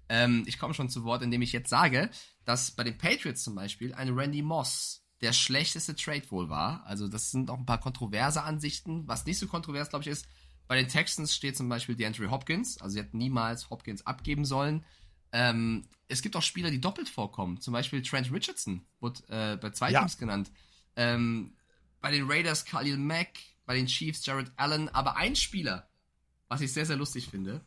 B: Ähm, ich komme schon zu Wort, indem ich jetzt sage, dass bei den Patriots zum Beispiel ein Randy Moss der schlechteste Trade wohl war. Also das sind auch ein paar kontroverse Ansichten. Was nicht so kontrovers, glaube ich, ist, bei den Texans steht zum Beispiel DeAndre Hopkins. Also sie hätten niemals Hopkins abgeben sollen. Ähm, es gibt auch Spieler, die doppelt vorkommen. Zum Beispiel Trent Richardson wurde äh, bei zwei
A: Ja.
B: Teams genannt. Ähm, bei den Raiders Khalil Mack, bei den Chiefs Jared Allen, aber ein Spieler, was ich sehr, sehr lustig finde.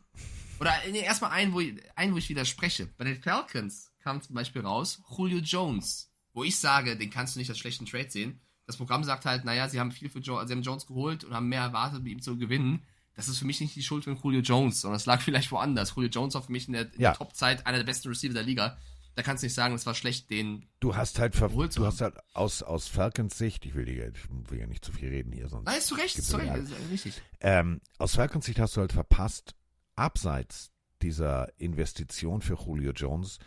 B: Oder nee, erstmal ein wo, ich, ein, wo ich widerspreche. Bei den Falcons kam zum Beispiel raus Julio Jones, wo ich sage, den kannst du nicht als schlechten Trade sehen. Das Programm sagt halt, naja, sie haben viel für jo sie haben Jones geholt und haben mehr erwartet, mit ihm zu gewinnen. Das ist für mich nicht die Schuld von Julio Jones, sondern es lag [LAUGHS] vielleicht woanders. Julio Jones war für mich in der,
A: Ja.
B: der Top-Zeit einer der besten Receiver der Liga. Da kannst du nicht sagen, es war schlecht, den
A: Du hast halt, ver du hast halt aus, aus Falcons Sicht, ich will, ich will ja nicht zu viel reden hier, sonst.
B: Nein, ist zu Recht,
A: gibt's
B: ist zu
A: ja
B: Recht,
A: Ärger.
B: ist richtig.
A: Ähm, aus Falcons Sicht hast du halt verpasst, abseits dieser Investition für Julio Jones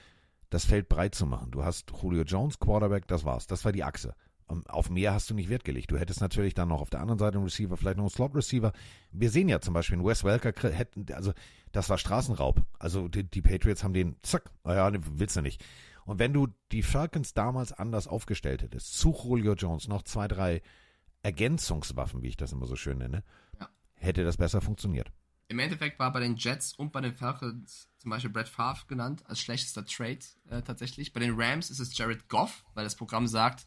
A: das Feld breit zu machen. Du hast Julio Jones, Quarterback, das war's. Das war die Achse. Und auf mehr hast du nicht Wert gelegt. Du hättest natürlich dann noch auf der anderen Seite einen Receiver, vielleicht noch einen Slot-Receiver. Wir sehen ja zum Beispiel, Wes Welker hätten, also das war Straßenraub. Also die, die Patriots haben den, zack, naja, willst du nicht. Und wenn du die Falcons damals anders aufgestellt hättest, zu Julio Jones noch zwei, drei Ergänzungswaffen, wie ich das immer so schön nenne,
B: Ja.
A: hätte das besser funktioniert.
B: Im Endeffekt war bei den Jets und bei den Falcons zum Beispiel Brett Favre genannt als schlechtester Trade äh, tatsächlich. Bei den Rams ist es Jared Goff, weil das Programm sagt,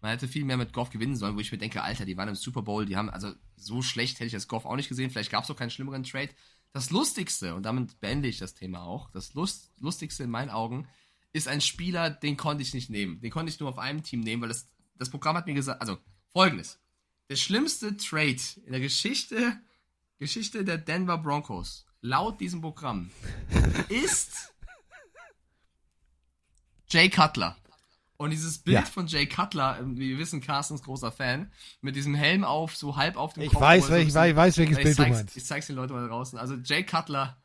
B: man hätte viel mehr mit Goff gewinnen sollen, wo ich mir denke, Alter, die waren im Super Bowl, die haben, also so schlecht hätte ich das Goff auch nicht gesehen, vielleicht gab es auch keinen schlimmeren Trade. Das Lustigste, und damit beende ich das Thema auch, das Lust, Lustigste in meinen Augen ist ein Spieler, den konnte ich nicht nehmen. Den konnte ich nur auf einem Team nehmen, weil das, das Programm hat mir gesagt, also folgendes. Der schlimmste Trade in der Geschichte, Geschichte der Denver Broncos, laut diesem Programm, [LAUGHS] ist Jay Cutler. Und dieses Bild
A: Ja.
B: von Jay Cutler, ähm, wie wir wissen, Carsten ist großer Fan, mit diesem Helm auf, so halb auf dem
A: Ich
B: Kopf.
A: weiß,
B: so
A: welch,
B: bisschen-
A: ich weiß, welches
B: ich
A: Bild du meinst.
B: Ich zeig's den Leuten mal draußen. Also Jay Cutler,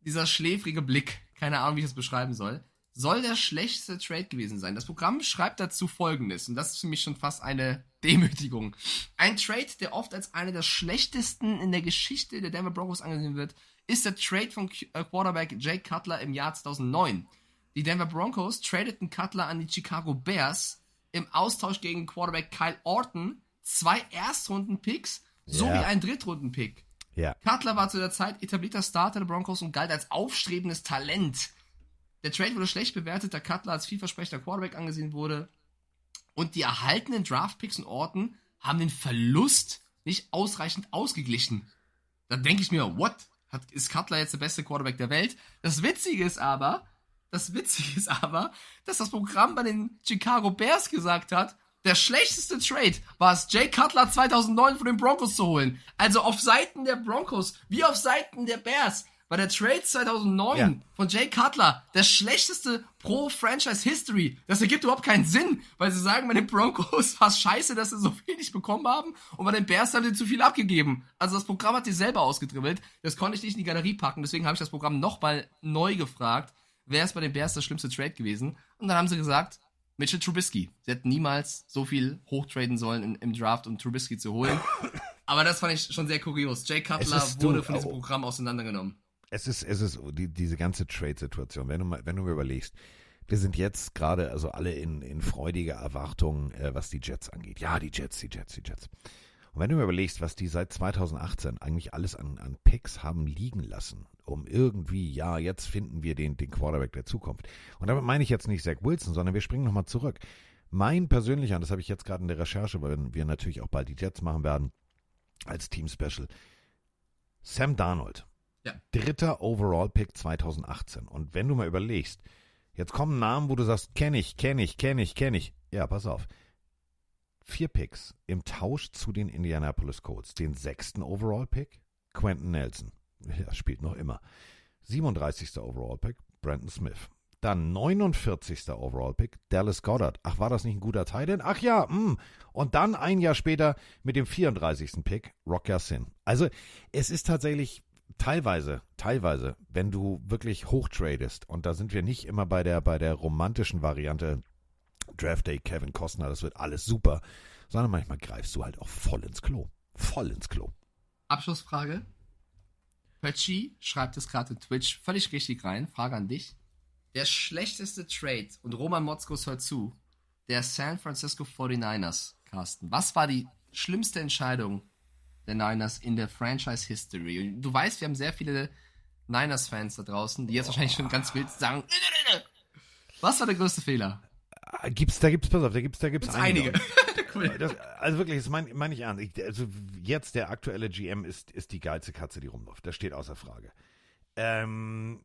B: dieser schläfrige Blick, keine Ahnung, wie ich das beschreiben soll, soll der schlechteste Trade gewesen sein. Das Programm schreibt dazu folgendes, und das ist für mich schon fast eine Demütigung. Ein Trade, der oft als einer der schlechtesten in der Geschichte der Denver Broncos angesehen wird, ist der Trade von äh, Quarterback Jay Cutler im Jahr 2009. Die Denver Broncos tradeten Cutler an die Chicago Bears im Austausch gegen Quarterback Kyle Orton zwei Erstrunden-Picks sowie
A: Ja.
B: einen Drittrunden-Pick.
A: Ja.
B: Cutler war zu der Zeit etablierter Starter der Broncos und galt als aufstrebendes Talent. Der Trade wurde schlecht bewertet, da Cutler als vielversprechender Quarterback angesehen wurde. Und die erhaltenen Draftpicks und Orten haben den Verlust nicht ausreichend ausgeglichen. Da denke ich mir, what? Hat, ist Cutler jetzt der beste Quarterback der Welt? Das Witzige ist aber, das Witzige ist aber, dass das Programm bei den Chicago Bears gesagt hat, der schlechteste Trade war es, Jay Cutler 2009 von den Broncos zu holen. Also auf Seiten der Broncos wie auf Seiten der Bears war der Trade 2009
A: Ja.
B: von Jay Cutler der schlechteste pro Franchise History. Das ergibt überhaupt keinen Sinn, weil sie sagen, bei den Broncos war es scheiße, dass sie so wenig bekommen haben und bei den Bears haben sie zu viel abgegeben. Also das Programm hat die selber ausgedribbelt. Das konnte ich nicht in die Galerie packen, deswegen habe ich das Programm nochmal neu gefragt, wer ist bei den Bears das schlimmste Trade gewesen? Und dann haben sie gesagt, Mitchell Trubisky. Sie hätten niemals so viel hochtraden sollen in, im Draft, um Trubisky zu holen. [COUGHS] Aber das fand ich schon sehr kurios. Jay Cutler
A: Es
B: wurde von diesem
A: oh.
B: Programm auseinandergenommen.
A: Es ist, es ist die, diese ganze Trade-Situation, wenn du mal, wenn du mir überlegst, wir sind jetzt gerade also alle in, in freudiger Erwartung, äh, was die Jets angeht. Ja, die Jets, die Jets, die Jets. Und wenn du mir überlegst, was die seit 2018 eigentlich alles an, an Picks haben liegen lassen, um irgendwie, ja, jetzt finden wir den, den Quarterback der Zukunft. Und damit meine ich jetzt nicht Zach Wilson, sondern wir springen nochmal zurück. Mein persönlicher, und das habe ich jetzt gerade in der Recherche, weil wir natürlich auch bald die Jets machen werden, als Team Special, Sam Darnold.
B: Ja.
A: Dritter Overall-Pick 2018. Und wenn du mal überlegst, jetzt kommen Namen, wo du sagst, kenne ich, kenne ich, kenne ich, kenne ich. Ja, pass auf. Vier Picks im Tausch zu den Indianapolis Colts. Den sechsten Overall-Pick, Quentin Nelson. Ja, spielt noch immer. 37. Overall-Pick, Brandon Smith. Dann 49. Overall-Pick, Dallas Goddard. Ach, war das nicht ein guter Tight End? Ach ja, mh. Und dann ein Jahr später mit dem 34. Pick, Rock Sin. Also, es ist tatsächlich teilweise, teilweise, wenn du wirklich hochtradest, und da sind wir nicht immer bei der, bei der romantischen Variante Draft Day, Kevin Costner, das wird alles super, sondern manchmal greifst du halt auch voll ins Klo. Voll ins Klo.
B: Abschlussfrage. Pötschi schreibt es gerade in Twitch völlig richtig rein. Frage an dich. Der schlechteste Trade, und Roman Motzkos hört zu, der San Francisco 49ers, Carsten. Was war die schlimmste Entscheidung der Niners in der Franchise History? Du weißt, wir haben sehr viele Niners-Fans da draußen, die jetzt wahrscheinlich schon ganz wild sagen, [LAUGHS] was war der größte Fehler?
A: Ah, Gibt's, da gibt's, pass auf, da gibt's, da gibt's
B: Gibt's einige. [LAUGHS] cool.
A: Das, also wirklich, das meine mein ich an. Ich, also jetzt der aktuelle GM ist, ist die geilste Katze, die rumläuft. Das steht außer Frage. Ähm,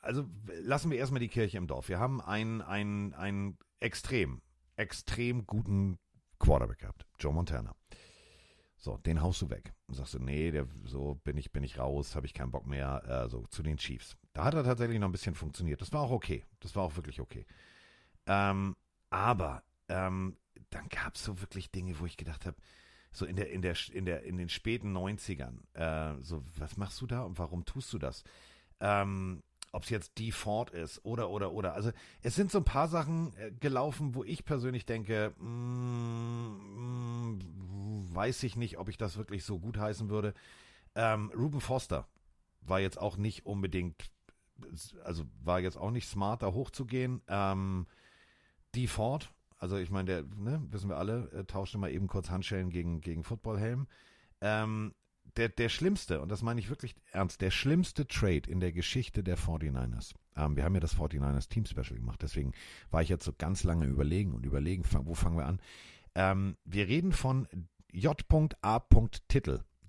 A: also lassen wir erstmal die Kirche im Dorf. Wir haben einen, einen, einen extrem, extrem guten Quarterback gehabt. Joe Montana. So, den haust du weg. Und sagst du, nee, der, so bin ich, bin ich raus, habe ich keinen Bock mehr, äh, so zu den Chiefs. Da hat er tatsächlich noch ein bisschen funktioniert. Das war auch okay. Das war auch wirklich okay. Ähm, aber ähm, dann gab es so wirklich Dinge, wo ich gedacht habe, so in der, in der, in der, in den späten 90ern, äh, so, was machst du da und warum tust du das? Ähm, ob es jetzt Ford ist oder, oder, oder. Also es sind so ein paar Sachen äh, gelaufen, wo ich persönlich denke, mm, mm, weiß ich nicht, ob ich das wirklich so gut heißen würde. Ähm, Ruben Foster war jetzt auch nicht unbedingt, also war jetzt auch nicht smart, da hochzugehen. Ähm, die Ford, also ich meine, der, ne, wissen wir alle, äh, tauschte mal eben kurz Handschellen gegen, gegen Footballhelm. Ähm, der, der schlimmste, und das meine ich wirklich ernst, der schlimmste Trade in der Geschichte der 49ers. Ähm, wir haben ja das 49ers Team Special gemacht, deswegen war ich jetzt so ganz lange überlegen und überlegen, wo fangen wir an. Ähm, wir reden von J.A.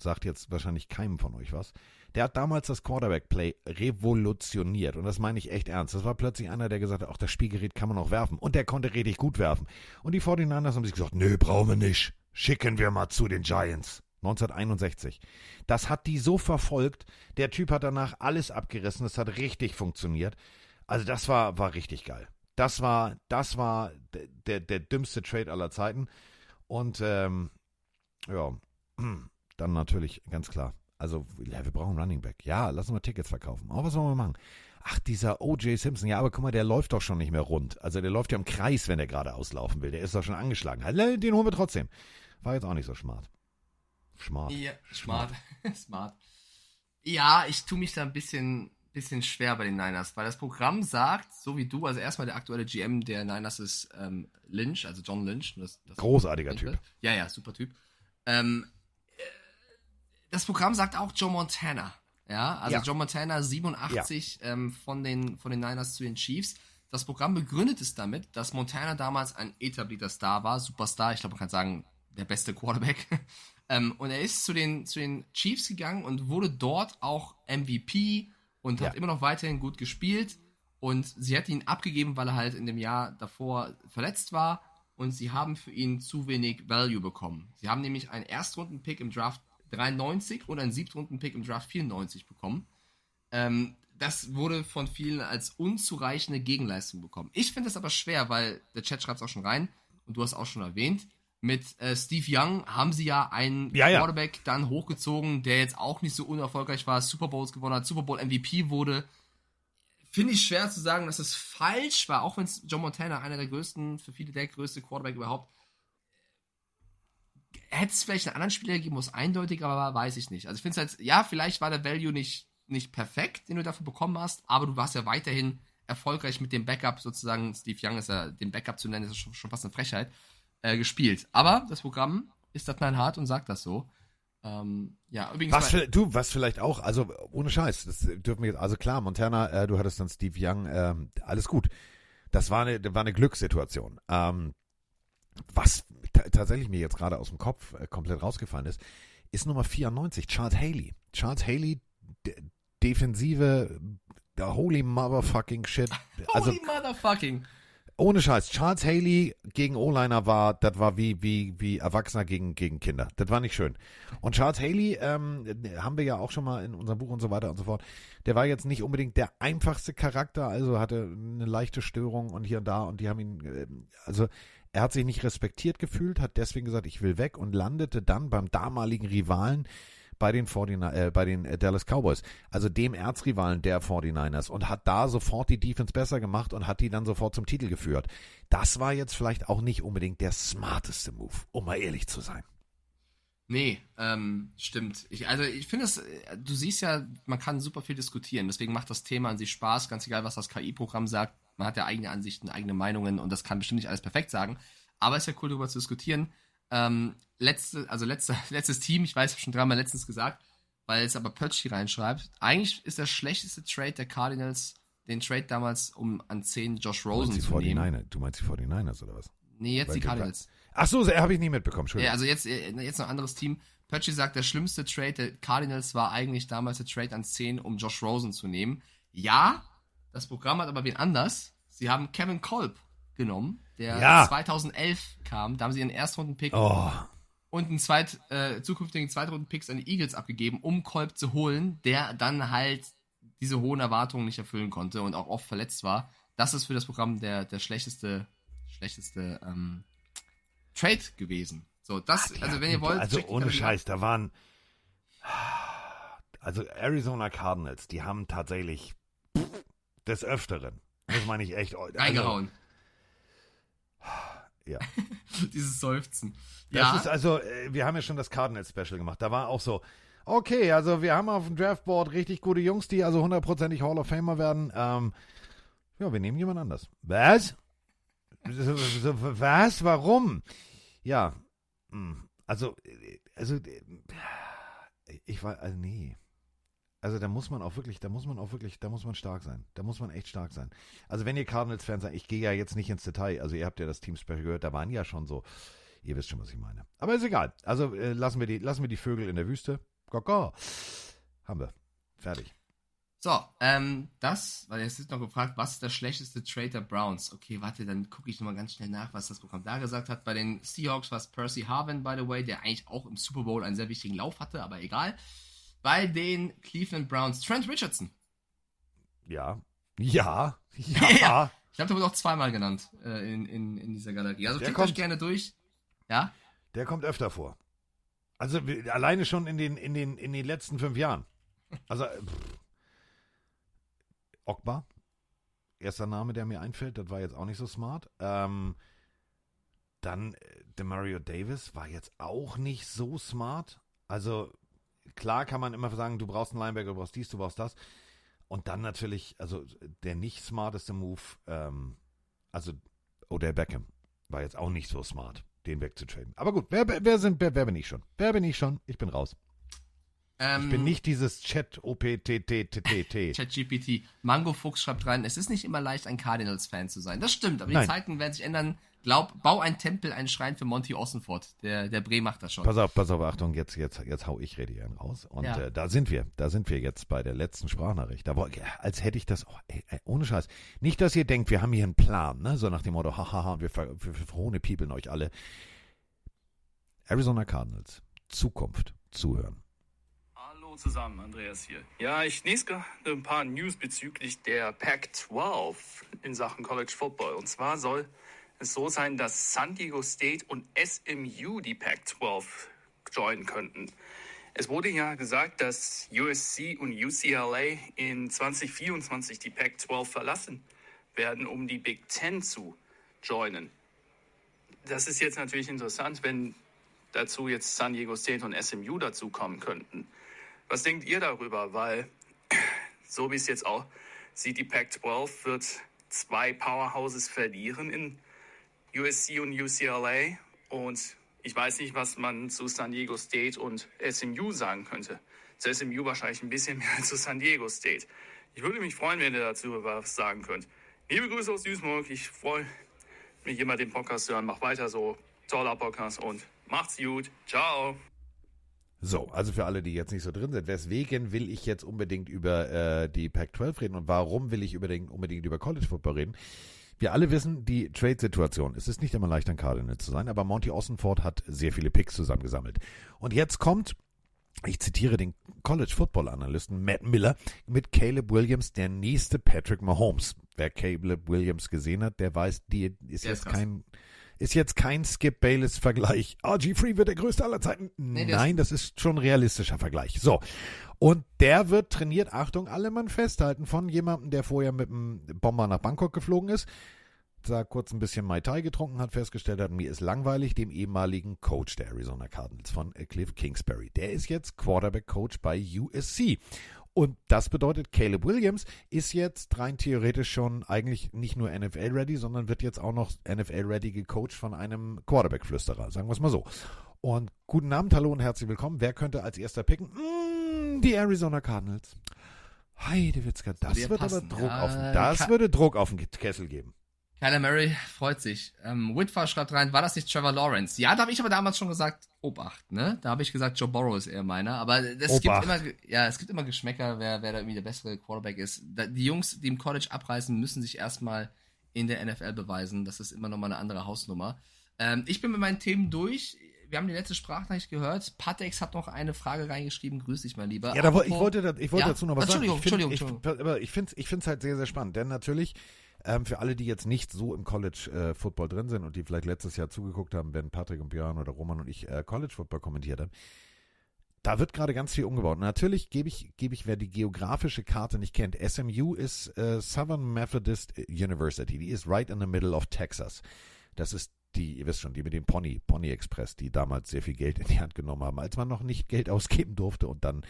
A: Sagt jetzt wahrscheinlich keinem von euch was. Der hat damals das Quarterback-Play revolutioniert. Und das meine ich echt ernst. Das war plötzlich einer, der gesagt hat, auch das Spielgerät kann man auch werfen. Und der konnte richtig gut werfen. Und die 49ers haben sich gesagt, nö, brauchen wir nicht. Schicken wir mal zu den Giants. 1961. Das hat die so verfolgt. Der Typ hat danach alles abgerissen. Es hat richtig funktioniert. Also das war, war richtig geil. Das war, das war der, der, der dümmste Trade aller Zeiten. Und ähm, ja, dann natürlich ganz klar. Also, ja, wir brauchen Running Back. Ja, lassen wir Tickets verkaufen. Aber was wollen wir machen? Ach, dieser O.J. Simpson. Ja, aber guck mal, der läuft doch schon nicht mehr rund. Also, der läuft ja im Kreis, wenn er gerade auslaufen will. Der ist doch schon angeschlagen. Den holen wir trotzdem. War jetzt auch nicht so smart.
B: Smart. Ja, smart. [LAUGHS] smart. Ja, ich tue mich da ein bisschen, bisschen schwer bei den Niners, weil das Programm sagt, so wie du, also erstmal der aktuelle GM der Niners ist ähm, Lynch, also John Lynch.
A: Das, das Großartiger Typ.
B: Ja, ja, super Typ. Ähm, das Programm sagt auch Joe Montana. Ja, also ja. Joe Montana 87 ja. ähm, von, den, von den Niners zu den Chiefs. Das Programm begründet es damit, dass Montana damals ein etablierter Star war, Superstar, ich glaube, man kann sagen, der beste Quarterback. [LAUGHS] ähm, und er ist zu den, zu den Chiefs gegangen und wurde dort auch MVP und ja. hat immer noch weiterhin gut gespielt. Und sie hat ihn abgegeben, weil er halt in dem Jahr davor verletzt war. Und sie haben für ihn zu wenig Value bekommen. Sie haben nämlich einen Erstrunden-Pick im Draft 93 und einen Siebtrunden-Pick im Draft 94 bekommen. Ähm, das wurde von vielen als unzureichende Gegenleistung bekommen. Ich finde es aber schwer, weil der Chat schreibt es auch schon rein und du hast auch schon erwähnt. Mit äh, Steve Young haben sie ja einen ja, Quarterback ja. dann hochgezogen, der jetzt auch nicht so unerfolgreich war, Super Bowls gewonnen hat, Super Bowl MVP wurde. Finde ich schwer zu sagen, dass es falsch war, auch wenn es John Montana einer der größten, für viele der größte Quarterback überhaupt hätte es vielleicht einen anderen Spieler gegeben, wo es eindeutiger war, weiß ich nicht. Also ich finde es halt, ja, vielleicht war der Value nicht, nicht perfekt, den du dafür bekommen hast, aber du warst ja weiterhin erfolgreich mit dem Backup, sozusagen, Steve Young ist ja, den Backup zu nennen, ist schon, schon fast eine Frechheit, äh, gespielt. Aber das Programm ist da knallhart und sagt das so. Ähm, ja, übrigens.
A: Was für, du, was vielleicht auch, also ohne Scheiß, das dürfen wir jetzt, also klar, Montana, äh, du hattest dann Steve Young, äh, alles gut. Das war eine, war eine Glückssituation. Ähm, was tatsächlich mir jetzt gerade aus dem Kopf äh, komplett rausgefallen ist, ist Nummer 94, Charles Haley. Charles Haley, Defensive, der holy motherfucking shit. [LAUGHS]
B: Also, holy motherfucking.
A: Ohne Scheiß, Charles Haley gegen O-Liner war, das war wie, wie, wie Erwachsener gegen, gegen Kinder. Das war nicht schön. Und Charles Haley, ähm, haben wir ja auch schon mal in unserem Buch und so weiter und so fort. Der war jetzt nicht unbedingt der einfachste Charakter, also hatte eine leichte Störung und hier und da und die haben ihn, äh, also er hat sich nicht respektiert gefühlt, hat deswegen gesagt, ich will weg und landete dann beim damaligen Rivalen bei den, 49, äh, bei den äh, Dallas Cowboys, also dem Erzrivalen der 49ers und hat da sofort die Defense besser gemacht und hat die dann sofort zum Titel geführt. Das war jetzt vielleicht auch nicht unbedingt der smarteste Move, um mal ehrlich zu sein.
B: Nee, ähm, stimmt. Ich, also ich finde es, du siehst ja, man kann super viel diskutieren, deswegen macht das Thema an sich Spaß, ganz egal, was das KI-Programm sagt. Man hat ja eigene Ansichten, eigene Meinungen und das kann bestimmt nicht alles perfekt sagen. Aber es ist ja cool, darüber zu diskutieren. Ähm, letzte, also letzte, [LAUGHS] letztes Team, ich weiß, ich habe schon dreimal letztens gesagt, weil es aber Pötschi reinschreibt. Eigentlich ist der schlechteste Trade der Cardinals den Trade damals, um an 10 Josh Rosen zu 49, nehmen.
A: Du meinst die 49ers oder was?
B: Nee, jetzt weil die Cardinals.
A: Ach so, habe ich nie mitbekommen.
B: Ja, also jetzt, äh, jetzt noch ein anderes Team. Pötschi sagt, der schlimmste Trade der Cardinals war eigentlich damals der Trade an 10, um Josh Rosen zu nehmen. Ja, das Programm hat aber wen anders. Sie haben Kevin Kolb genommen, der ja. 2011 kam. Da haben sie einen Erstrunden-Pick oh. und einen zweit, äh, zukünftigen Zweitrunden-Picks an die Eagles abgegeben, um Kolb zu holen, der dann halt diese hohen Erwartungen nicht erfüllen konnte und auch oft verletzt war. Das ist für das Programm der, der schlechteste, schlechteste ähm, Trade gewesen. So, das, Ach, also wenn ihr wollt.
A: Also ohne Scheiß, da waren. Also Arizona Cardinals, die haben tatsächlich des Öfteren muss man nicht echt.
B: Also, Reingehauen.
A: Ja. [LAUGHS]
B: Dieses Seufzen.
A: Das ja. ist also, äh, wir haben ja schon das Cardinals-Special gemacht. Da war auch so, okay, also wir haben auf dem Draftboard richtig gute Jungs, die also hundertprozentig Hall of Famer werden. Ähm, ja, wir nehmen jemand anders. Was? Was? Warum? Ja, hm, also, also, ich war, also nee. Also da muss man auch wirklich, da muss man auch wirklich, da muss man stark sein. Da muss man echt stark sein. Also wenn ihr Cardinals-Fans seid, ich gehe ja jetzt nicht ins Detail, also ihr habt ja das Team Special gehört, da waren ja schon so, ihr wisst schon, was ich meine. Aber ist egal. Also äh, lassen, wir die, lassen wir die Vögel in der Wüste. Kaka. Haben wir. Fertig.
B: So, ähm, das, weil jetzt ist noch gefragt, was ist der schlechteste Trade der Browns? Okay, warte, dann gucke ich nochmal ganz schnell nach, was das Programm da gesagt hat. Bei den Seahawks war es Percy Harvin, by the way, der eigentlich auch im Super Bowl einen sehr wichtigen Lauf hatte, aber egal. Bei den Cleveland Browns, Trent Richardson.
A: Ja. Ja. [LAUGHS]
B: Ja.
A: Ja.
B: Ich glaube, der wurde auch zweimal genannt äh, in, in, in dieser Galerie. Also
A: Der
B: klickt
A: kommt.
B: euch gerne durch. Ja?
A: Der kommt öfter vor. Also alleine schon in den, in den, in den letzten fünf Jahren. Also pff. Ogba, erster Name, der mir einfällt, das war jetzt auch nicht so smart. Ähm, dann äh, Demario Davis war jetzt auch nicht so smart. Also klar kann man immer sagen, du brauchst einen Linebacker, du brauchst dies, du brauchst das. Und dann natürlich, also der nicht smarteste Move, ähm, also Odell Beckham war jetzt auch nicht so smart, den wegzutraden. Aber gut, wer, wer, sind, wer, wer bin ich schon? Wer bin ich schon? Ich bin raus.
B: Ähm,
A: Ich bin nicht dieses [LAUGHS] Chat OPTTTT.
B: ChatGPT. Mango Fuchs schreibt rein, es ist nicht immer leicht, ein Cardinals-Fan zu sein. Das stimmt, aber
A: Nein.
B: die Zeiten werden sich ändern. Glaub, bau ein Tempel, einen Schrein für Monty Ossenfort. Der, der Bre macht das schon.
A: Pass auf, pass auf, Achtung, jetzt, jetzt, jetzt hau ich Redian raus. Und
B: Ja.
A: äh, da sind wir, da sind wir jetzt bei der letzten Sprachnachricht. Wo- als hätte ich das, oh, ey, ey, ohne Scheiß. Nicht, dass ihr denkt, wir haben hier einen Plan, ne? so nach dem Motto, hahaha, wir, wir, wir verhohne Peoplen euch alle. Arizona Cardinals, Zukunft, zuhören.
G: Zusammen, Andreas hier. Ja, ich lese gerade ein paar News bezüglich der Pac-12 in Sachen College Football. Und zwar soll es so sein, dass San Diego State und SMU die Pac-12 joinen könnten. Es wurde ja gesagt, dass USC und UCLA in 2024 die Pac-12 verlassen werden, um die Big Ten zu joinen. Das ist jetzt natürlich interessant, wenn dazu jetzt San Diego State und SMU dazu kommen könnten. Was denkt ihr darüber? Weil, so wie es jetzt auch sieht, die Pac-12 wird zwei Powerhouses verlieren in USC und UCLA. Und ich weiß nicht, was man zu San Diego State und SMU sagen könnte. Zu SMU wahrscheinlich ein bisschen mehr als zu San Diego State. Ich würde mich freuen, wenn ihr dazu was sagen könnt. Liebe Grüße aus Duisburg. Ich freue mich immer, den Podcast zu hören. Macht weiter so. Toller Podcast und macht's gut. Ciao.
A: So, also für alle, die jetzt nicht so drin sind, weswegen will ich jetzt unbedingt über äh, die Pac-12 reden und warum will ich unbedingt, unbedingt über College Football reden? Wir alle wissen die Trade-Situation. Es ist nicht immer leicht, ein Cardinal zu sein, aber Monty Ossenford hat sehr viele Picks zusammengesammelt. Und jetzt kommt, ich zitiere den College Football Analysten Matt Miller mit Caleb Williams, der nächste Patrick Mahomes. Wer Caleb Williams gesehen hat, der weiß, die ist
B: Der ist
A: jetzt
B: krass.
A: kein ist jetzt kein Skip Bayless Vergleich. RG3 wird der größte aller Zeiten.
B: Nee,
A: Nein, das ist schon ein realistischer Vergleich. So. Und der wird trainiert, Achtung, alle Mann festhalten, von jemandem, der vorher mit einem Bomber nach Bangkok geflogen ist, da kurz ein bisschen Mai Tai getrunken hat, festgestellt hat, mir ist langweilig, dem ehemaligen Coach der Arizona Cardinals von Cliff Kingsbury. Der ist jetzt Quarterback-Coach bei USC. Und das bedeutet, Caleb Williams ist jetzt rein theoretisch schon eigentlich nicht nur NFL-ready, sondern wird jetzt auch noch NFL-ready gecoacht von einem Quarterback-Flüsterer, sagen wir es mal so. Und guten Abend, hallo und herzlich willkommen. Wer könnte als erster picken? Mm, die Arizona Cardinals. Heidewitzka, das
B: dir
A: wird aber. Druck
B: Ja,
A: auf das würde Druck auf den Kessel geben.
B: Kyler Murray freut sich. Ähm, Whitford schreibt rein, war das nicht Trevor Lawrence? Ja, da habe ich aber damals schon gesagt, Obacht, ne? Da habe ich gesagt, Joe Burrow ist eher meiner. Aber es gibt immer, ja, es gibt immer Geschmäcker, wer, wer da irgendwie der bessere Quarterback ist. Da, die Jungs, die im College abreißen, müssen sich erstmal in der NFL beweisen. Das ist immer nochmal eine andere Hausnummer. Ähm, ich bin mit meinen Themen durch. Wir haben die letzte Sprachnachricht gehört. Patex hat noch eine Frage reingeschrieben. Grüß dich, mein Lieber.
A: Ja, da, ich wollte, ich wollte
B: Ja?
A: dazu noch was sagen.
B: Entschuldigung,
A: Ich find-
B: Entschuldigung,
A: ich, Aber ich finde es halt sehr, sehr spannend, denn natürlich ähm, für alle, die jetzt nicht so im College äh, Football drin sind und die vielleicht letztes Jahr zugeguckt haben, wenn Patrick und Björn oder Roman und ich äh, College Football kommentiert haben, da wird gerade ganz viel umgebaut. Natürlich gebe ich, gebe ich, wer die geografische Karte nicht kennt, SMU ist äh, Southern Methodist University. Die ist right in the middle of Texas. Das ist die, ihr wisst schon, die mit dem Pony, Pony Express, die damals sehr viel Geld in die Hand genommen haben, als man noch nicht Geld ausgeben durfte und dann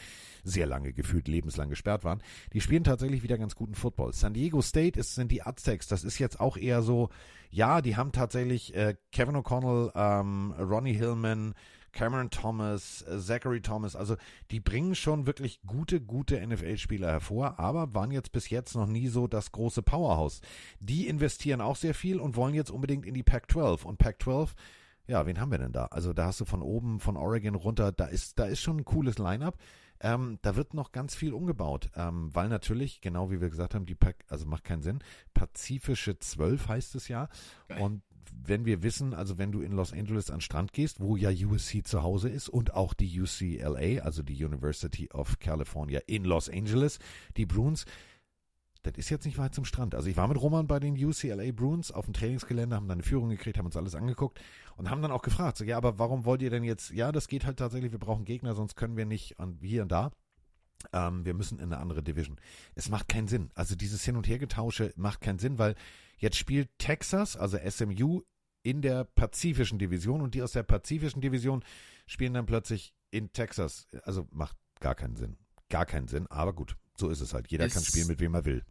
A: sehr lange gefühlt lebenslang gesperrt waren. Die spielen tatsächlich wieder ganz guten Football. San Diego State ist, sind die Aztecs. Das ist jetzt auch eher so, ja, die haben tatsächlich äh, Kevin O'Connell, ähm, Ronnie Hillman, Cameron Thomas, äh, Zachary Thomas, also die bringen schon wirklich gute, gute NFL-Spieler hervor, aber waren jetzt bis jetzt noch nie so das große Powerhouse. Die investieren auch sehr viel und wollen jetzt unbedingt in die Pac-12 und Pac-12 ja, wen haben wir denn da? Also da hast du von oben, von Oregon runter, da ist, da ist schon ein cooles Line-up. Ähm, da wird noch ganz viel umgebaut, ähm, weil natürlich, genau wie wir gesagt haben, die, also macht keinen Sinn, Pazifische 12 heißt es ja.
B: Geil.
A: Und wenn wir wissen, also wenn du in Los Angeles an den Strand gehst, wo ja USC zu Hause ist und auch die UCLA, also die University of California in Los Angeles, die Bruins, das ist jetzt nicht weit zum Strand. Also ich war mit Roman bei den UCLA Bruins auf dem Trainingsgelände, haben dann eine Führung gekriegt, haben uns alles angeguckt und haben dann auch gefragt, so, ja, aber warum wollt ihr denn jetzt, ja, das geht halt tatsächlich, wir brauchen Gegner, sonst können wir nicht und hier und da. Ähm, wir müssen in eine andere Division. Es macht keinen Sinn. Also dieses Hin- und Hergetausche macht keinen Sinn, weil jetzt spielt Texas, also SMU, in der pazifischen Division und die aus der pazifischen Division spielen dann plötzlich in Texas. Also macht gar keinen Sinn. Gar keinen Sinn, aber gut, so ist es halt. Jeder
B: Ist-
A: kann spielen, mit wem er will.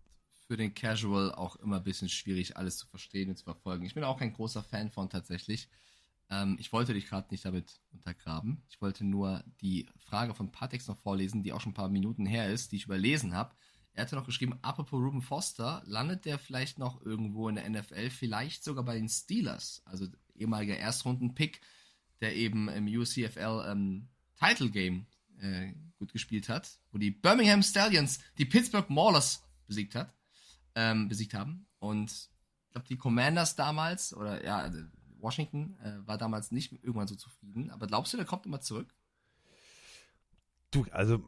B: Für den Casual auch immer ein bisschen schwierig, alles zu verstehen und zu verfolgen. Ich bin auch kein großer Fan von tatsächlich. Ähm, ich wollte dich gerade nicht damit untergraben. Ich wollte nur die Frage von Patex noch vorlesen, die auch schon ein paar Minuten her ist, die ich überlesen habe. Er hatte noch geschrieben, apropos Ruben Foster, landet der vielleicht noch irgendwo in der NFL, vielleicht sogar bei den Steelers, also ehemaliger Erstrunden-Pick, der eben im UCFL ähm, Title Game äh, gut gespielt hat, wo die Birmingham Stallions die Pittsburgh Maulers besiegt hat, ähm, besiegt haben. Und ich glaube, die Commanders damals, oder ja, Washington äh, war damals nicht irgendwann so zufrieden. Aber glaubst du, der kommt immer zurück?
A: Du, also,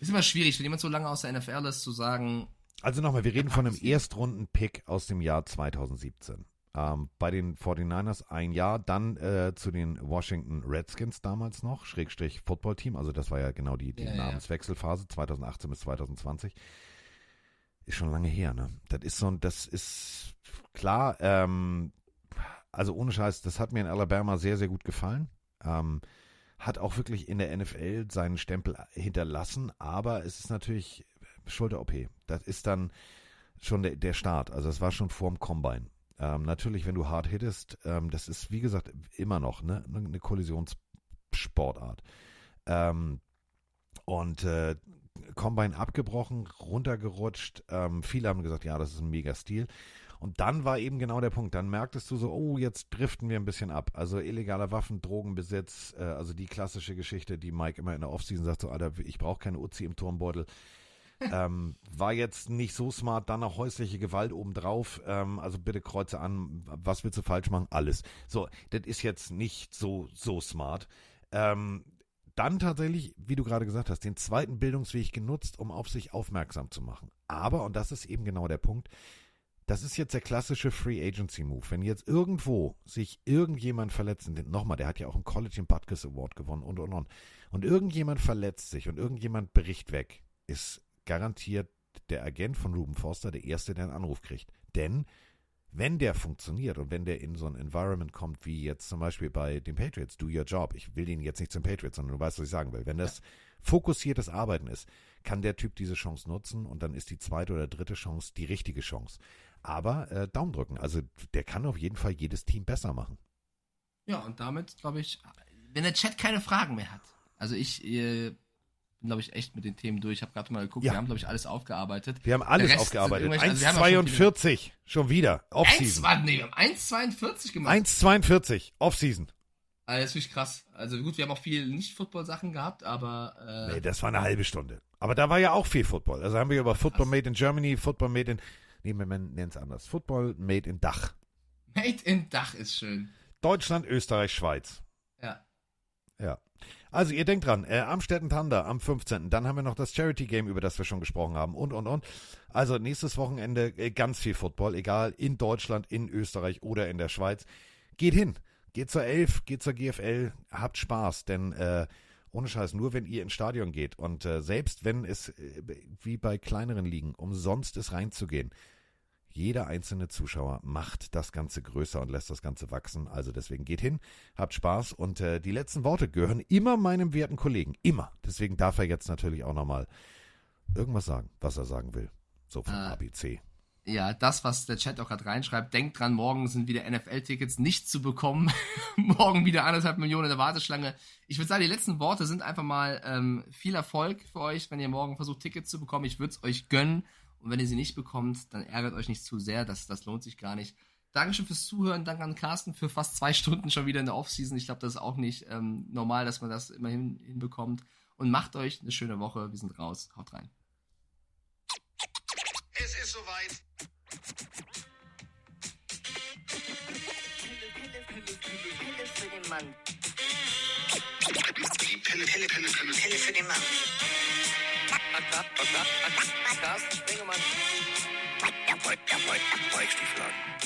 B: Ist immer schwierig, wenn jemand so lange aus der NFL ist, zu sagen,
A: also nochmal, wir reden von einem. Erstrunden-Pick aus dem Jahr 2017. Ähm, bei den 49ers ein Jahr, dann äh, zu den Washington Redskins damals noch, Schrägstrich Football-Team, also das war ja genau die, die
B: ja.
A: Namenswechselphase 2018 bis 2020. Ist schon lange her, ne? Das ist so das ist klar, ähm, also ohne Scheiß, das hat mir in Alabama sehr, sehr gut gefallen. Ähm, hat auch wirklich in der NFL seinen Stempel hinterlassen, aber es ist natürlich Schulter-OP. Das ist dann schon der, der Start. Also es war schon vorm Combine. Ähm, natürlich, wenn du hart hittest, ähm, das ist wie gesagt immer noch ne, eine Kollisionssportart. Ähm, und äh, Combine abgebrochen, runtergerutscht. Ähm, viele haben gesagt, ja, das ist ein mega Stil. Und dann war eben genau der Punkt. Dann merktest du so, oh, jetzt driften wir ein bisschen ab. Also illegaler Waffen, Drogenbesitz, äh, also die klassische Geschichte, die Mike immer in der Offseason sagt, so, Alter, ich brauche keine Uzi im Turmbeutel. [LAUGHS] ähm, war jetzt nicht so smart, dann noch häusliche Gewalt obendrauf. Ähm, also bitte kreuze an, was willst du falsch machen? Alles. So, das ist jetzt nicht so, so smart. Ähm, dann tatsächlich, wie du gerade gesagt hast, den zweiten Bildungsweg genutzt, um auf sich aufmerksam zu machen. Aber, und das ist eben genau der Punkt, das ist jetzt der klassische Free Agency Move. Wenn jetzt irgendwo sich irgendjemand verletzt, und nochmal, der hat ja auch einen College and Butkus Award gewonnen und und und, und irgendjemand verletzt sich und irgendjemand bricht weg, ist garantiert der Agent von Ruben Foster der Erste, der einen Anruf kriegt. Denn wenn der funktioniert und wenn der in so ein Environment kommt, wie jetzt zum Beispiel bei den Patriots, do your job. Ich will den jetzt nicht zum Patriots, sondern du weißt, was ich sagen will. Wenn das fokussiertes Arbeiten ist, kann der Typ diese Chance nutzen und dann ist die zweite oder dritte Chance die richtige Chance. Aber äh, Daumen drücken. Also der kann auf jeden Fall jedes Team besser machen.
B: ja, und damit, glaube ich, wenn der Chat keine Fragen mehr hat. Also ich äh, bin, glaube ich, echt mit den Themen durch. Ich habe gerade mal geguckt,
A: Ja.
B: wir haben, glaube ich, alles aufgearbeitet.
A: Wir haben alles aufgearbeitet.
B: sind irgendwelche- also schon
A: 1,42 schon wieder. Offseason.
B: nee, wir haben 1,42 gemacht.
A: 1,42 Offseason.
B: Also, das ist wirklich krass. Also gut, wir haben auch viel Nicht-Football-Sachen gehabt, aber äh,
A: Nee, das war eine halbe Stunde. Aber da war ja auch viel Football. Also haben wir über Football Made in Germany, Football Made in, nee, man nennt es anders. Football Made in Dach.
B: Made in Dach ist schön.
A: Deutschland, Österreich, Schweiz.
B: Ja.
A: Also ihr denkt dran, äh, Amstetten Thunder am 15. Dann haben wir noch das Charity Game, über das wir schon gesprochen haben und, und, und. Also nächstes Wochenende äh, ganz viel Football, egal in Deutschland, in Österreich oder in der Schweiz. Geht hin, geht zur Elf, geht zur GFL, habt Spaß, denn äh, ohne Scheiß, nur wenn ihr ins Stadion geht und äh, selbst wenn es äh, wie bei kleineren Ligen umsonst ist reinzugehen, jeder einzelne Zuschauer macht das Ganze größer und lässt das Ganze wachsen. Also deswegen geht hin, habt Spaß und äh, die letzten Worte gehören immer meinem werten Kollegen. Immer. Deswegen darf er jetzt natürlich auch nochmal irgendwas sagen, was er sagen will. So vom
B: Ah.
A: ABC.
B: Ja, das, was der Chat auch gerade reinschreibt, denkt dran, morgen sind wieder NFL-Tickets nicht zu bekommen. [LAUGHS] morgen wieder anderthalb Millionen in der Warteschlange. Ich würde sagen, die letzten Worte sind einfach mal ähm, viel Erfolg für euch, wenn ihr morgen versucht, Tickets zu bekommen. Ich würde es euch gönnen. Und wenn ihr sie nicht bekommt, dann ärgert euch nicht zu sehr. Das, das lohnt sich gar nicht. Dankeschön fürs Zuhören. Danke an Carsten für fast zwei Stunden schon wieder in der Offseason. Ich glaube, das ist auch nicht ähm, normal, dass man das immer hin, hinbekommt. Und macht euch eine schöne Woche. Wir sind raus. Haut rein.
A: Es ist soweit.
H: Pille,
A: Pille, Pille, Pille. Pille
H: für den Mann.
I: Carsten Sprengemann.
A: Weichstiefel Ist,